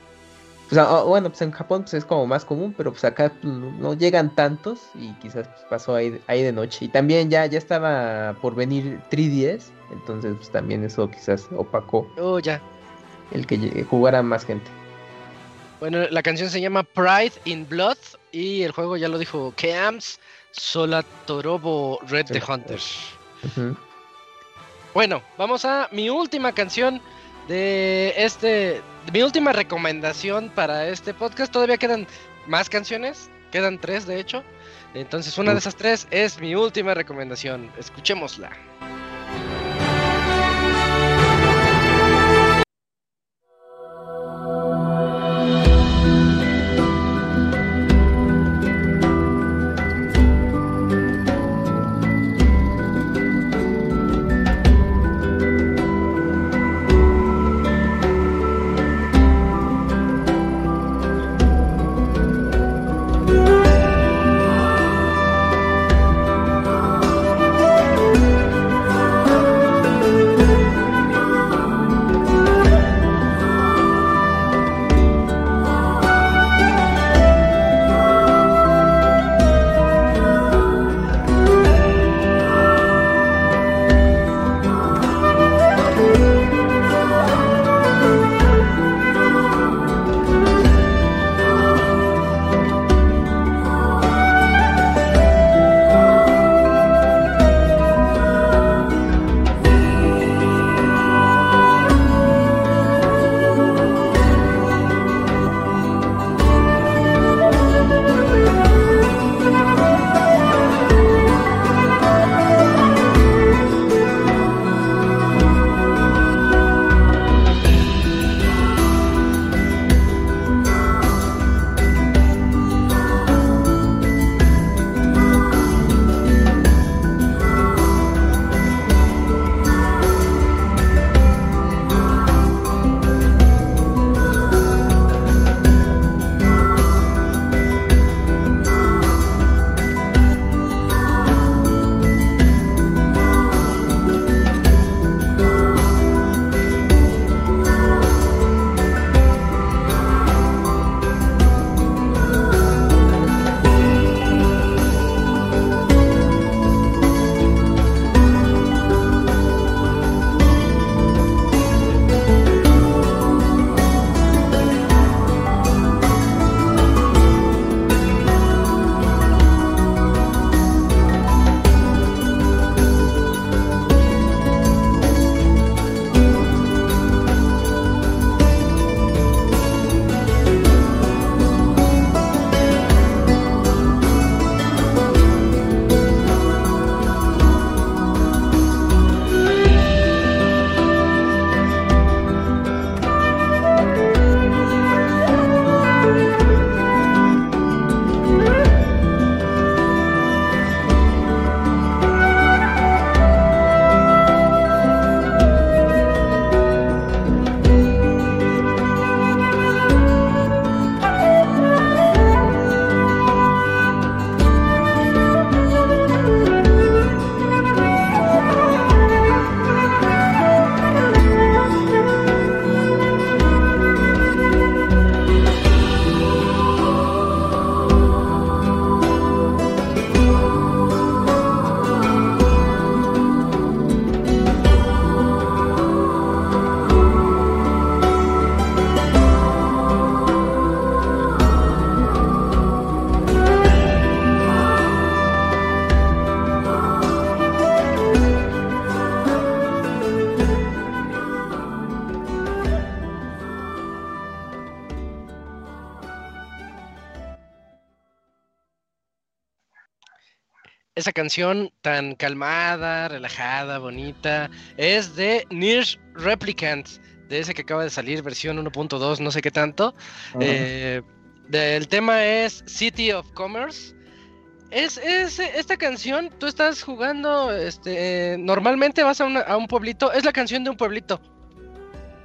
Pues, bueno, pues en Japón pues, es como más común, pero pues acá pues, no llegan tantos y quizás pues, pasó ahí, ahí de noche. Y también ya, ya estaba por venir 3DS, entonces pues también eso quizás opacó Oh, ya. el que jugara más gente. Bueno, la canción se llama Pride in Blood y el juego ya lo dijo Keams Solatorobo Red the Hunter. Bueno, vamos a mi última canción de este, mi última recomendación para este podcast. Todavía quedan más canciones, quedan tres de hecho. Entonces una de esas tres es mi última recomendación. Escuchémosla.「esa canción tan calmada, relajada, bonita, es de Nier Replicant, de ese que acaba de salir, versión 1.2, no sé qué tanto. Eh, del tema es City of Commerce. Es, es esta canción, tú estás jugando, este, eh, normalmente vas a, una- a un pueblito, es la canción de un pueblito.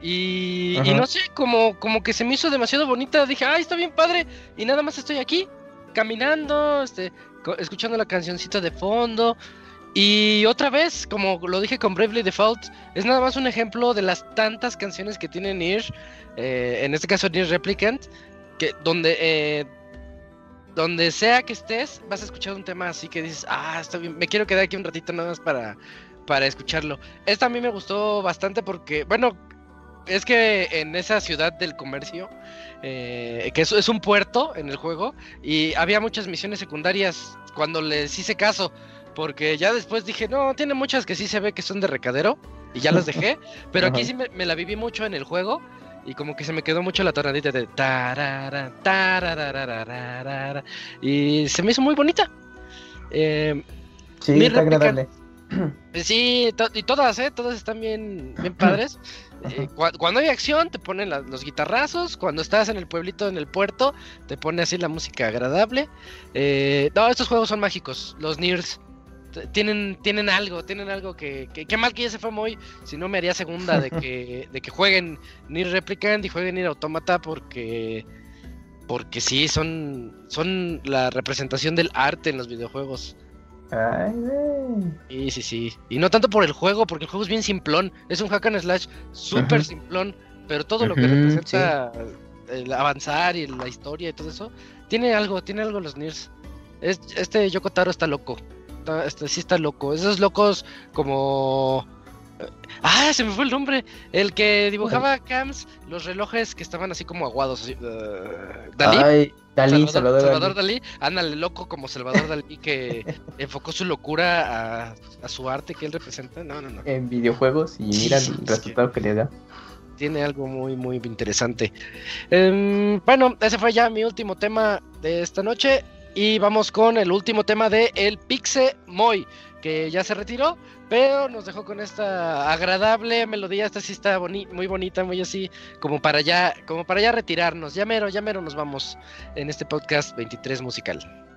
Y, y no sé, como, como que se me hizo demasiado bonita, dije, ay, está bien padre, y nada más estoy aquí, caminando, este, escuchando la cancioncita de fondo. Y otra vez, como lo dije con Bravely Default, es nada más un ejemplo de las tantas canciones que tiene Nier, eh, en este caso Nier Replicant, que donde eh, donde sea que estés, vas a escuchar un tema así que dices, ah, está bien, me quiero quedar aquí un ratito nada más para, para escucharlo. Esta a mí me gustó bastante porque, bueno, es que en esa ciudad del comercio, eh, que es, es un puerto en el juego, y había muchas misiones secundarias cuando les hice caso, porque ya después dije, no, tiene muchas que sí se ve que son de recadero, y ya las dejé, pero aquí sí me, me la viví mucho en el juego, y como que se me quedó mucho la tonadita de tarara, tarararararara, y se me hizo muy bonita. Eh, Sí, está agradable. Sí, to- y todas, ¿eh? Todas están bien, bien padres. Eh, cua- cuando hay acción, te ponen la- los guitarrazos. Cuando estás en el pueblito, en el puerto, te pone así la música agradable. Eh, no, estos juegos son mágicos. Los Niers t- tienen, tienen algo, tienen algo que, que. Qué mal que ya se fue muy. Si no, me haría segunda de que, de que jueguen Nier Replicant y jueguen Nier Automata porque. Porque sí, son, son la representación del arte en los videojuegos. Ay, güey. Sí, sí, sí. Y no tanto por el juego, porque el juego es bien simplón. Es un hack and slash súper simplón. Pero todo lo que representa el avanzar y la historia y todo eso, tiene algo, tiene algo los Nirs. Es, este Yoko Taro está loco. Está- este, sí está loco. Esos locos como. Ah, se me fue el nombre. El que dibujaba Cams, los relojes que estaban así como aguados. así, uh, Dalí. Ay, Dalí, Salvador, Salvador, Salvador Dalí. Dalí, ándale loco como Salvador Dalí que enfocó su locura a, a su arte que él representa. No, no, no. En videojuegos y mira sí, el es resultado que le da. Tiene algo muy, muy interesante. Em, bueno, ese fue ya mi último tema de esta noche. Y vamos con el último tema de El Pixe Moy, que ya se retiró, pero nos dejó con esta agradable melodía. Esta sí está muy bonita, muy así, como para ya, como para ya retirarnos. Ya mero, ya mero nos vamos en este podcast 23 musical.「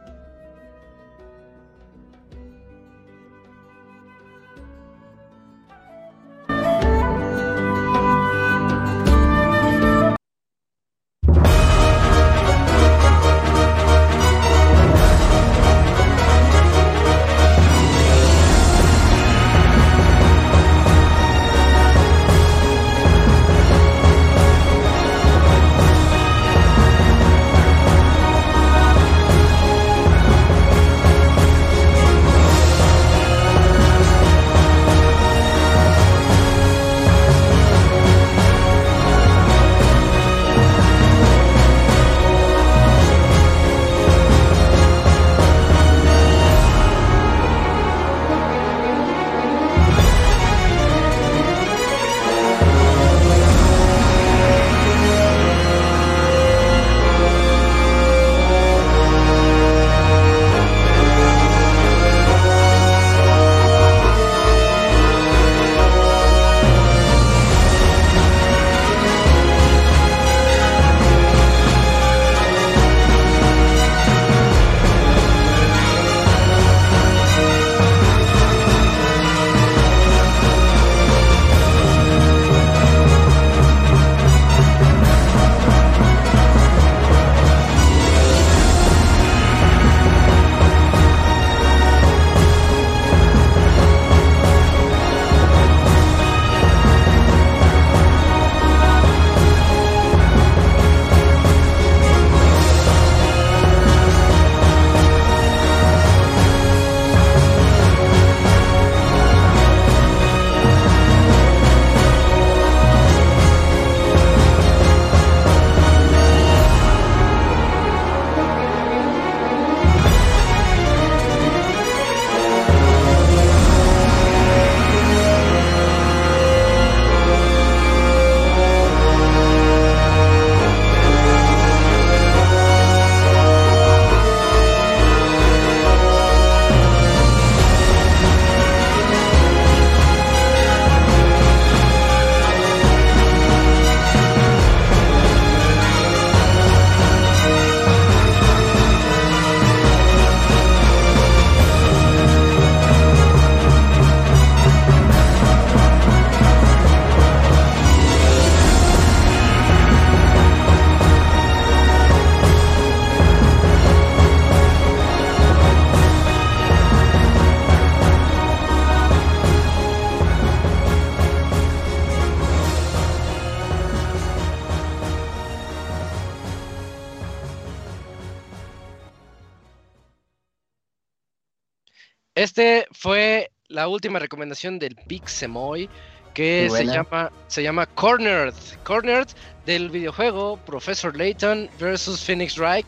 última recomendación del Pixemoy que se llama, se llama Cornered. Cornered del videojuego Professor Layton vs. Phoenix Wright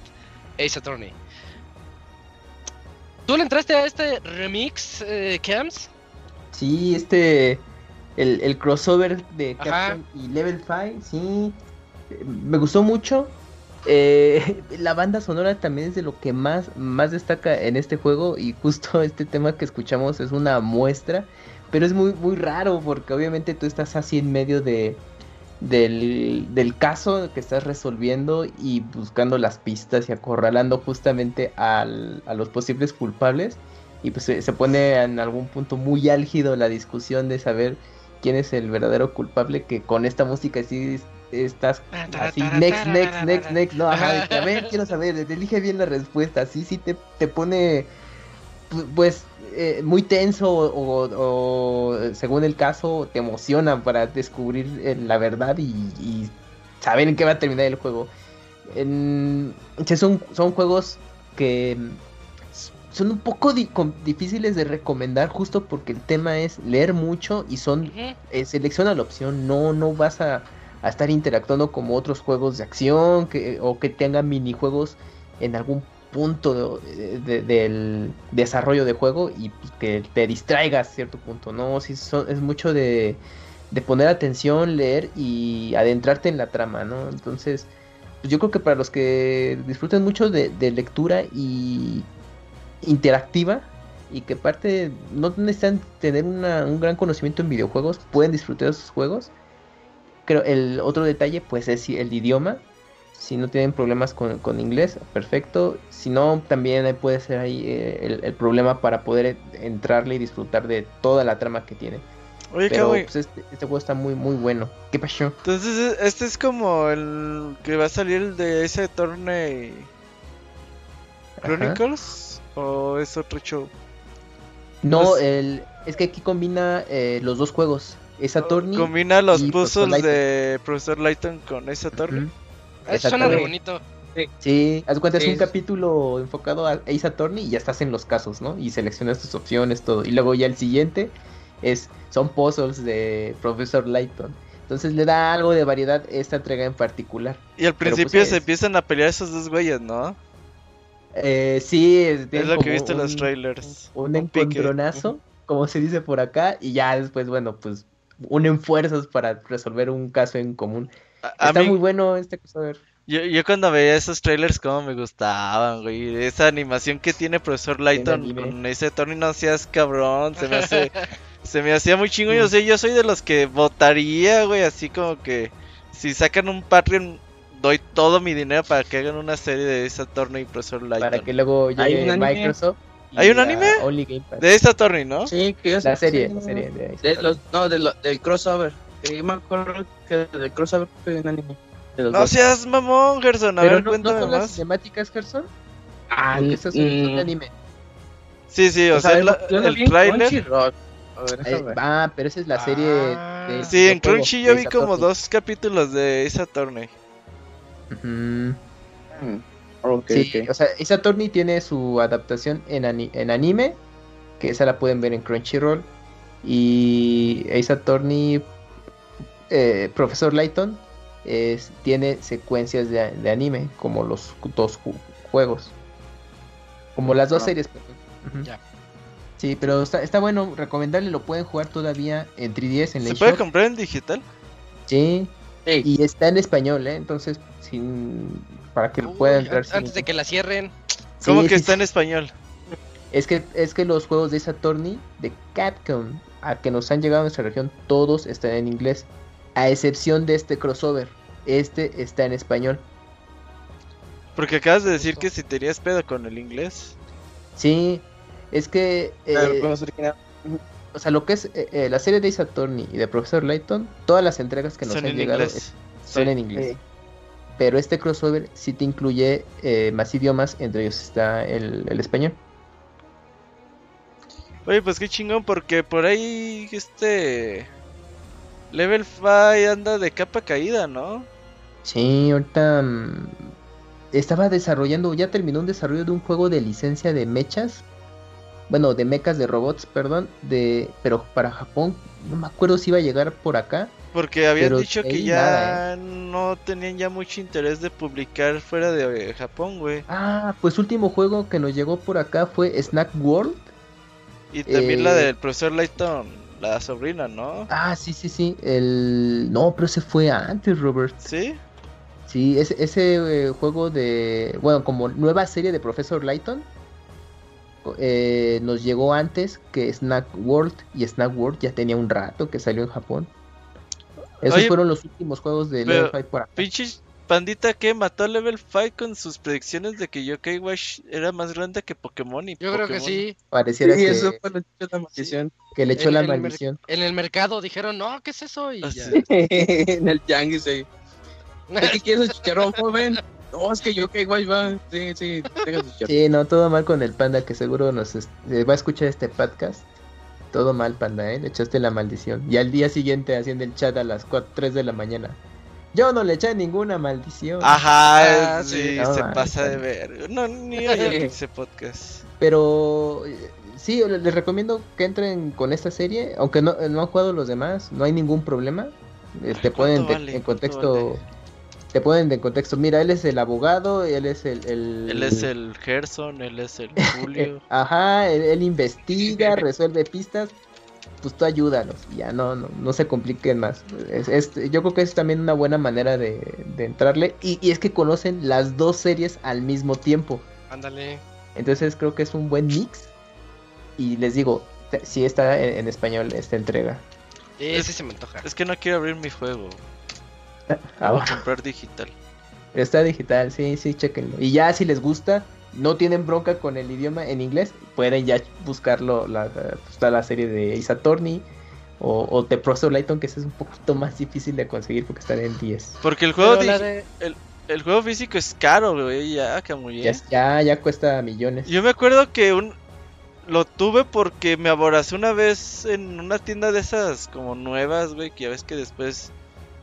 Ace Attorney. ¿Tú le entraste a este remix, eh, Cams? Sí, este. El, el crossover de Ajá. Capcom y Level 5, sí. Me gustó mucho. Eh, la banda sonora también es de lo que más, más destaca en este juego. Y justo este tema que escuchamos es una muestra. Pero es muy, muy raro porque obviamente tú estás así en medio de, del, del caso que estás resolviendo y buscando las pistas y acorralando justamente al- a los posibles culpables. Y pues se, se pone en algún punto muy álgido la discusión de saber quién es el verdadero culpable. Que con esta música sí estás así, next, next, next, next. No, ajá, a ver, quiero saber, elige bien la respuesta. Sí, sí te, te pone, pu- pues, eh, muy tenso o, según el caso, te emociona para descubrir eh, la verdad y, y saber en qué va a terminar el juego. En- son, son juegos que son un poco di- difíciles de recomendar justo porque el tema es leer mucho y son eh, selecciona la opción, no, no vas a, a estar interactuando como otros juegos de acción que, o que tengan minijuegos en algún punto de- de- del desarrollo de juego y que te distraigas a cierto punto, ¿no? Son- es mucho de, de poner atención, leer y adentrarte en la trama, ¿no? Entonces, pues yo creo que para los que disfruten mucho de, de lectura y interactiva, y que aparte no necesitan tener una- un gran conocimiento en videojuegos, pueden disfrutar de sus juegos. Creo el otro detalle pues es el idioma. Si no tienen problemas con, con inglés, perfecto. Si no, también puede ser ahí eh, el, el problema para poder entrarle y disfrutar de toda la trama que tiene. Oye, Pero pues, este, este juego está muy muy bueno. ¿Qué pasó? entonces e- este es como el que va a salir de ese Tourney Ajá. O es otro show. No, Pues- el, es que aquí combina eh, los dos juegos. Esa Attorney. Combina los puzzles de Profesor Layton con ese Tourney. Ujú. Eso suena re Exactamente. bonito. Sí, haz cuenta, es un capítulo enfocado a Ace Attorney y ya estás en los casos, ¿no? Y seleccionas tus opciones, todo. Y luego ya el siguiente es son puzzles de Professor Layton. Entonces le da algo de variedad esta entrega en particular. Y al pues, principio es- se empiezan a pelear esos dos güeyes, ¿no? Eh, sí, es, Es lo que viste en los trailers. Un Un pique. encontronazo, como se dice por acá, y ya después, bueno, pues unen fuerzas para resolver un caso en común. A, a Está mí, muy bueno este crossover. yo, yo cuando veía esos trailers, como me gustaban, güey. Esa animación que tiene Profesor anime. con ese Tony, no seas cabrón. Se me hace. se me hacía muy chingo. Yo sé, yo soy de los que votaría, güey. Así como que si sacan un Patreon, doy todo mi dinero para que hagan una serie de ese Attorney y Profesor Layton. Para que luego Hay llegue un anime. Microsoft. y ¿Hay un anime? Only Game Pass. De ese Attorney, ¿no? Sí, que yo La serie, sí, la no, serie de de los, no, de lo- del crossover. Que yo me acuerdo que del crossover fue un anime. De No dos. seas mamón, Gerson. A Pero ver, no, no cuéntame son las más. cinemáticas, Gerson. Ah, esas son, son de mm, anime. Sí, sí, o, o sea, sea, la- lo el trailer. Ver, Eh, ah, pero esa es la serie. Ah. del Sí, en Crunchy de yo vi como dos capítulos de esa Mm, ok, Sí, o sea, esa Attorney tiene su adaptación en, ani- en anime, que esa la pueden ver en Crunchyroll. Y Ace Attorney, eh, Profesor Layton, es, tiene secuencias de, de anime, como los dos ju- juegos. Como las dos Ah. series. Ya. Sí, pero está, está bueno, recomendable, lo pueden jugar todavía en 3DS, en la ¿Se puede comprar en digital? Sí, Sí. y está en español, ¿eh? Entonces, sin, para que Uy, pueda entrar. an- antes sin- de que la cierren. Sí, ¿Cómo que sí, está sí. en español? Es que, es que los juegos de Saturni de Capcom a que nos han llegado a nuestra región, todos están en inglés. A excepción de este crossover. Este está en español. Porque acabas de decir que si tenías pedo con el inglés. Sí, es que. eh, o sea, lo que es eh, eh, la serie de Ace Attorney y de Professor Layton, todas las entregas que nos Son han llegado es- son Sí. en inglés. Sí. Pero este crossover sí te incluye eh, más idiomas, entre ellos está el, el español. Oye, pues qué chingón, porque por ahí este. Level 5 anda de capa caída, ¿no? Sí, ahorita mm, estaba desarrollando, ya terminó un desarrollo de un juego de licencia de mechas bueno, de mechas de robots, perdón, de pero para Japón, no me acuerdo si iba a llegar por acá. Porque habían dicho que ya nada, no tenían ya mucho interés de publicar fuera de eh, Japón, güey. Ah, pues último juego que nos llegó por acá fue Snack World. Y también la Eh, del profesor Layton, la sobrina, ¿no? Ah, sí, sí, sí. El no, pero ese fue antes, Robert. ¿Sí? Sí, ese, ese eh, juego de, bueno, como nueva serie de Professor Layton, eh, nos llegó antes que Snack World y Snack World ya tenía un rato que salió en Japón. Esos Oye, fueron los últimos juegos de Level 5 por acá. Pinche pandita que mató a Level 5 con sus predicciones de que Yokai Watch era más grande que Pokémon y Yo creo que sí. Pareciera Sí, que, eso fue lo que hizo la maldición. que le echó En la maldición. En el mercado dijeron, no, ¿qué es eso? Y Ah, ya. sí. en el tianguis ahí. ¿Es que quieres chicharrón, joven? No, es que yo que igual va. Sí, sí. Sí, no, todo mal con el panda que seguro nos eh, va a escuchar este podcast. Todo mal, panda, ¿eh? Le echaste la maldición. Y al día siguiente haciendo el chat a las 4, 3 de la mañana. Yo no le eché ninguna maldición. Ajá, Ah, sí, sí. No, se man, pasa de ver. No, ni oye ese podcast. Pero eh, sí, le- les recomiendo que entren con esta serie. Aunque no, no han jugado los demás, no hay ningún problema. Eh, Te ¿Cuánto ponen vale? en ¿Cuánto contexto. vale? Te ponen en contexto. Mira, él es el abogado, él es el. el- Él es el Gerson, él es el eh, Julio. ajá, él, él investiga, resuelve pistas. Pues tú ayúdanos, ya no, no, no se compliquen más. Es, es- yo creo que es también una buena manera de, de entrarle. Y, y es que conocen las dos series al mismo tiempo. Ándale. Entonces creo que es un buen mix. Y les digo, sí está en, en español esta entrega. Ese se me antoja. Es que no quiero abrir mi juego. Ah, Voy a comprar digital. Está digital, sí, sí, chequenlo. Y ya si les gusta, no tienen bronca con el idioma en inglés, pueden ya buscarlo, la, la- está la serie de Ace Attorney o, o The Professor Layton, que ese es un poquito más difícil de conseguir porque está en 10. Porque el juego, de- el juego físico es caro, güey, ya. Ya, ya, ya cuesta millones. Yo me acuerdo que un lo tuve porque me aboracé una vez en una tienda de esas como nuevas, güey, que ya ves que después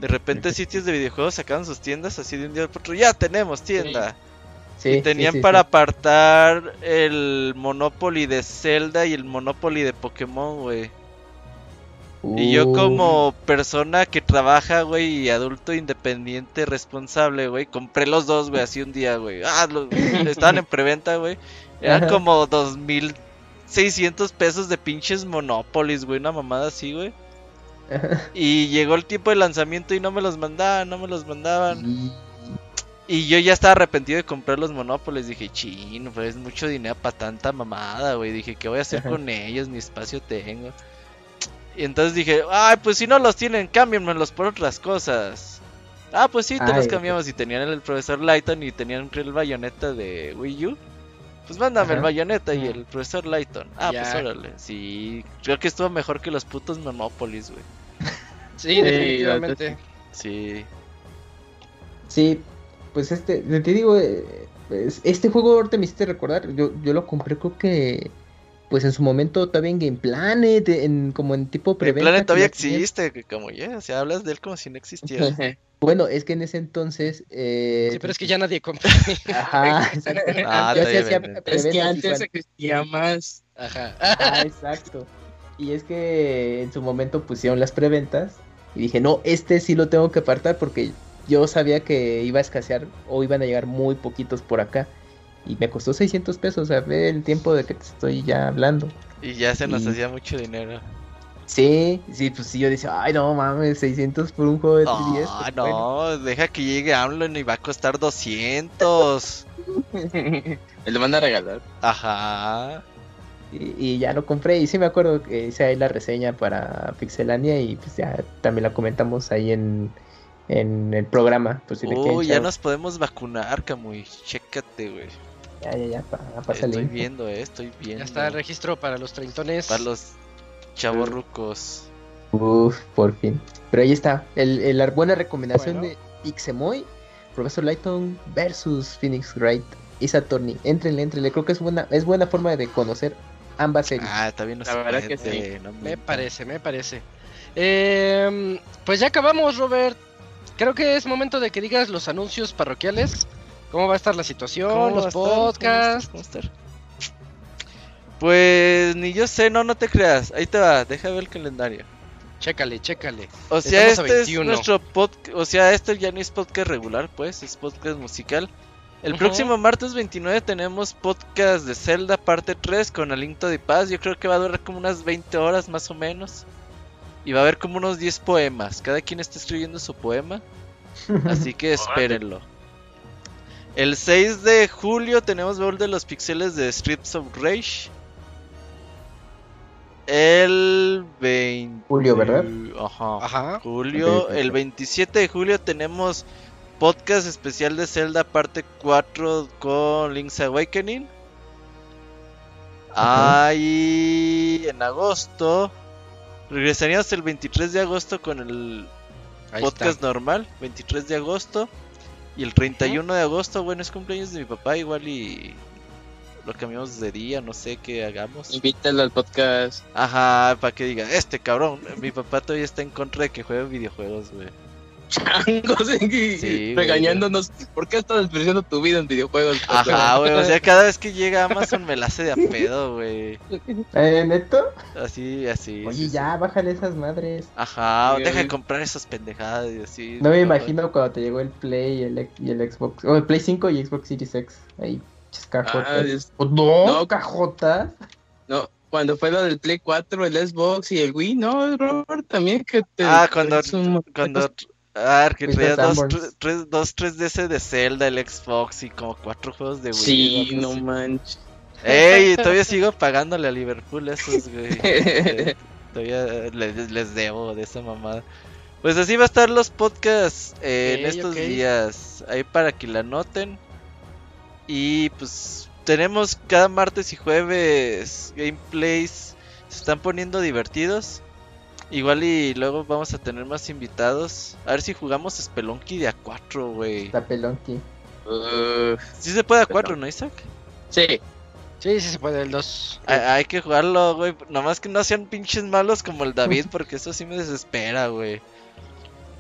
de repente sitios de videojuegos sacaban sus tiendas así de un día para otro. Ya tenemos tienda. Sí, y tenían sí, para apartar el Monopoly de Zelda y el Monopoly de Pokémon, güey. Y yo Uh, como persona que trabaja, güey, y adulto independiente, responsable, güey, compré los dos, güey, así un día, güey. Ah, los- estaban en preventa, güey. Eran como dos mil seiscientos pesos de pinches Monopolies, güey, una mamada así, güey. Y llegó el tiempo de lanzamiento y no me los mandaban, no me los mandaban. y- yo ya estaba arrepentido de comprar los Monopolies. Dije, chino, pues es mucho dinero para tanta mamada, güey. Dije, ¿qué voy a hacer Ajá. con ellos? Ni espacio tengo. Y entonces dije, ay, pues si no los tienen, cámbienmelos por otras cosas. Ah, pues sí, te Ay, los cambiamos. Y tenían el profesor Lighton y tenían el bayoneta de Wii U. Pues mándame el bayoneta y el profesor Lighton. Ah, Ya. pues órale. Sí, creo que estuvo mejor que los putos Monopolies, güey. Sí, definitivamente. Sí. Sí, pues este, te digo, eh, pues, este juego ahorita me hiciste recordar, yo, yo lo compré creo que, pues en su momento todavía en Game Planet, en, como en tipo preventa. planeta que todavía existe, que como ya, o sea, hablas de él como si no existiera. Bueno, es que en ese entonces... Eh, Sí, pero es que ya nadie compra. Ajá. Ah, Ya está se bien, hacía. Es preventas que antes existía más. Ajá. Ajá, exacto. Y es que en su momento pusieron las preventas y dije, no, este sí lo tengo que apartar porque yo sabía que iba a escasear o iban a llegar muy poquitos por acá. Y me costó 600 pesos, o sea, ve el tiempo de que te estoy ya hablando. Y ya se nos Y- hacía mucho dinero. Sí, sí, pues sí, yo decía, ay, no mames, 600 por un juego de 3DS. Ah, pues, bueno. no, deja que llegue AMLO y va a costar 200. Me lo van a regalar. Ajá. Y, y ya lo compré y sí me acuerdo que hice ahí la reseña para Pixelania y pues ya también la comentamos ahí en, en el programa. Pues si ya nos podemos vacunar, Camuy. Chécate, güey. Ya, ya, ya, pa- pasa Estoy viendo, eh, estoy viendo. Ya está el registro para los treintones. Para los chavorrucos. Uf, por fin. Pero ahí está, el, el- la buena recomendación Bueno. de Pixemoy, Professor Layton versus Phoenix Wright y Saturni. Entrenle, entrenle. Creo que es buena, es buena forma de conocer ambas series. Ah, está bien, no La verdad que no Me parece, me parece. Em, pues ya acabamos, Robert. Creo que es momento de que digas los anuncios parroquiales. ¿Cómo va a estar la situación? ¿Cómo va a Los podcasts. Pues ni yo sé, no, no te creas. Ahí te va, deja ver el calendario. Chécale, chécale. O sea, Estamos este es 21. nuestro podcast, o sea, este ya no es podcast regular, pues, es podcast musical. El próximo martes 29 tenemos podcast de Zelda parte 3 con Aliento de Paz. Yo creo que va a durar como unas 20 horas más o menos. Y va a haber como unos 10 poemas. Cada quien está escribiendo su poema. Así que espérenlo. El 6 de julio tenemos Baúl de los Pixeles de Streets of Rage. El 20... Julio, ¿verdad? Ajá. Ajá. Julio, Ok, ok, el ok. 27 de julio tenemos podcast especial de Zelda parte 4 con Link's Awakening. Ahí en agosto regresaríamos el 23 de agosto con el Ahí podcast está. normal, 23 de agosto. Y el 31 de agosto, bueno, es cumpleaños de mi papá, igual y lo cambiamos de día, no sé qué hagamos. Invítalo al podcast. Ajá, para que diga, este cabrón, mi papá todavía está en contra de que juegue videojuegos, güey. Changos, y- Sí, güey. regañándonos. ¿Por qué estás desperdiciando tu vida en videojuegos? Ajá, güey, o sea, cada vez que llega Amazon me la hace de a pedo, güey. ¿Eh, neto? Así, así. Oye, sí, sí. ya, bájale esas madres. Ajá, Sí, deja de comprar esas pendejadas y así. No me imagino cuando te llegó el Play y el, y el Xbox. O el Play 5 y Xbox Series X. Ahí, cajotas. Ah, Dios. ¿O no, No. cajotas. No, cuando fue lo del Play 4, el Xbox y el Wii, no, Robert, también que te. Ah, cuando, es un- cuando, ah, que traía dos, tres, dos 3DS de Zelda, el Xbox y como cuatro juegos de Wii. Sí, no así. manches. Ey, todavía sigo pagándole a Liverpool esos, güey. Eh, todavía les, les debo de esa mamada. Pues así va a estar los podcasts eh, en estos días. Ahí para que la anoten. Y pues tenemos cada martes y jueves gameplays. Se están poniendo divertidos. Igual y luego vamos a tener más invitados. A ver si jugamos Spelunky de A4, güey. Pelonqui. Uh, Sí se puede A4, ¿no, Isaac? sí, Sí, sí se puede, el 2. Hay, hay que jugarlo, güey. Nomás que no sean pinches malos como el David, porque eso sí me desespera, güey.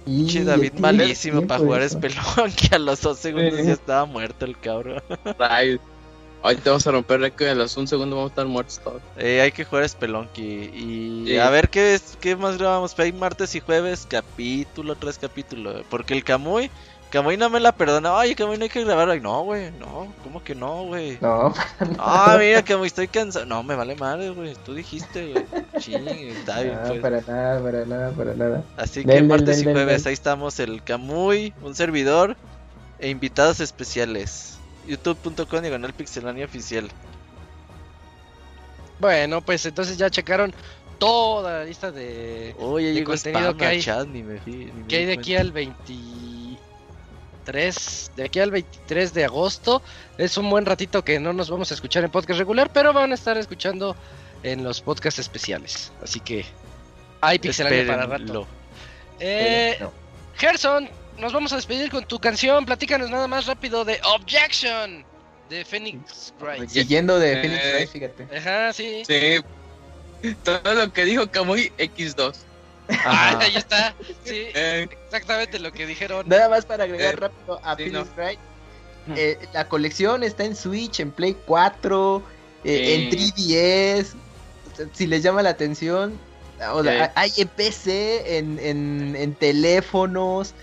Pinche David malísimo para jugar. Spelunky. A los dos segundos Sí. ya estaba muerto el cabrón. Rayos. Ahorita vamos a romper récord a los un segundo vamos a estar muertos todos. Eh, hay que jugar Spelunky. Y Sí. a ver qué, es, qué más grabamos. Hay martes y jueves, capítulo tras capítulo. Porque el Kamui, Kamui no me la perdona. Oye, Kamui no hay que grabar. Ay, no, güey. No, ¿cómo que no, güey? No, Ah, mira, Kamui, estoy cansado. No, me vale madre, güey. Tú dijiste, güey. Ching, está bien, no, pues. para nada, para nada, para nada. Así que martes y jueves, ahí estamos el Camuy, un servidor e invitados especiales. youtube.com diagonal pixelania oficial. Bueno, pues entonces ya checaron toda la lista de Oye, de contenido spam que hay- chat, ni me ni me que hay de aquí al 23 de aquí al 23 de agosto. Es un buen ratito que no nos vamos a escuchar en podcast regular, pero van a estar escuchando en los podcasts especiales. Así que hay pixelania para rato. Eh, No. Gerson, nos vamos a despedir con tu canción. Platícanos nada más rápido de Objection de Phoenix Wright. Siguiendo de Eh. Phoenix Wright, fíjate. Ajá, sí. Sí. Todo lo que dijo Kamui X2. Ah, ahí está. Sí, Eh, exactamente lo que dijeron. Nada más para agregar Eh, rápido a sí, Phoenix no. Wright. Eh, la colección está en Switch, en Play 4, eh, en Sí. 3DS. O sea, Si les llama la atención, o sea, hay en PC, en, en, en teléfonos,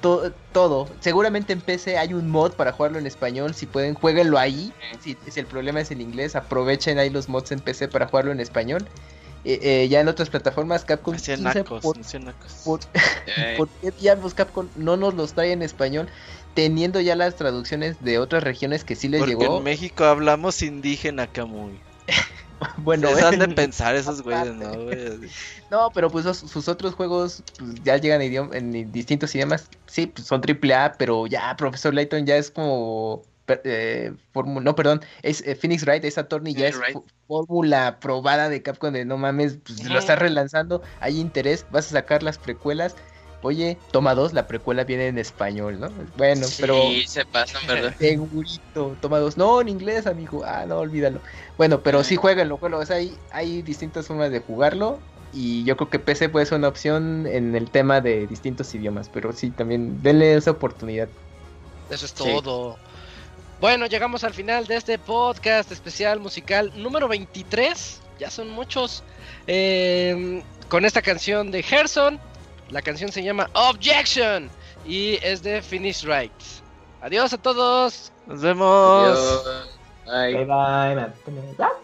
to- todo. Seguramente en PC hay un mod para jugarlo en español. Si pueden, jueguenlo ahí. Si, si el problema es el inglés, aprovechen ahí los mods en PC para jugarlo en español. Eh, eh, ya en otras plataformas, Capcom. No sabe nacos, por- no sean nacos. por- eh, ¿Por qué diablos Capcom no nos los trae en español? Teniendo ya las traducciones de otras regiones que sí les Porque llegó. en México hablamos indígena, Camuy. Bueno, han de en- pensar esos güeyes, ¿no, güey? no, pero pues los- sus otros juegos pues, ya llegan en, idioma- en distintos idiomas. Sí, pues son triple A, pero ya Profesor Layton ya es como. per- eh, fórmula- no, perdón, es eh, Phoenix Wright, esa Attorney ya es fórmula probada de Capcom de no mames, pues lo estás relanzando, hay interés, vas a sacar las precuelas. Oye, toma dos, la precuela viene en español, ¿no? Bueno, pero Sí, se pasan, ¿verdad? Segurito, toma dos. No, en inglés, amigo. Ah, no, olvídalo. Bueno, pero sí jueguenlo, jueguenlo. O sea, hay, hay distintas formas de jugarlo. Y yo creo que PC puede ser una opción en el tema de distintos idiomas. Pero sí, también denle esa oportunidad. Eso es Sí. todo. Bueno, llegamos al final de este podcast especial musical número 23. Ya son muchos. Eh, con esta canción de Gerson. La canción se llama Objection y es de Finish Right. Adiós a todos. Nos vemos. Adiós. Bye bye. bye. bye.